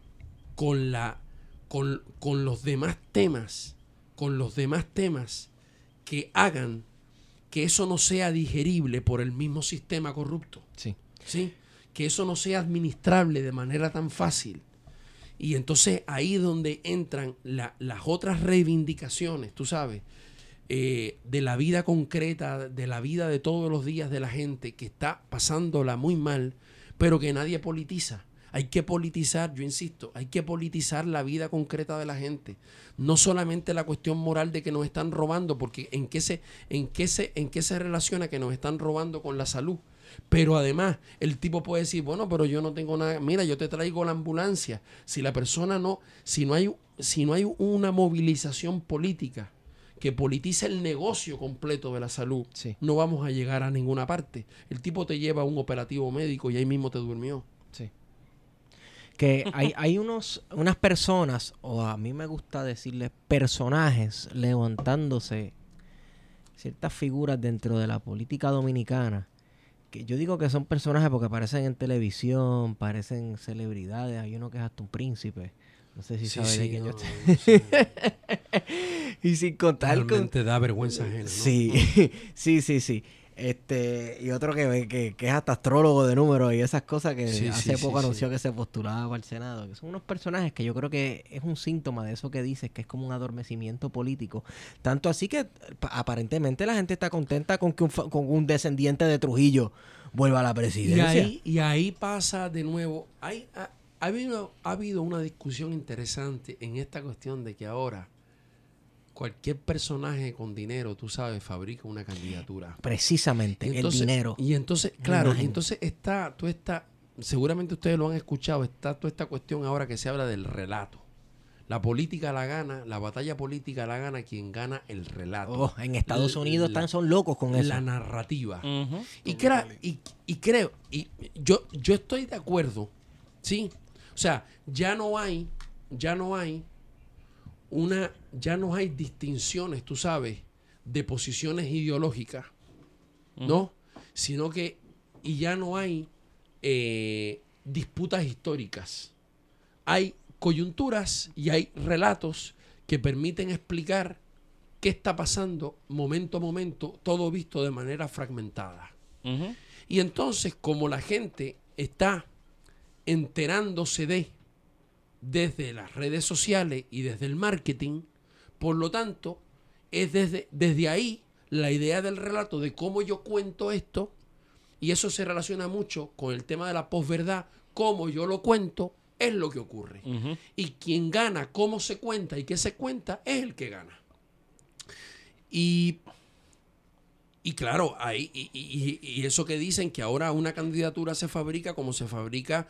[SPEAKER 1] con la, con, con los demás temas, con los demás temas que hagan que eso no sea digerible por el mismo sistema corrupto.
[SPEAKER 2] Sí.
[SPEAKER 1] ¿sí? Que eso no sea administrable de manera tan fácil. Y entonces ahí es donde entran la- las otras reivindicaciones, tú sabes, eh, de la vida concreta, de la vida de todos los días de la gente que está pasándola muy mal, pero que nadie politiza. Hay que politizar, yo insisto, hay que politizar la vida concreta de la gente. No solamente la cuestión moral de que nos están robando, porque en qué se, en qué se, en qué se relaciona que nos están robando con la salud. Pero además, el tipo puede decir, bueno, pero yo no tengo nada, mira, yo te traigo la ambulancia. Si la persona no, si no hay, si no hay una movilización política que politice el negocio completo de la salud,
[SPEAKER 2] Sí.
[SPEAKER 1] no vamos a llegar a ninguna parte. El tipo te lleva a un operativo médico y ahí mismo te durmió.
[SPEAKER 2] Que hay, hay unos, unas personas, o a mí me gusta decirles personajes, levantándose ciertas figuras dentro de la política dominicana, que yo digo que son personajes porque aparecen en televisión, parecen celebridades, hay uno que es hasta un príncipe. No sé si sabe de quién yo
[SPEAKER 1] no,
[SPEAKER 2] estoy.
[SPEAKER 1] sí.
[SPEAKER 2] Y sin contar con,
[SPEAKER 1] Realmente da vergüenza ajena. ¿no?
[SPEAKER 2] Sí, sí, sí, sí. Este, y otro que, que, que es hasta astrólogo de números y esas cosas que
[SPEAKER 1] Sí,
[SPEAKER 2] hace
[SPEAKER 1] sí,
[SPEAKER 2] poco
[SPEAKER 1] sí,
[SPEAKER 2] anunció que se postulaba para el Senado, que son unos personajes que yo creo que es un síntoma de eso que dices, que es como un adormecimiento político. Tanto así que pa- aparentemente la gente está contenta con que un, con un descendiente de Trujillo vuelva a la
[SPEAKER 1] Y
[SPEAKER 2] presidencia.
[SPEAKER 1] ahí, y ahí pasa de nuevo, hay, ha, ha habido, ha habido una discusión interesante en esta cuestión de que ahora cualquier personaje con dinero, tú sabes, fabrica una candidatura.
[SPEAKER 2] Precisamente,
[SPEAKER 1] entonces-
[SPEAKER 2] el dinero.
[SPEAKER 1] Y entonces, claro, y entonces está, tú está, seguramente ustedes lo han escuchado, está toda esta cuestión ahora que se habla del relato. La política la gana, la batalla política la gana quien gana el relato.
[SPEAKER 2] Oh, en Estados
[SPEAKER 1] La-
[SPEAKER 2] Unidos están son locos con eso.
[SPEAKER 1] la narrativa.
[SPEAKER 3] Ujú.
[SPEAKER 1] Y, crea- y, y creo, y yo, yo estoy de acuerdo, ¿sí? O sea, ya no hay, ya no hay una, ya no hay distinciones, tú sabes, de posiciones ideológicas, ¿no? Sino que, y ya no hay eh, disputas históricas. Hay coyunturas y hay relatos que permiten explicar qué está pasando momento a momento, todo visto de manera fragmentada. Y entonces, como la gente está enterándose de desde las redes sociales y desde el marketing, por lo tanto, es desde, desde ahí la idea del relato de cómo yo cuento esto, y eso se relaciona mucho con el tema de la posverdad, cómo yo lo cuento es lo que ocurre. Y quien gana cómo se cuenta y qué se cuenta es el que gana. Y, y claro, ahí, y, y- y eso que dicen que ahora una candidatura se fabrica como se fabrica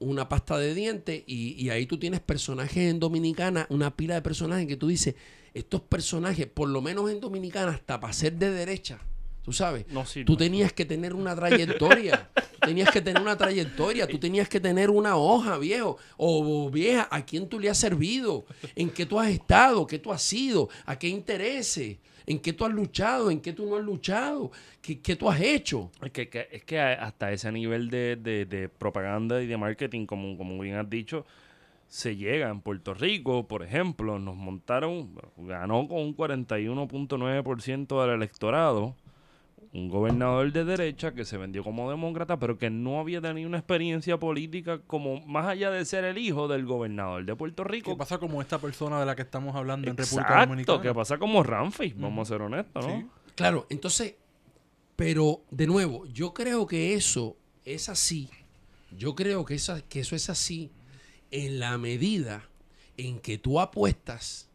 [SPEAKER 1] una pasta de dientes y, y ahí tú tienes personajes en Dominicana, una pila de personajes que tú dices, estos personajes, por lo menos en Dominicana, hasta para ser de derecha, tú sabes,
[SPEAKER 3] No
[SPEAKER 1] tú tenías que tener una trayectoria. tú tenías que tener una trayectoria. Tú tenías que tener una hoja, viejo. O vieja, ¿a quién tú le has servido? ¿En qué tú has estado? ¿Qué tú has sido? ¿A qué intereses? ¿En qué tú has luchado? ¿En qué tú no has luchado? ¿Qué, qué tú has hecho?
[SPEAKER 3] Es que, es que hasta ese nivel de, de- de propaganda y de marketing, como, como bien has dicho, se llega en Puerto Rico, por ejemplo, nos montaron, ganó con un 41.9% del electorado, un gobernador de derecha que se vendió como demócrata, pero que no había tenido una experiencia política como más allá de ser el hijo del gobernador de Puerto
[SPEAKER 4] ¿Qué
[SPEAKER 3] Rico.
[SPEAKER 4] pasa como esta persona de la que estamos hablando en República
[SPEAKER 3] Exacto,
[SPEAKER 4] Dominicana?
[SPEAKER 3] que pasa como Ramfis, vamos a ser honestos, ¿no?
[SPEAKER 4] Sí.
[SPEAKER 1] Claro, entonces, pero de nuevo, yo creo que eso es así. Yo creo que, esa- que eso es así en la medida en que tú apuestas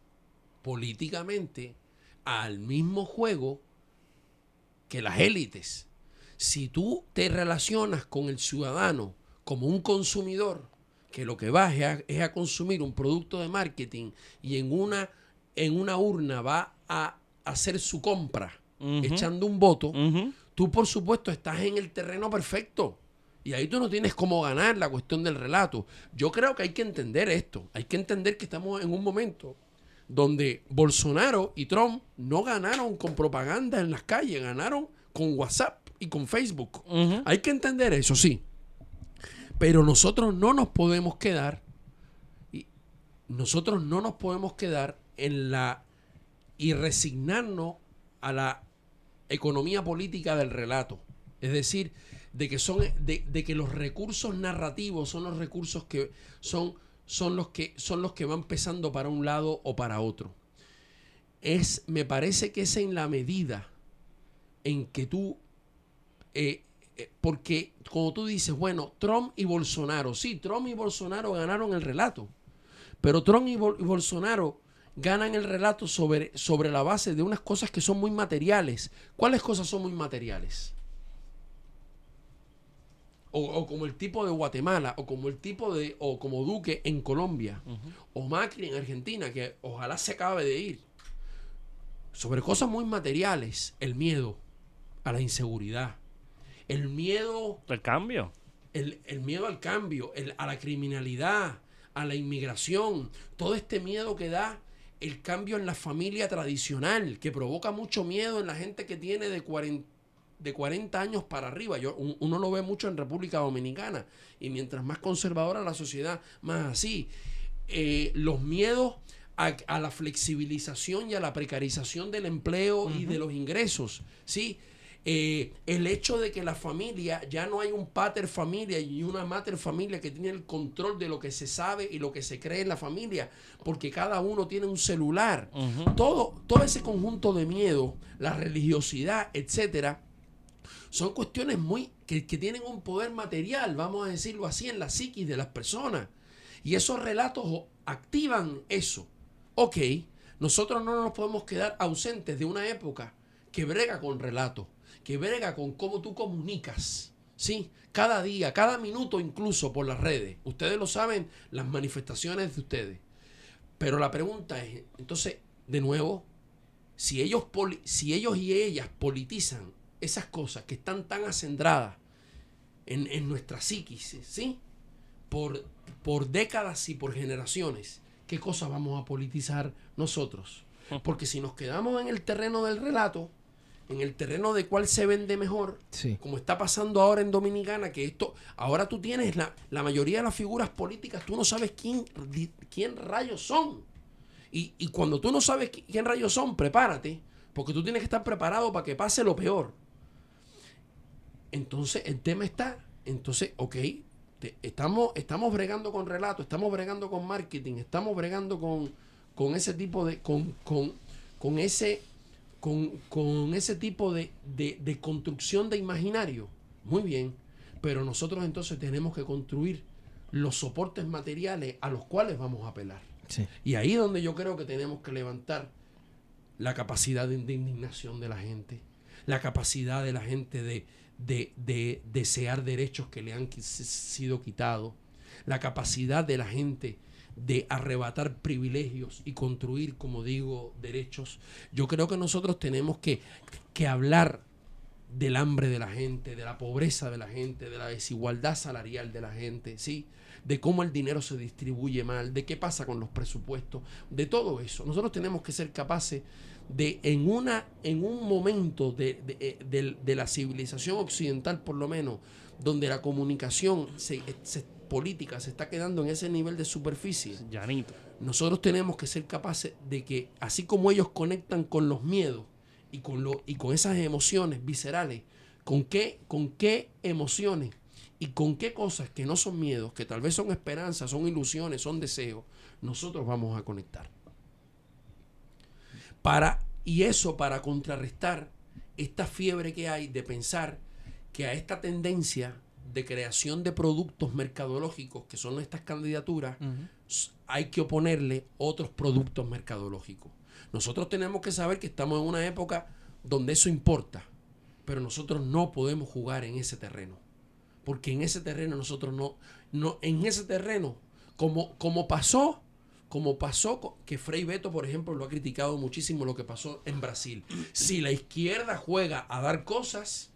[SPEAKER 1] políticamente al mismo juego que las élites. Si tú te relacionas con el ciudadano como un consumidor, que lo que vas es a, es a consumir un producto de marketing y en una, en una urna va a hacer su compra echando un voto, tú por supuesto estás en el terreno perfecto. Y ahí tú no tienes cómo ganar la cuestión del relato. Yo creo que hay que entender esto. Hay que entender que estamos en un momento donde Bolsonaro y Trump no ganaron con propaganda en las calles, ganaron con WhatsApp y con Facebook. Hay que entender eso, sí. Pero nosotros no nos podemos quedar, y nosotros no nos podemos quedar en la y resignarnos a la economía política del relato. Es decir, de que son de, de que los recursos narrativos son los recursos que son, son los que son los que van pesando para un lado o para otro. Es, me parece que es en la medida en que tú eh, eh, porque como tú dices, bueno, Trump y Bolsonaro, sí, Trump y Bolsonaro ganaron el relato, pero Trump y, y Bolsonaro ganan el relato sobre, sobre la base de unas cosas que son muy materiales. ¿Cuáles cosas son muy materiales? O, o como el tipo de Guatemala, o como el tipo de, o como Duque en Colombia, o Macri en Argentina, que ojalá se acabe de ir. Sobre cosas muy materiales, el miedo a la inseguridad, el miedo
[SPEAKER 3] El cambio.
[SPEAKER 1] el, el miedo al cambio, el- a la criminalidad, a la inmigración, todo este miedo que da el cambio en la familia tradicional, que provoca mucho miedo en la gente que tiene de 40, de 40 años para arriba. Yo, un- uno lo ve mucho en República Dominicana, y mientras más conservadora la sociedad, más así. Eh, los miedos a, a la flexibilización y a la precarización del empleo y de los ingresos, ¿sí? Eh, el hecho de que la familia, ya no hay un pater familia y una mater familia que tiene el control de lo que se sabe y lo que se cree en la familia, porque cada uno tiene un celular. todo, todo ese conjunto de miedo, la religiosidad, etcétera, son cuestiones muy que, que tienen un poder material, vamos a decirlo así, en la psiquis de las personas. Y esos relatos activan eso. Ok, nosotros no nos podemos quedar ausentes de una época que brega con relatos, que brega con cómo tú comunicas. Sí, cada día, cada minuto incluso por las redes. Ustedes lo saben, las manifestaciones de ustedes. Pero la pregunta es, entonces, de nuevo, si ellos, si ellos y ellas politizan esas cosas que están tan acendradas en, en nuestra psiquis, ¿sí? Por, por décadas y por generaciones, ¿qué cosas vamos a politizar nosotros? Porque si nos quedamos en el terreno del relato, en el terreno de cuál se vende mejor,
[SPEAKER 2] Sí.
[SPEAKER 1] como está pasando ahora en Dominicana, que esto, ahora tú tienes la, la mayoría de las figuras políticas, tú no sabes quién, quién rayos son. Y, y cuando tú no sabes qui- quién rayos son, prepárate, porque tú tienes que estar preparado para que pase lo peor. Entonces, el tema está, entonces, ok, te- estamos, estamos bregando con relato, estamos bregando con marketing, estamos bregando con, con ese tipo de, con, con, con ese, con, con ese tipo de, de, de construcción de imaginario. Muy bien, pero nosotros entonces tenemos que construir los soportes materiales a los cuales vamos a apelar.
[SPEAKER 2] Sí.
[SPEAKER 1] Y ahí es donde yo creo que tenemos que levantar la capacidad de, de indignación de la gente, la capacidad de la gente de, de- de desear derechos que le han sido quitados, la capacidad de la gente de arrebatar privilegios y construir, como digo, derechos. Yo creo que nosotros tenemos que, que hablar del hambre de la gente, de la pobreza de la gente, de la desigualdad salarial de la gente, ¿sí? De cómo el dinero se distribuye mal, de qué pasa con los presupuestos, de todo eso. Nosotros tenemos que ser capaces de, en, una, en un momento de, de- eh, de la civilización occidental, por lo menos, donde la comunicación se- se- política se está quedando en ese nivel de superficie,
[SPEAKER 3] Llanito.
[SPEAKER 1] nosotros tenemos que ser capaces de que, así como ellos conectan con los miedos y con, lo, y con esas emociones viscerales, ¿con qué, ¿con qué emociones y con qué cosas que no son miedos, que tal vez son esperanzas, son ilusiones, son deseos, nosotros vamos a conectar? Para, y eso para contrarrestar esta fiebre que hay de pensar que a esta tendencia de creación de productos mercadológicos, que son estas candidaturas, hay que oponerle otros productos mercadológicos. Nosotros tenemos que saber que estamos en una época donde eso importa, pero nosotros no podemos jugar en ese terreno. Porque en ese terreno nosotros no, no en ese terreno, como, como pasó, como pasó que Frei Beto, por ejemplo, lo ha criticado muchísimo lo que pasó en Brasil. Si la izquierda juega a dar cosas,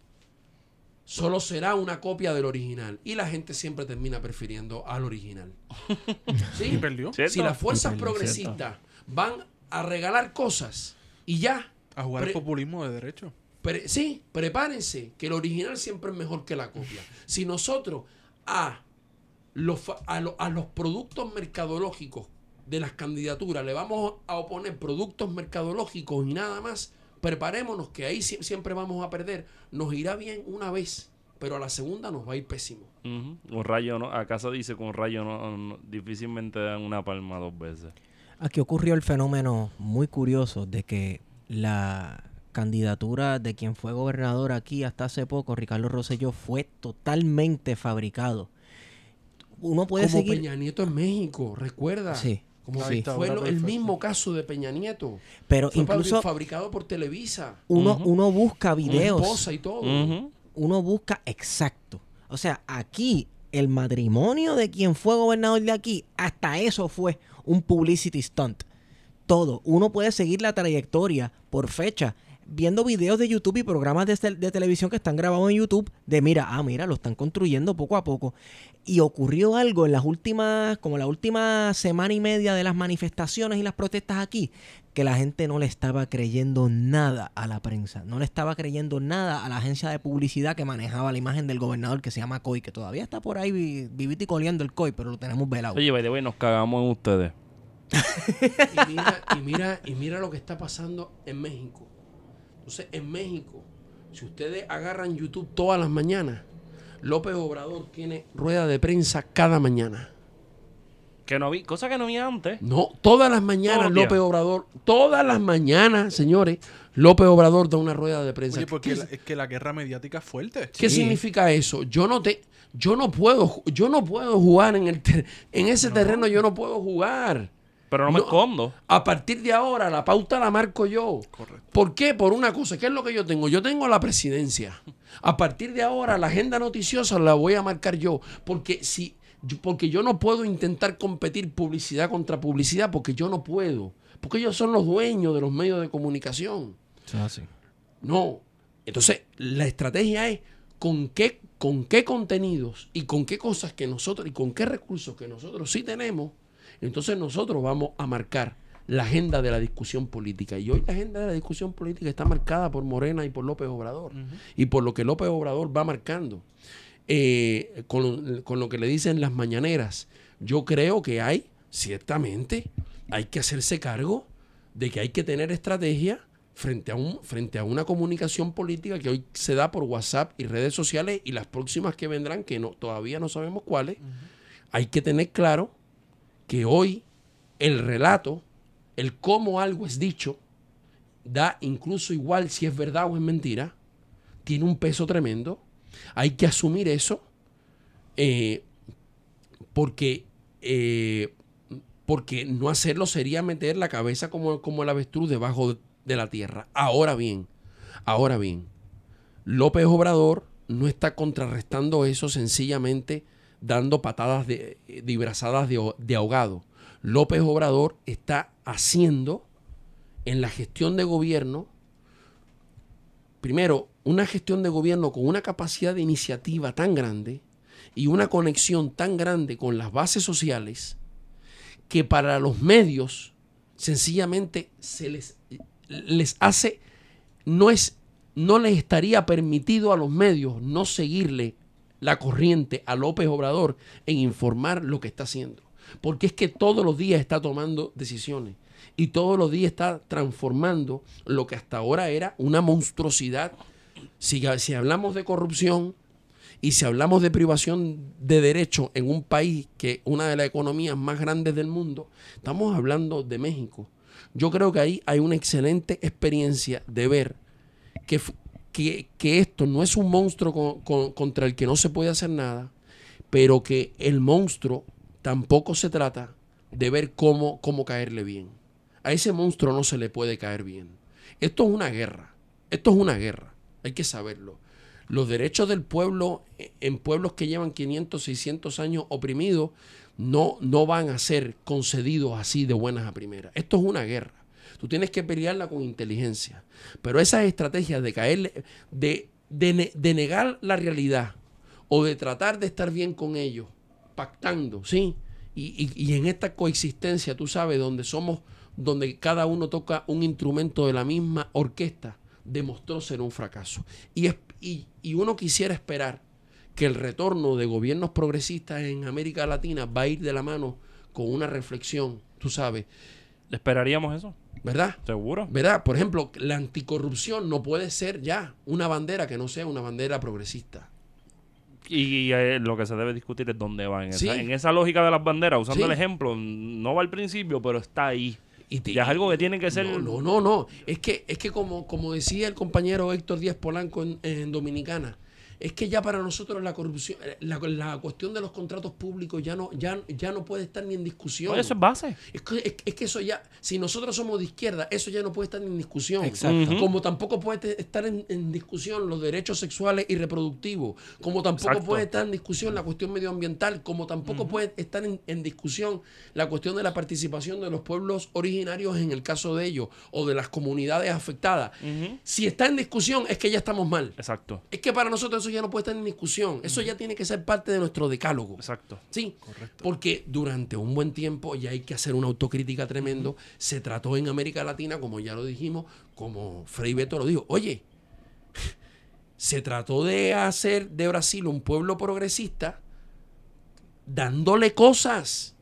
[SPEAKER 1] solo será una copia del original. Y la gente siempre termina prefiriendo al original. ¿Sí?
[SPEAKER 4] Y perdió.
[SPEAKER 3] ¿Cierto?
[SPEAKER 1] Si las fuerzas progresistas van a regalar cosas y ya,
[SPEAKER 4] A jugar el populismo de derecho.
[SPEAKER 1] pre- sí, prepárense, que el original siempre es mejor que la copia. Si nosotros a los, fa- a, lo- a los productos mercadológicos de las candidaturas le vamos a oponer productos mercadológicos y nada más, preparémonos que ahí sie- siempre vamos a perder. Nos irá bien una vez, pero a la segunda nos va a ir pésimo.
[SPEAKER 3] Un rayo, ¿no? Acaso dice que un rayo no, no- difícilmente dan una palma dos veces.
[SPEAKER 2] Aquí ocurrió el fenómeno muy curioso de que la candidatura de quien fue gobernador aquí hasta hace poco, Ricardo Rosselló, fue totalmente fabricado. Uno puede
[SPEAKER 1] Como
[SPEAKER 2] seguir...
[SPEAKER 1] Peña Nieto en México, recuerda.
[SPEAKER 2] Sí,
[SPEAKER 1] Como
[SPEAKER 4] sí.
[SPEAKER 1] fue lo- el mismo caso de Peña Nieto.
[SPEAKER 2] pero
[SPEAKER 1] Fue
[SPEAKER 2] incluso
[SPEAKER 1] fabricado por Televisa.
[SPEAKER 2] uno, uno busca videos.
[SPEAKER 1] esposa y todo.
[SPEAKER 2] Uno busca exacto. O sea, aquí el matrimonio de quien fue gobernador de aquí, hasta eso fue un publicity stunt. Todo. Uno puede seguir la trayectoria por fecha, viendo videos de YouTube y programas de, tel- de televisión que están grabados en YouTube de mira, ah, mira, lo están construyendo poco a poco. Y ocurrió algo en las últimas, como la última semana y media de las manifestaciones y las protestas aquí, que la gente no le estaba creyendo nada a la prensa, no le estaba creyendo nada a la agencia de publicidad que manejaba la imagen del gobernador que se llama COI, que todavía está por ahí vi- vivito y coleando el COI, pero lo tenemos velado.
[SPEAKER 3] Oye, by the way, nos cagamos en ustedes.
[SPEAKER 1] Y mira, y mira, y mira lo que está pasando en México. Entonces, en México, si ustedes agarran YouTube todas las mañanas, López Obrador tiene rueda de prensa cada mañana.
[SPEAKER 3] Que no vi, cosa que no vi antes.
[SPEAKER 1] No, todas las mañanas. López Obrador, todas las mañanas, señores, López Obrador da una rueda de prensa.
[SPEAKER 4] Oye, porque
[SPEAKER 1] ¿Qué,
[SPEAKER 4] la- es que la guerra mediática es fuerte.
[SPEAKER 1] qué
[SPEAKER 2] Sí.
[SPEAKER 1] significa eso? Yo no te, yo no puedo, yo no puedo jugar en el ter- en ese terreno, yo no puedo jugar.
[SPEAKER 3] Pero no me escondo.
[SPEAKER 1] A partir de ahora, la pauta la marco yo.
[SPEAKER 4] Correcto.
[SPEAKER 1] ¿Por qué? Por una cosa. ¿Qué es lo que yo tengo? Yo tengo la presidencia. A partir de ahora, la agenda noticiosa la voy a marcar yo. Porque si porque yo no puedo intentar competir publicidad contra publicidad, porque yo no puedo. Porque ellos son los dueños de los medios de comunicación. No. Entonces, la estrategia es con qué, con qué contenidos y con qué cosas que nosotros y con qué recursos que nosotros sí tenemos, entonces nosotros vamos a marcar la agenda de la discusión política. Y hoy la agenda de la discusión política está marcada por Morena y por López Obrador. Y por lo que López Obrador va marcando. Eh, con, con lo que le dicen las mañaneras, yo creo que hay, ciertamente, hay que hacerse cargo de que hay que tener estrategia frente a, un, frente a una comunicación política que hoy se da por WhatsApp y redes sociales y las próximas que vendrán, que no, todavía no sabemos cuáles, hay que tener claro que hoy el relato, el cómo algo es dicho, da incluso igual si es verdad o es mentira, tiene un peso tremendo. Hay que asumir eso eh, porque, eh, porque no hacerlo sería meter la cabeza como, como el avestruz debajo de, la tierra. Ahora bien, ahora bien, López Obrador no está contrarrestando eso sencillamente dando patadas de, brazadas de, de ahogado. López Obrador está haciendo en la gestión de gobierno, primero, una gestión de gobierno con una capacidad de iniciativa tan grande y una conexión tan grande con las bases sociales que para los medios sencillamente se les, les hace, no es, no les estaría permitido a los medios no seguirle la corriente a López Obrador en informar lo que está haciendo. Porque es que todos los días está tomando decisiones y todos los días está transformando lo que hasta ahora era una monstruosidad. Si, si hablamos de corrupción y si hablamos de privación de derechos en un país que una de las economías más grandes del mundo, estamos hablando de México. Yo creo que ahí hay una excelente experiencia de ver que, que, esto no es un monstruo con, con, contra el que no se puede hacer nada, pero que el monstruo tampoco se trata de ver cómo, cómo caerle bien. A ese monstruo no se le puede caer bien. Esto es una guerra. Esto es una guerra. Hay que saberlo. Los derechos del pueblo en pueblos que llevan 500, 600 años oprimidos no, no van a ser concedidos así de buenas a primeras. Esto es una guerra. Tú tienes que pelearla con inteligencia. Pero esas estrategias de caerle, de, de, negar la realidad o de tratar de estar bien con ellos, pactando, ¿sí? Y, y, y, en esta coexistencia, tú sabes, donde somos, donde cada uno toca un instrumento de la misma orquesta, demostró ser un fracaso. Y, y, y uno quisiera esperar que el retorno de gobiernos progresistas en América Latina va a ir de la mano con una reflexión, tú sabes.
[SPEAKER 3] ¿Esperaríamos eso?
[SPEAKER 1] ¿Verdad?
[SPEAKER 3] Seguro.
[SPEAKER 1] ¿Verdad? Por ejemplo, la anticorrupción no puede ser ya una bandera que no sea una bandera progresista.
[SPEAKER 3] Y eh, lo que se debe discutir es dónde va. En, sí. esa, en esa lógica de las banderas, usando sí. el ejemplo, no va al principio, pero está ahí. Y te, ya es algo que tiene que ser.
[SPEAKER 1] No, no, no. no. Es que, es que como, como decía el compañero Héctor Díaz Polanco en, en Dominicana, es que ya para nosotros la corrupción, la, la, cuestión de los contratos públicos ya no, ya, ya no puede estar ni en discusión.
[SPEAKER 3] Eso es base.
[SPEAKER 1] Es que, es, es, que eso ya, si nosotros somos de izquierda, eso ya no puede estar ni en discusión. Exacto. Uh -huh. Como tampoco puede estar en, en, discusión los derechos sexuales y reproductivos. Como tampoco Exacto. puede estar en discusión la cuestión medioambiental. Como tampoco uh -huh. puede estar en, en, discusión la cuestión de la participación de los pueblos originarios en el caso de ellos o de las comunidades afectadas. Uh -huh. Si está en discusión, es que ya estamos mal.
[SPEAKER 3] Exacto.
[SPEAKER 1] Es que para nosotros eso ya no puede estar en discusión. Eso ya tiene que ser parte de nuestro decálogo.
[SPEAKER 3] Exacto.
[SPEAKER 1] Sí. Correcto. Porque durante un buen tiempo, y hay que hacer una autocrítica tremendo, se trató en América Latina, como ya lo dijimos, como Frei Beto lo dijo, oye, se trató de hacer de Brasil un pueblo progresista dándole cosas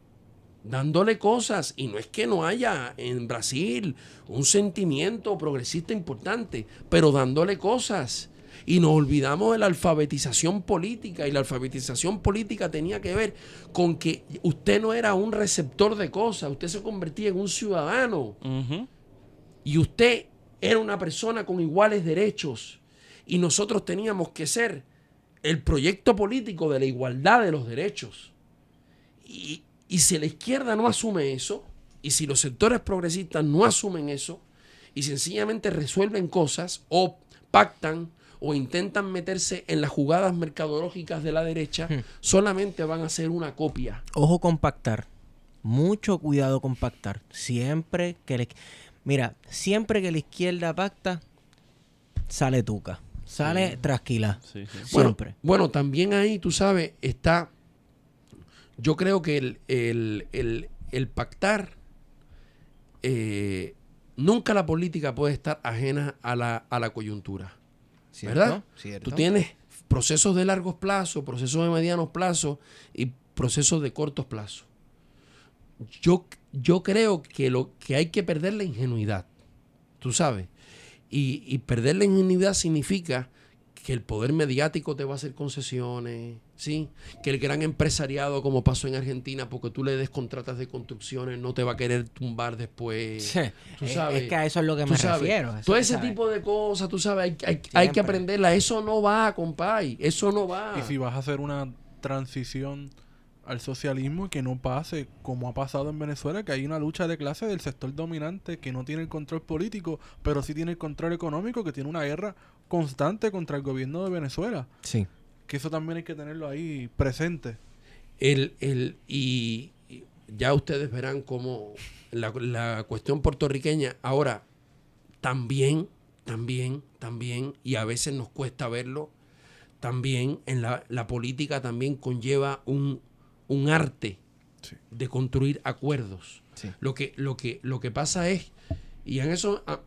[SPEAKER 1] dándole cosas. Y no es que no haya en Brasil un sentimiento progresista importante, pero dándole cosas y nos olvidamos de la alfabetización política y la alfabetización política tenía que ver con que usted no era un receptor de cosas, usted se convertía en un ciudadano uh -huh. y usted era una persona con iguales derechos y nosotros teníamos que ser el proyecto político de la igualdad de los derechos. Y, y si la izquierda no asume eso, Y si los sectores progresistas no asumen eso y sencillamente resuelven cosas o pactan o intentan meterse en las jugadas mercadológicas de la derecha, solamente van a ser una copia.
[SPEAKER 2] Ojo con pactar. Mucho cuidado con pactar. Siempre que le... Mira, siempre que la izquierda pacta, sale tuca. Sale trasquila.
[SPEAKER 3] Sí, sí.
[SPEAKER 1] Bueno,
[SPEAKER 2] Siempre.
[SPEAKER 1] Bueno, también ahí, tú sabes, está. Yo creo que el, el- el- el pactar. eh, nunca la política puede estar ajena a la, a la coyuntura.
[SPEAKER 2] ¿Cierto?
[SPEAKER 1] ¿Verdad?
[SPEAKER 2] Cierto.
[SPEAKER 1] Tú tienes procesos de largos plazos, procesos de medianos plazos y procesos de cortos plazos. Yo, yo creo que lo que hay que perder la ingenuidad, tú sabes. Y, y perder la ingenuidad significa que el poder mediático te va a hacer concesiones, ¿sí? Que el gran empresariado, como pasó en Argentina, porque tú le des contratas de construcciones, no te va a querer tumbar después.
[SPEAKER 2] Sí.
[SPEAKER 1] Tú
[SPEAKER 2] Es-
[SPEAKER 1] sabes,
[SPEAKER 2] es que a eso es lo que me
[SPEAKER 1] sabes,
[SPEAKER 2] refiero. eso
[SPEAKER 1] todo ese
[SPEAKER 2] sabes.
[SPEAKER 1] tipo de cosas, tú sabes, hay, hay- hay que aprenderla. Eso no va, compay. Eso no va.
[SPEAKER 4] Y si vas a hacer una transición al socialismo que no pase como ha pasado en Venezuela, que hay una lucha de clase del sector dominante que no tiene el control político, pero sí tiene el control económico, que tiene una guerra constante contra el gobierno de Venezuela.
[SPEAKER 2] Sí.
[SPEAKER 4] Que eso también hay que tenerlo ahí presente.
[SPEAKER 1] El, el, y, y ya ustedes verán cómo la, la cuestión puertorriqueña ahora también, también, también, y a veces nos cuesta verlo, también en la, la política también conlleva un, un arte
[SPEAKER 4] Sí.
[SPEAKER 1] de construir acuerdos.
[SPEAKER 2] Sí.
[SPEAKER 1] Lo, que, lo, que, lo que pasa es, y en eso ah,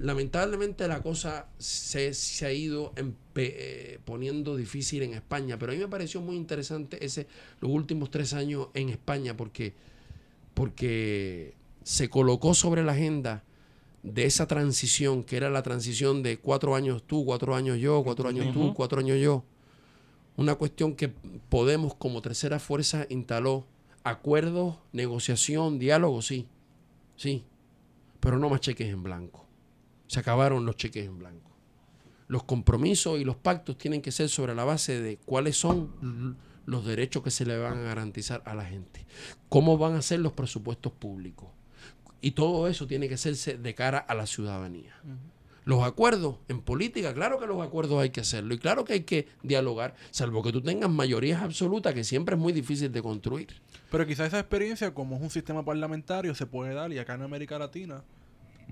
[SPEAKER 1] lamentablemente la cosa se, se ha ido empe- eh, poniendo difícil en España, pero a mí me pareció muy interesante ese los últimos tres años en España porque, porque se colocó sobre la agenda de esa transición, que era la transición de cuatro años tú, cuatro años yo, cuatro años tú, cuatro años yo. Una cuestión que Podemos como tercera fuerza instaló acuerdos, negociación, diálogo, sí, sí, pero no más cheques en blanco. Se acabaron los cheques en blanco. Los compromisos y los pactos tienen que ser sobre la base de cuáles son los derechos que se le van a garantizar a la gente, cómo van a ser los presupuestos públicos. Y todo eso tiene que hacerse de cara a la ciudadanía. Los acuerdos en política, claro que los acuerdos hay que hacerlo y claro que hay que dialogar, salvo que tú tengas mayorías absolutas, que siempre es muy difícil de construir.
[SPEAKER 4] Pero quizás esa experiencia, como es un sistema parlamentario, se puede dar y acá en América Latina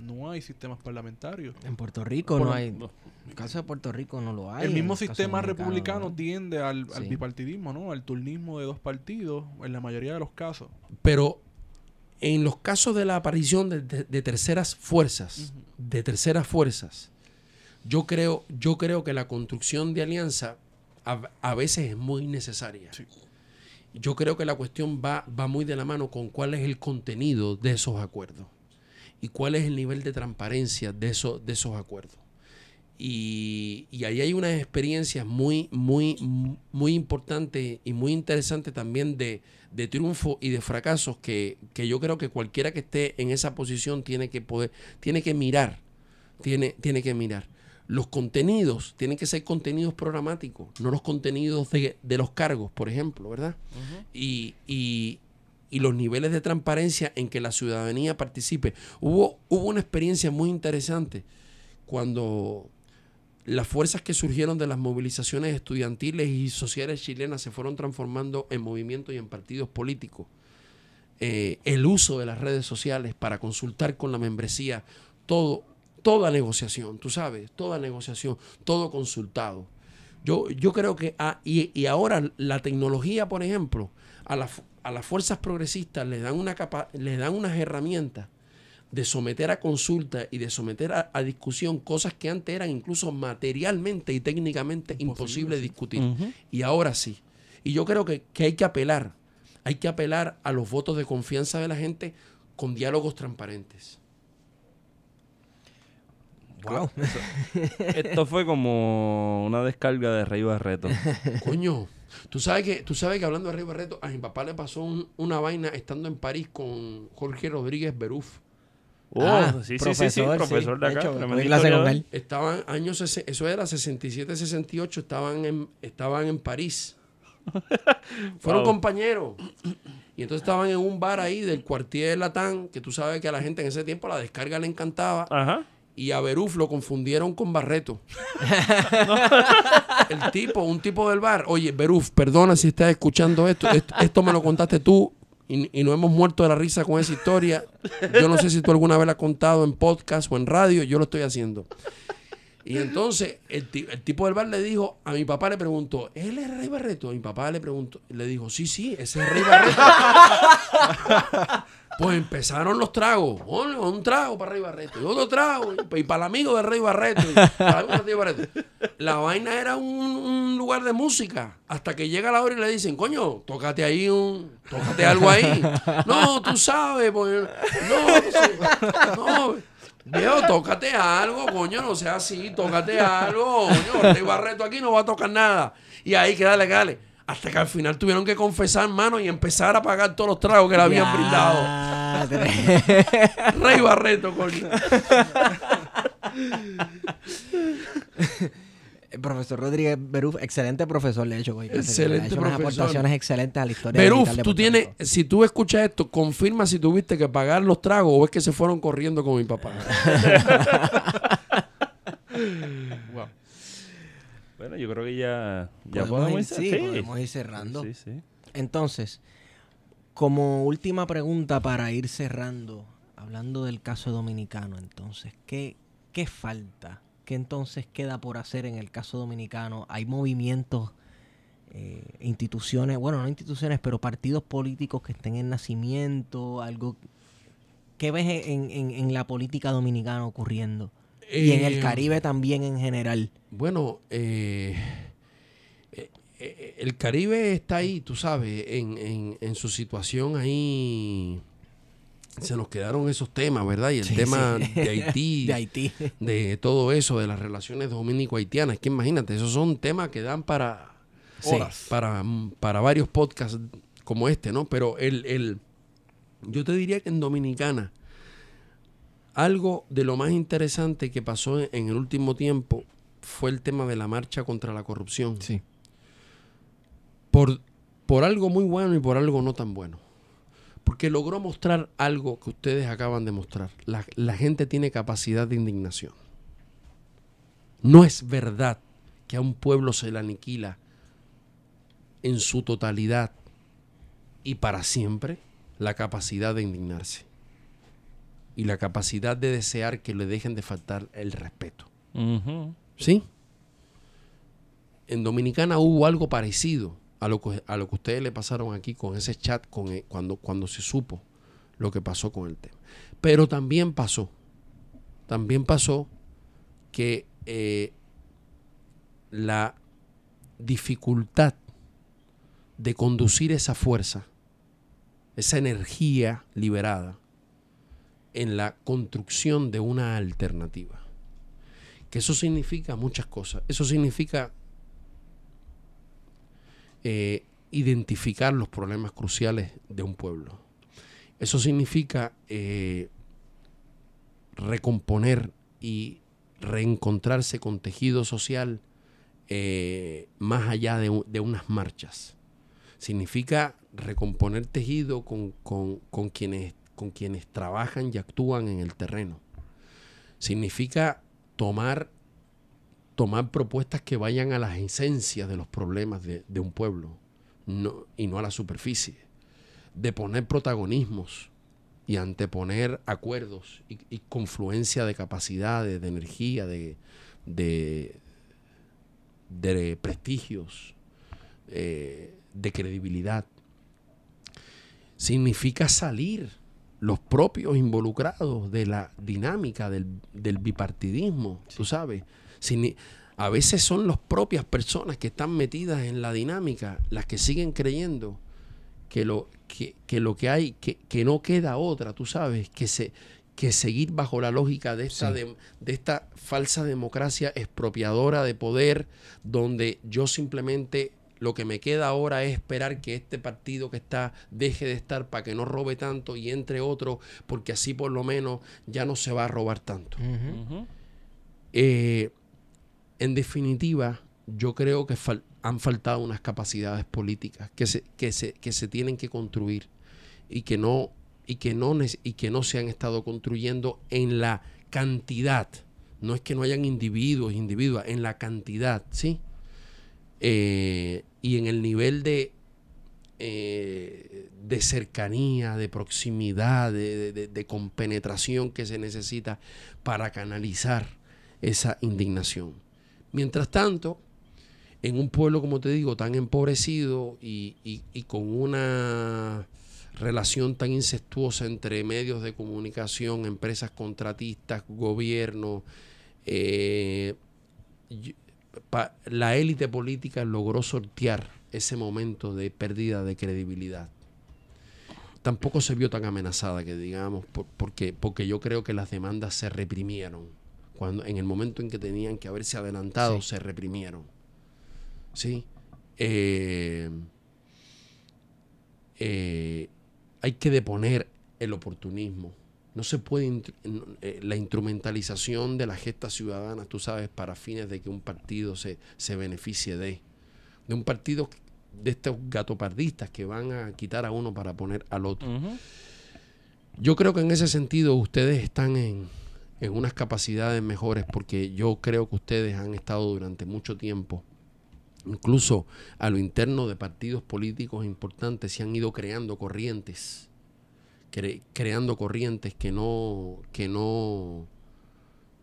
[SPEAKER 4] no hay sistemas parlamentarios.
[SPEAKER 2] En Puerto Rico
[SPEAKER 4] Por
[SPEAKER 2] no hay. En el caso de Puerto Rico no lo hay.
[SPEAKER 4] el mismo sistema republicano
[SPEAKER 2] ¿no?
[SPEAKER 4] tiende al, al
[SPEAKER 2] Sí.
[SPEAKER 4] bipartidismo, ¿no? Al turnismo de dos partidos en la mayoría de los casos.
[SPEAKER 1] Pero en los casos de la aparición de, de- de terceras fuerzas, de terceras fuerzas, yo creo, yo creo que la construcción de alianza a, a veces es muy necesaria.
[SPEAKER 4] Sí.
[SPEAKER 1] Yo creo que la cuestión va, va muy de la mano con cuál es el contenido de esos acuerdos y cuál es el nivel de transparencia de, esos de esos acuerdos. Y, y ahí hay unas experiencias muy, muy, muy importantes y muy interesantes también de, de triunfo y de fracasos que, que yo creo que cualquiera que esté en esa posición tiene que poder, tiene que mirar, tiene, tiene que mirar. Los contenidos tienen que ser contenidos programáticos, no los contenidos de, de los cargos, por ejemplo, ¿verdad? y, y- y los niveles de transparencia en que la ciudadanía participe. Hubo, hubo una experiencia muy interesante cuando las fuerzas que surgieron de las movilizaciones estudiantiles y sociales chilenas se fueron transformando en movimientos y en partidos políticos. Eh, el uso de las redes sociales para consultar con la membresía, todo, toda negociación, tú sabes, toda negociación, todo consultado. Yo, yo creo que, ah, y, y ahora la tecnología, por ejemplo, a, la a las fuerzas progresistas les dan, una capa, les dan unas herramientas de someter a consulta y de someter a, a discusión cosas que antes eran incluso materialmente y técnicamente imposible discutir.
[SPEAKER 3] Ujú.
[SPEAKER 1] Y ahora sí. Y yo creo que, que hay que apelar, hay que apelar a los votos de confianza de la gente con diálogos transparentes.
[SPEAKER 2] Wow.
[SPEAKER 3] Esto fue como una descarga de Rey Barreto.
[SPEAKER 1] Coño, tú sabes que, tú sabes que hablando de Rey Barreto, a mi papá le pasó un- una vaina estando en París con Jorge Rodríguez Beruf.
[SPEAKER 3] Oh,
[SPEAKER 2] Ah,
[SPEAKER 3] sí, sí, sí, sí, profesor de
[SPEAKER 2] De
[SPEAKER 3] acá.
[SPEAKER 2] hecho,
[SPEAKER 3] tremendo
[SPEAKER 2] cogí clase con
[SPEAKER 3] historiador.
[SPEAKER 2] él.
[SPEAKER 1] Estaban años, eso era 67, 68, estaban en, estaban en París. Fueron
[SPEAKER 3] Wow.
[SPEAKER 1] compañeros. Y entonces estaban en un bar ahí del cuartier Latán, que tú sabes que a la gente en ese tiempo la descarga le encantaba.
[SPEAKER 3] Ajá.
[SPEAKER 1] Y a Beruf lo confundieron con Barreto. El tipo, un tipo del bar. Oye, Beruf, perdona si estás escuchando esto. Esto, esto me lo contaste tú y, y no hemos muerto de la risa con esa historia. Yo no sé si tú alguna vez la has contado en podcast o en radio. Yo lo estoy haciendo. Y entonces el, ti- el tipo del bar le dijo, a mi papá le preguntó, ¿él es Rey Barreto? Mi papá le preguntó, le dijo, sí, sí, ese es Rey Barreto. pues empezaron los tragos. Un trago para Rey Barreto y otro trago. Y, para el amigo de Rey Barreto. para Barreto. La vaina era un, lugar de música. Hasta que llega la hora y le dicen, coño, tócate ahí un. Tócate algo ahí. No, tú sabes, pues. No, no. Viejo, tócate algo, coño, no sea así, tócate algo, coño, Rey Barreto aquí no va a tocar nada. Y ahí que dale, dale. Hasta que al final tuvieron que confesar, mano, y empezar a pagar todos los tragos que le habían brindado.
[SPEAKER 2] brindado.
[SPEAKER 1] Rey Barreto, coño.
[SPEAKER 2] El profesor Rodríguez Beruf, excelente profesor, de hecho. güey,
[SPEAKER 1] Excelente
[SPEAKER 2] ha hecho unas
[SPEAKER 1] profesor.
[SPEAKER 2] aportaciones excelentes a la historia
[SPEAKER 1] Beruf,
[SPEAKER 2] de
[SPEAKER 1] tú tienes, si tú escuchas esto, confirma si tuviste que pagar los tragos o es que se fueron corriendo con mi papá.
[SPEAKER 3] Bueno, yo creo que ya, ya
[SPEAKER 2] Podemos
[SPEAKER 3] podemos,
[SPEAKER 2] ir-
[SPEAKER 3] ir-
[SPEAKER 2] sí, podemos ir cerrando.
[SPEAKER 3] Sí, sí.
[SPEAKER 2] Entonces, como última pregunta para ir cerrando, hablando del caso dominicano, entonces, ¿qué, qué falta? ¿Qué entonces queda por hacer en el caso dominicano? ¿Hay movimientos, eh, instituciones, bueno, no instituciones, pero partidos políticos que estén en nacimiento? algo ¿Qué ves en, en- en la política dominicana ocurriendo? Y en el
[SPEAKER 1] Eh,
[SPEAKER 2] Caribe también en general.
[SPEAKER 1] Bueno, eh, eh, eh, el Caribe está ahí, tú sabes, en, en- en su situación ahí. Se nos quedaron esos temas, ¿verdad? Y el
[SPEAKER 2] Sí,
[SPEAKER 1] tema
[SPEAKER 2] sí.
[SPEAKER 1] de Haití,
[SPEAKER 2] De Haití.
[SPEAKER 1] de todo eso, de las relaciones dominico-haitianas. Que imagínate, esos son temas que dan para,
[SPEAKER 2] Sí.
[SPEAKER 1] para, para varios podcasts como este, ¿no? Pero el, el, yo te diría que en Dominicana, algo de lo más interesante que pasó en, en el último tiempo fue el tema de la marcha contra la corrupción.
[SPEAKER 2] Sí.
[SPEAKER 1] Por, por algo muy bueno y por algo no tan bueno. Porque logró mostrar algo que ustedes acaban de mostrar. La, la gente tiene capacidad de indignación. No es verdad que a un pueblo se le aniquila en su totalidad y para siempre la capacidad de indignarse y la capacidad de desear que le dejen de faltar el respeto. ¿Sí? En Dominicana hubo algo parecido a lo que, a lo que ustedes le pasaron aquí con ese chat con e- cuando, cuando se supo lo que pasó con el tema. Pero también pasó, también pasó que eh, la dificultad de conducir esa fuerza, esa energía liberada en la construcción de una alternativa. Que eso significa muchas cosas. Eso significa eh, identificar los problemas cruciales de un pueblo. Eso significa eh, recomponer y reencontrarse con tejido social eh, más allá de, de unas marchas. Significa recomponer tejido con, con- con quienes, con quienes trabajan y actúan en el terreno. Significa tomar, tomar propuestas que vayan a las esencias de los problemas de, un pueblo y no a la superficie. De poner protagonismos y anteponer acuerdos y, confluencia de capacidades, de energía, de prestigios, eh, de credibilidad. Significa salir los propios involucrados de la dinámica del, del bipartidismo, tú sabes. A veces son las propias personas que están metidas en la dinámica las que siguen creyendo que lo que, que lo que hay, que, que no queda otra, tú sabes, que se que seguir bajo la lógica de esta,
[SPEAKER 2] Sí.
[SPEAKER 1] de, de esta falsa democracia expropiadora de poder, donde yo simplemente lo que me queda ahora es esperar que este partido que está deje de estar para que no robe tanto y entre otro, porque así por lo menos ya no se va a robar tanto. Eh, en definitiva, yo creo que fal- han faltado unas capacidades políticas que se, que, se, que se tienen que construir y que no y que no y que no se han estado construyendo en la cantidad. No es que no hayan individuos, individuos, en la cantidad, ¿sí? Eh, y en el nivel de eh, de cercanía, de proximidad, de, de- compenetración que se necesita para canalizar esa indignación. Mientras tanto, en un pueblo, como te digo, tan empobrecido y, y- con una relación tan incestuosa entre medios de comunicación, empresas contratistas, gobierno, eh, la élite política logró sortear ese momento de pérdida de credibilidad. Tampoco se vio tan amenazada que digamos, por- porque, porque yo creo que las demandas se reprimieron. Cuando, en el momento en que tenían que haberse adelantado, se reprimieron. ¿Sí? Eh, eh, hay que deponer el oportunismo. No se puede eh, la instrumentalización de las gestas ciudadanas, tú sabes, para fines de que un partido se, se beneficie de. De un partido de estos gatopardistas que van a quitar a uno para poner al otro. Yo creo que en ese sentido ustedes están en, en unas capacidades mejores porque yo creo que ustedes han estado durante mucho tiempo, incluso a lo interno de partidos políticos importantes, se han ido creando corrientes, cre- creando corrientes que no, que no,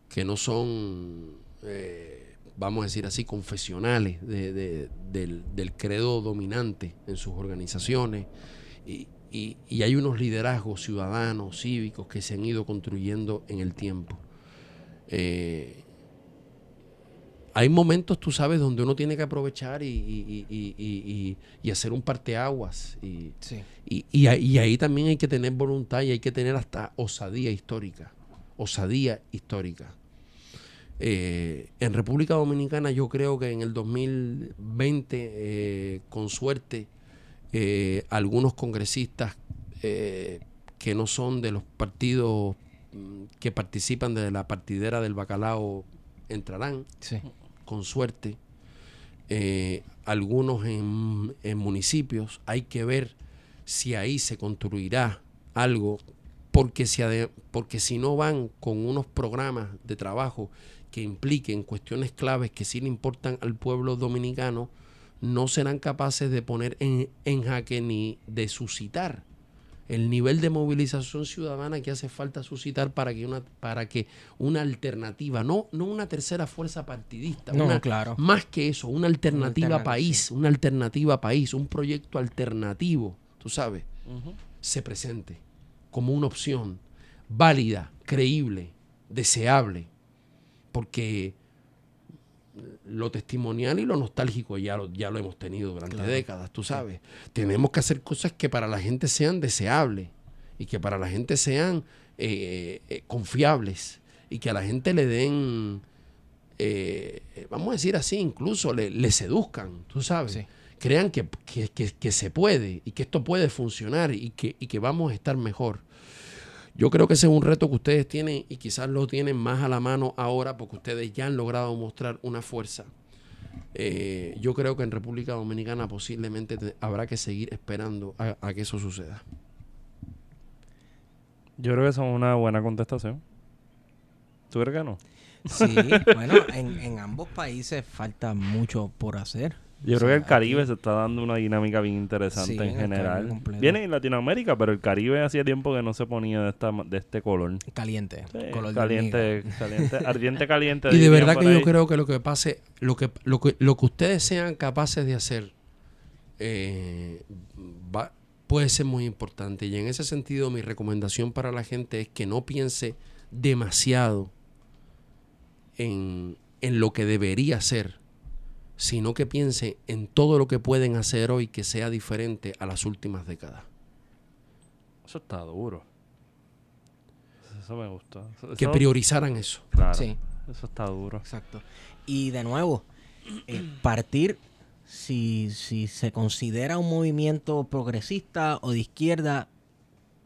[SPEAKER 1] que no son, eh, vamos a decir así, confesionales de- de- del, credo dominante en sus organizaciones. Y, y- y hay unos liderazgos ciudadanos, cívicos, que se han ido construyendo en el tiempo. Eh, hay momentos, tú sabes, donde uno tiene que aprovechar y, y- y- y- y- y hacer un parteaguas. Y,
[SPEAKER 2] Sí.
[SPEAKER 1] y, y ahí- y ahí también hay que tener voluntad y hay que tener hasta osadía histórica. Osadía histórica. Eh, en República Dominicana yo creo que en el 2020, eh, con suerte, eh, algunos congresistas eh, que no son de los partidos mm, que participan de la partidera del bacalao entrarán
[SPEAKER 2] Sí.
[SPEAKER 1] Con suerte, eh, algunos en, en municipios. Hay que ver si ahí se construirá algo, porque si, porque si no van con unos programas de trabajo que impliquen cuestiones claves que sí le importan al pueblo dominicano, no serán capaces de poner en, en jaque ni de suscitar el nivel de movilización ciudadana que hace falta suscitar para que una, para que una alternativa, no, no una tercera fuerza partidista,
[SPEAKER 2] No,
[SPEAKER 1] una-
[SPEAKER 2] claro.
[SPEAKER 1] más que eso, una alternativa
[SPEAKER 2] alternativa,
[SPEAKER 1] país, una alternativa país, un proyecto alternativo, tú sabes, se presente como una opción válida, creíble, deseable, porque lo testimonial y lo nostálgico ya lo, ya lo hemos tenido durante
[SPEAKER 2] Claro.
[SPEAKER 1] décadas, tú sabes. Tenemos que hacer cosas que para la gente sean deseables y que para la gente sean eh, eh, confiables y que a la gente le den, eh, eh, vamos a decir así, incluso le, le seduzcan, tú sabes.
[SPEAKER 2] Sí.
[SPEAKER 1] Crean que, que- que- que se puede y que esto puede funcionar y que, y que vamos a estar mejor. Yo creo que ese es un reto que ustedes tienen y quizás lo tienen más a la mano ahora porque ustedes ya han logrado mostrar una fuerza. Eh, yo creo que en República Dominicana posiblemente te- habrá que seguir esperando a, a que eso suceda.
[SPEAKER 3] Yo creo que eso es una buena contestación. ¿Tú crees que no?
[SPEAKER 2] Sí, bueno, en, en ambos países falta mucho por hacer.
[SPEAKER 3] Yo
[SPEAKER 2] O
[SPEAKER 3] creo que el Caribe
[SPEAKER 2] aquí-
[SPEAKER 3] se está dando una dinámica bien interesante
[SPEAKER 2] Sí,
[SPEAKER 3] en general. Viene en Latinoamérica, pero el Caribe hacía tiempo que no se ponía de esta de este color.
[SPEAKER 2] Caliente.
[SPEAKER 3] Sí,
[SPEAKER 2] color de
[SPEAKER 3] caliente, caliente, ardiente caliente.
[SPEAKER 1] Y de verdad que yo creo que lo que pase, lo que, lo que, lo que ustedes sean capaces de hacer eh, va- puede ser muy importante. Y en ese sentido, mi recomendación para la gente es que no piense demasiado en, en lo que debería ser, sino que piense en todo lo que pueden hacer hoy que sea diferente a las últimas décadas.
[SPEAKER 3] Eso está duro. Eso me gusta. Eso-
[SPEAKER 1] Que priorizaran eso.
[SPEAKER 3] claro,
[SPEAKER 2] Sí.
[SPEAKER 3] Eso está duro.
[SPEAKER 2] Exacto. Y de nuevo, eh, partir, si, si se considera un movimiento progresista o de izquierda,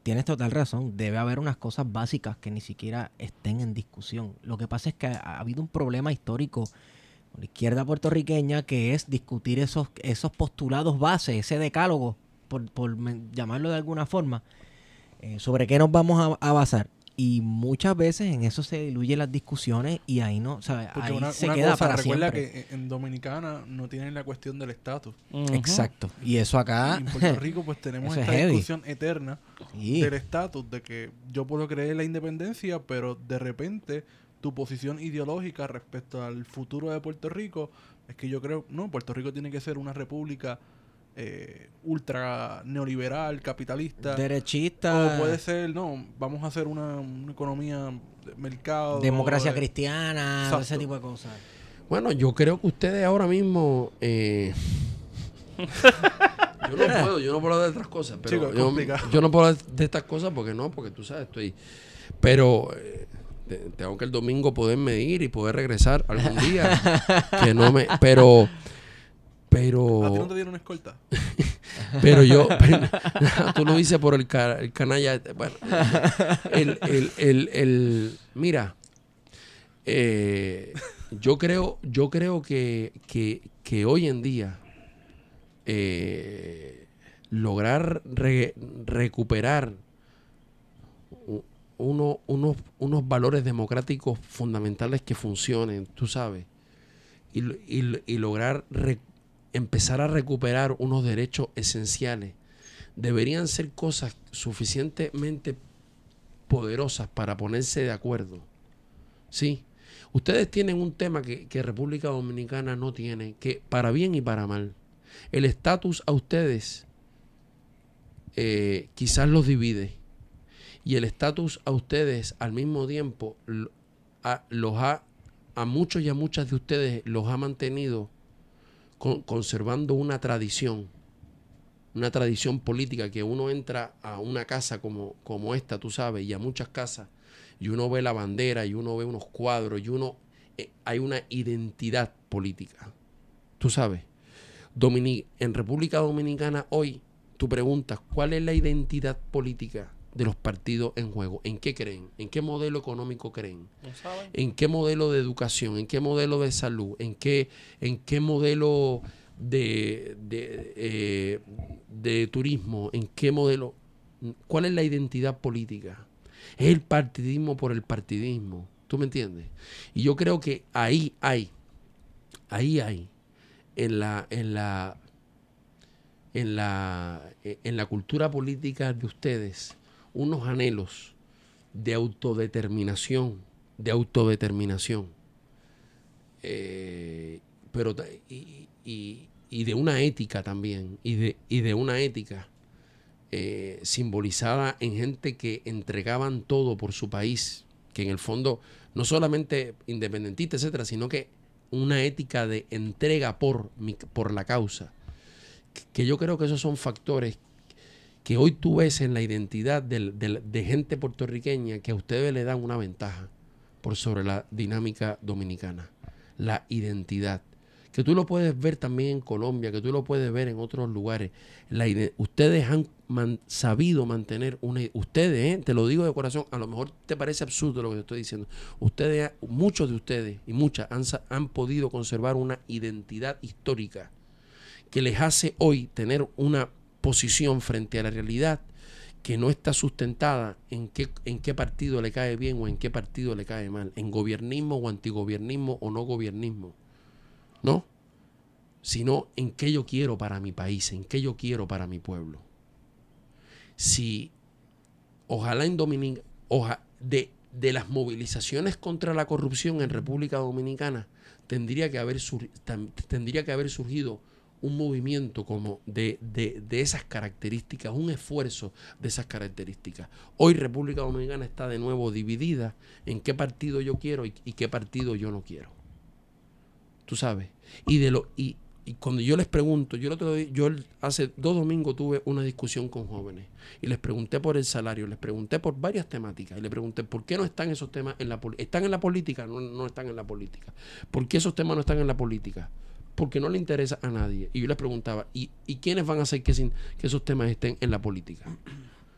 [SPEAKER 2] tienes total razón, debe haber unas cosas básicas que ni siquiera estén en discusión. Lo que pasa es que ha, ha habido un problema histórico con la izquierda puertorriqueña que es discutir esos, esos postulados base, ese decálogo por, por llamarlo de alguna forma, eh, sobre qué nos vamos a, a basar. Y muchas veces en eso se diluyen las discusiones y ahí no, o sea,
[SPEAKER 4] Porque
[SPEAKER 2] ahí
[SPEAKER 4] una,
[SPEAKER 2] se
[SPEAKER 4] una
[SPEAKER 2] queda
[SPEAKER 4] cosa,
[SPEAKER 2] para
[SPEAKER 4] recuerda
[SPEAKER 2] siempre.
[SPEAKER 4] que en- Dominicana no tienen la cuestión del estatus.
[SPEAKER 2] Exacto. Y eso acá.
[SPEAKER 4] Y en Puerto Rico pues tenemos
[SPEAKER 2] es
[SPEAKER 4] esta discusión eterna
[SPEAKER 2] sí.
[SPEAKER 4] del estatus, de que yo puedo creer en la independencia, pero de repente tu posición ideológica respecto al futuro de Puerto Rico es que yo creo, no, Puerto Rico tiene que ser una república eh, ultra neoliberal, capitalista.
[SPEAKER 2] derechista,
[SPEAKER 4] O puede ser, no, vamos a hacer una, una economía de mercado.
[SPEAKER 2] democracia
[SPEAKER 4] eh,
[SPEAKER 2] cristiana,
[SPEAKER 4] Exacto.
[SPEAKER 2] ese tipo de cosas.
[SPEAKER 1] Bueno, yo creo que ustedes ahora mismo. eh, yo no puedo, yo no puedo hablar de otras cosas. Pero
[SPEAKER 4] Chico,
[SPEAKER 1] yo, no puedo hablar de estas cosas porque no, porque tú sabes, estoy. Pero eh, tengo que el domingo poder medir y poder regresar algún día. que no me. Pero. Pero.
[SPEAKER 4] ¿A ti no te dieron escolta?
[SPEAKER 1] Pero yo, pero- tú lo dices por el, ca- el canalla. Bueno, el, el, el, mira, eh, yo creo, yo creo que, que, que hoy en día eh, lograr re- recuperar uno- unos, unos valores democráticos fundamentales que funcionen, tú sabes, y, y y lograr re- empezar a recuperar unos derechos esenciales, deberían ser cosas suficientemente poderosas para ponerse de acuerdo. Sí. Ustedes tienen un tema que, que República Dominicana no tiene, que para bien y para mal. El estatus a ustedes eh, quizás los divide. Y el estatus a ustedes al mismo tiempo a, los ha, a muchos y a muchas de ustedes los ha mantenido con- conservando una tradición, una tradición política que uno entra a una casa como, como esta, tú sabes, y a muchas casas, y uno ve la bandera, y uno ve unos cuadros, y uno eh, hay una identidad política. Tú sabes, Domini- en República Dominicana hoy, tú preguntas, ¿cuál es la identidad política de los partidos en juego? ¿En qué creen? ¿En qué modelo económico creen?
[SPEAKER 3] ¿No saben?
[SPEAKER 1] ¿En qué modelo de educación? ¿En qué modelo de salud? ¿En qué, en qué modelo de, de, eh, de turismo? ¿En qué modelo? ¿Cuál es la identidad política? Es el partidismo por el partidismo. ¿Tú me entiendes? Y yo creo que ahí hay, ahí hay, en la, en la, en la, en la cultura política de ustedes, unos anhelos de autodeterminación, de autodeterminación, eh, pero y, y- y de una ética también, y de, y de una ética eh, simbolizada en gente que entregaban todo por su país, que en el fondo no solamente independentista, etcétera, sino que una ética de entrega por, mi- por la causa. Que yo creo que esos son factores que hoy tú ves en la identidad del- de gente puertorriqueña que a ustedes le dan una ventaja por sobre la dinámica dominicana. La identidad. Que tú lo puedes ver también en Colombia, que tú lo puedes ver en otros lugares. La ustedes han sabido mantener una... Ustedes, ¿eh? te lo digo de corazón, a lo mejor te parece absurdo lo que te estoy diciendo. Ustedes, muchos de ustedes y muchas han, han podido conservar una identidad histórica que les hace hoy tener una posición frente a la realidad que no está sustentada en qué, en qué partido le cae bien o en qué partido le cae mal, en gobiernismo o antigobiernismo o no gobiernismo, ¿no? Sino en qué yo quiero para mi país, en qué yo quiero para mi pueblo. Si ojalá en Dominica, oja, de, de las movilizaciones contra la corrupción en República Dominicana, tendría que haber, sur- tendría que haber surgido un movimiento como de, de- de esas características, un esfuerzo de esas características. Hoy República Dominicana está de nuevo dividida en qué partido yo quiero y, qué partido yo no quiero. Tú sabes. Y de lo y, y cuando yo les pregunto, yo el otro día- yo hace dos domingos tuve una discusión con jóvenes y les pregunté por el salario, les pregunté por varias temáticas y les pregunté por qué no están esos temas en la política. ¿Están en la política? No, no están en la política. ¿Por qué esos temas no están en la política? Porque no le interesa a nadie. Y yo les preguntaba, ¿y, y quiénes van a hacer que, sin, que esos temas estén en la política?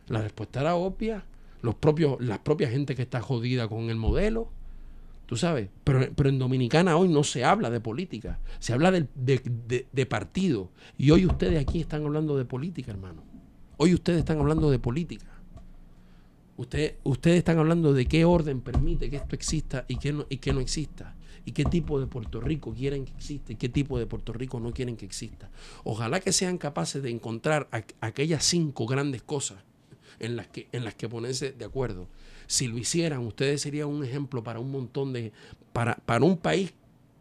[SPEAKER 1] La respuesta era obvia. Los propios, la propia gente que está jodida con el modelo. Tú sabes, pero, pero en Dominicana hoy no se habla de política, se habla del- de, de- de partido. Y hoy ustedes aquí están hablando de política, hermano. Hoy ustedes están hablando de política. Usted- ustedes están hablando de qué orden permite que esto exista y qué no, y qué no exista. Y qué tipo de Puerto Rico quieren que exista y qué tipo de Puerto Rico no quieren que exista. Ojalá que sean capaces de encontrar aqu- aquellas cinco grandes cosas en las que, en las que ponerse de acuerdo. Si lo hicieran, ustedes serían un ejemplo para un montón de. para, para un país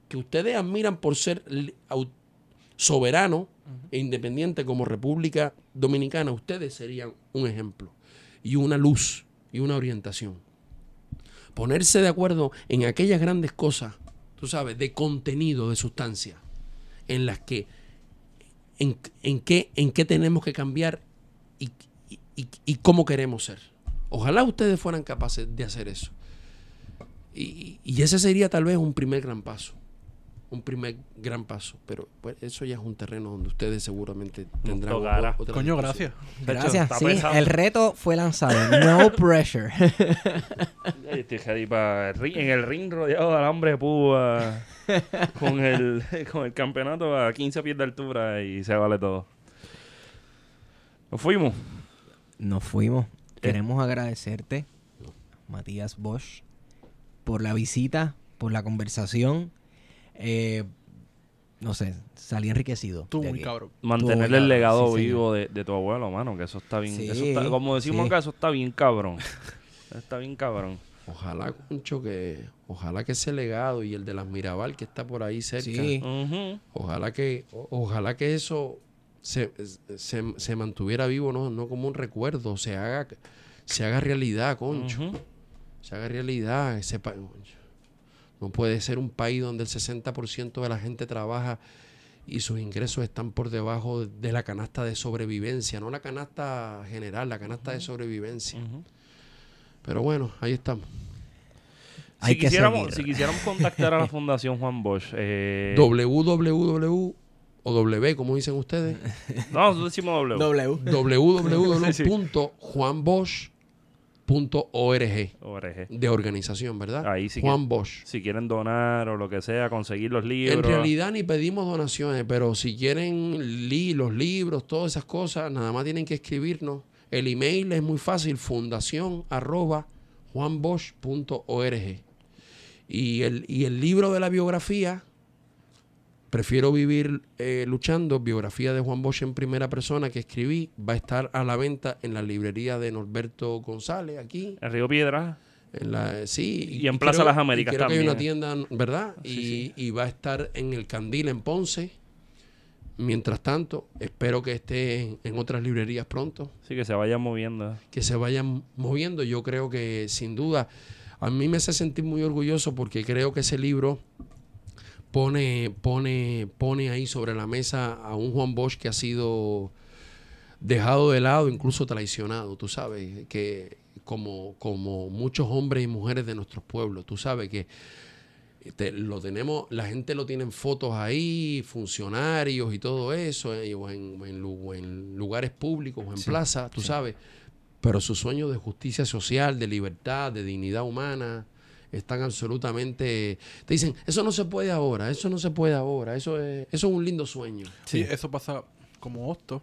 [SPEAKER 1] que ustedes admiran por ser soberano e independiente como República Dominicana, ustedes serían un ejemplo y una luz y una orientación. Ponerse de acuerdo en aquellas grandes cosas, tú sabes, de contenido, de sustancia, en las que en, en qué, en qué tenemos que cambiar y, y- y- cómo queremos ser. Ojalá ustedes fueran capaces de hacer eso. Y, y ese sería tal vez un primer gran paso. Un primer gran paso. Pero pues, eso ya es un terreno donde ustedes seguramente tendrán otra
[SPEAKER 4] Coño, gracias.
[SPEAKER 2] Gracias. Sí, el reto fue lanzado. No pressure.
[SPEAKER 3] Ay, estoy ready para el ring- en el ring rodeado de alambre púa con el, con el campeonato a 15 pies de altura y se vale todo. Nos fuimos.
[SPEAKER 2] Nos fuimos. Queremos agradecerte, Matías Bosch, por la visita, por la conversación. Eh, no sé, salí enriquecido.
[SPEAKER 4] Tú muy cabrón.
[SPEAKER 3] Mantener el legado
[SPEAKER 2] sí,
[SPEAKER 3] vivo de, de tu abuelo, mano, que eso está bien.
[SPEAKER 2] Sí,
[SPEAKER 3] eso está- como decimos
[SPEAKER 2] sí.
[SPEAKER 3] acá, eso está bien cabrón. está bien cabrón.
[SPEAKER 1] Ojalá, Concho, que ojalá que ese legado y el de las Mirabal que está por ahí cerca, ojalá que o- ojalá que eso se, se, se mantuviera vivo, no, no como un recuerdo, se haga se haga realidad, Concho. Se haga realidad. Ese pa- no puede ser un país donde el 60% de la gente trabaja y sus ingresos están por debajo de la canasta de sobrevivencia, no la canasta general, la canasta de sobrevivencia. Pero bueno, ahí estamos.
[SPEAKER 2] Hay
[SPEAKER 3] si,
[SPEAKER 2] que
[SPEAKER 3] quisiéramos,
[SPEAKER 2] seguir.
[SPEAKER 3] si quisiéramos contactar a la Fundación Juan Bosch, eh,
[SPEAKER 1] www o W, como dicen ustedes,
[SPEAKER 3] no, nosotros decimos W.
[SPEAKER 2] W.
[SPEAKER 1] www.juanbosch.org
[SPEAKER 3] ORG.
[SPEAKER 1] de organización, ¿verdad?
[SPEAKER 3] Ahí que-
[SPEAKER 1] Juan Bosch.
[SPEAKER 3] Si quieren donar o lo que sea, conseguir los libros.
[SPEAKER 1] En realidad ni pedimos donaciones, pero si quieren li- los libros, todas esas cosas, nada más tienen que escribirnos. El email es muy fácil, fundación arroba juanbosch.org. Y el, y el libro de la biografía, Prefiero vivir eh, luchando, biografía de Juan Bosch en primera persona que escribí, va a estar a la venta en la librería de Norberto González, aquí.
[SPEAKER 3] En Río Piedra.
[SPEAKER 1] En la, sí,
[SPEAKER 3] Y en Plaza
[SPEAKER 1] creo-
[SPEAKER 3] Las Américas
[SPEAKER 1] creo que hay una
[SPEAKER 3] también.
[SPEAKER 1] tienda, ¿verdad? y, y va a estar en el Candil en Ponce. Mientras tanto, espero que esté en, en otras librerías pronto,
[SPEAKER 3] Sí, que se vayan moviendo.
[SPEAKER 1] que se vayan moviendo. Yo creo que sin duda, a mí me hace sentir muy orgulloso porque creo que ese libro pone, pone, pone ahí sobre la mesa a un Juan Bosch que ha sido dejado de lado, incluso traicionado, tú sabes, que como, como muchos hombres y mujeres de nuestros pueblos, tú sabes que te- lo tenemos, la gente lo tiene en fotos ahí, funcionarios y todo eso, eh, o, en, lugares públicos o en plazas, tú sabes, pero sus sueños de justicia social, de libertad, de dignidad humana, están absolutamente... Te dicen, eso no se puede ahora, eso no se puede ahora, eso es, eso es un lindo sueño.
[SPEAKER 4] Sí, eso pasa como Hosto,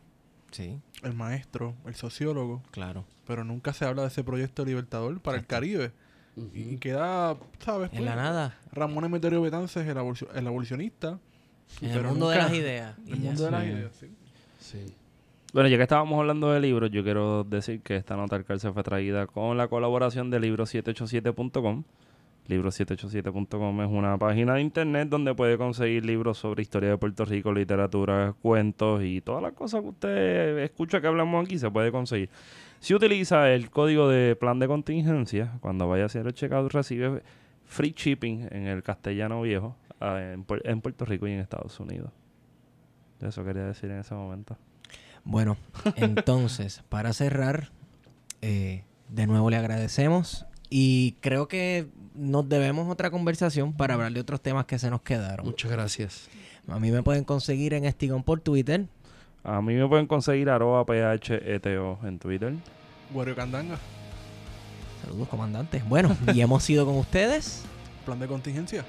[SPEAKER 2] Sí,
[SPEAKER 4] el maestro, el sociólogo,
[SPEAKER 2] claro.
[SPEAKER 4] pero nunca se habla de ese proyecto libertador para el Caribe. Y queda, ¿sabes?
[SPEAKER 2] En la nada.
[SPEAKER 4] Ramón Emeterio Betances, el, abolicio- el abolicionista.
[SPEAKER 2] En el mundo de las ideas.
[SPEAKER 4] El mundo de las ideas, sí.
[SPEAKER 1] Sí.
[SPEAKER 3] Bueno, ya que estábamos hablando de libros, yo quiero decir que esta nota al se fue traída con la colaboración de libro787.com. Libro787.com es una página de internet donde puede conseguir libros sobre historia de Puerto Rico, literatura, cuentos y todas las cosas que usted escucha que hablamos aquí se puede conseguir. Si utiliza el código de plan de contingencia, cuando vaya a hacer el checkout recibe free shipping en el castellano viejo ah, en, Puer- en Puerto Rico y en Estados Unidos. Eso quería decir en ese momento.
[SPEAKER 2] Bueno, entonces, para cerrar, eh, de nuevo le agradecemos y creo que nos debemos otra conversación para hablar de otros temas que se nos quedaron.
[SPEAKER 1] Muchas gracias.
[SPEAKER 2] A mí me pueden conseguir en Estigón por Twitter.
[SPEAKER 3] A mí me pueden conseguir arroba PHETO en Twitter.
[SPEAKER 4] Guario Candanga.
[SPEAKER 2] Saludos, comandante. Bueno, y hemos sido con ustedes.
[SPEAKER 5] plan de contingencia.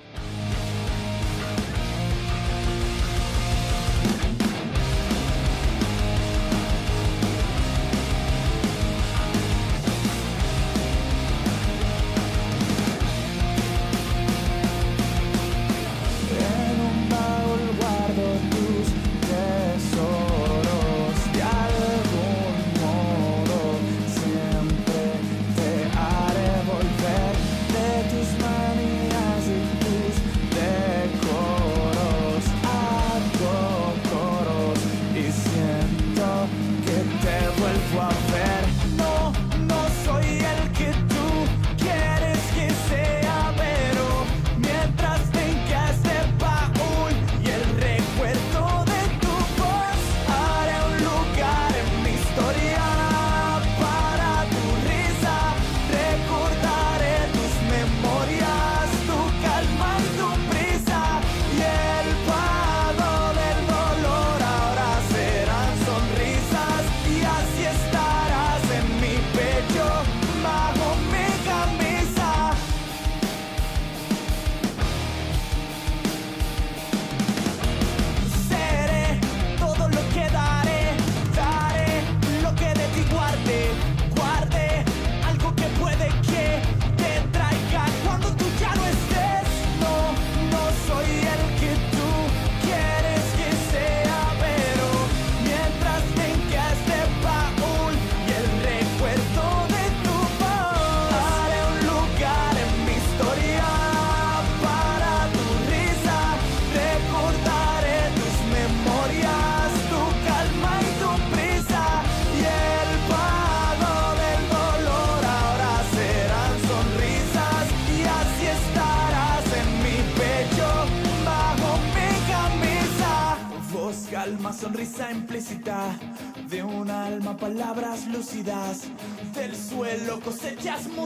[SPEAKER 6] Música.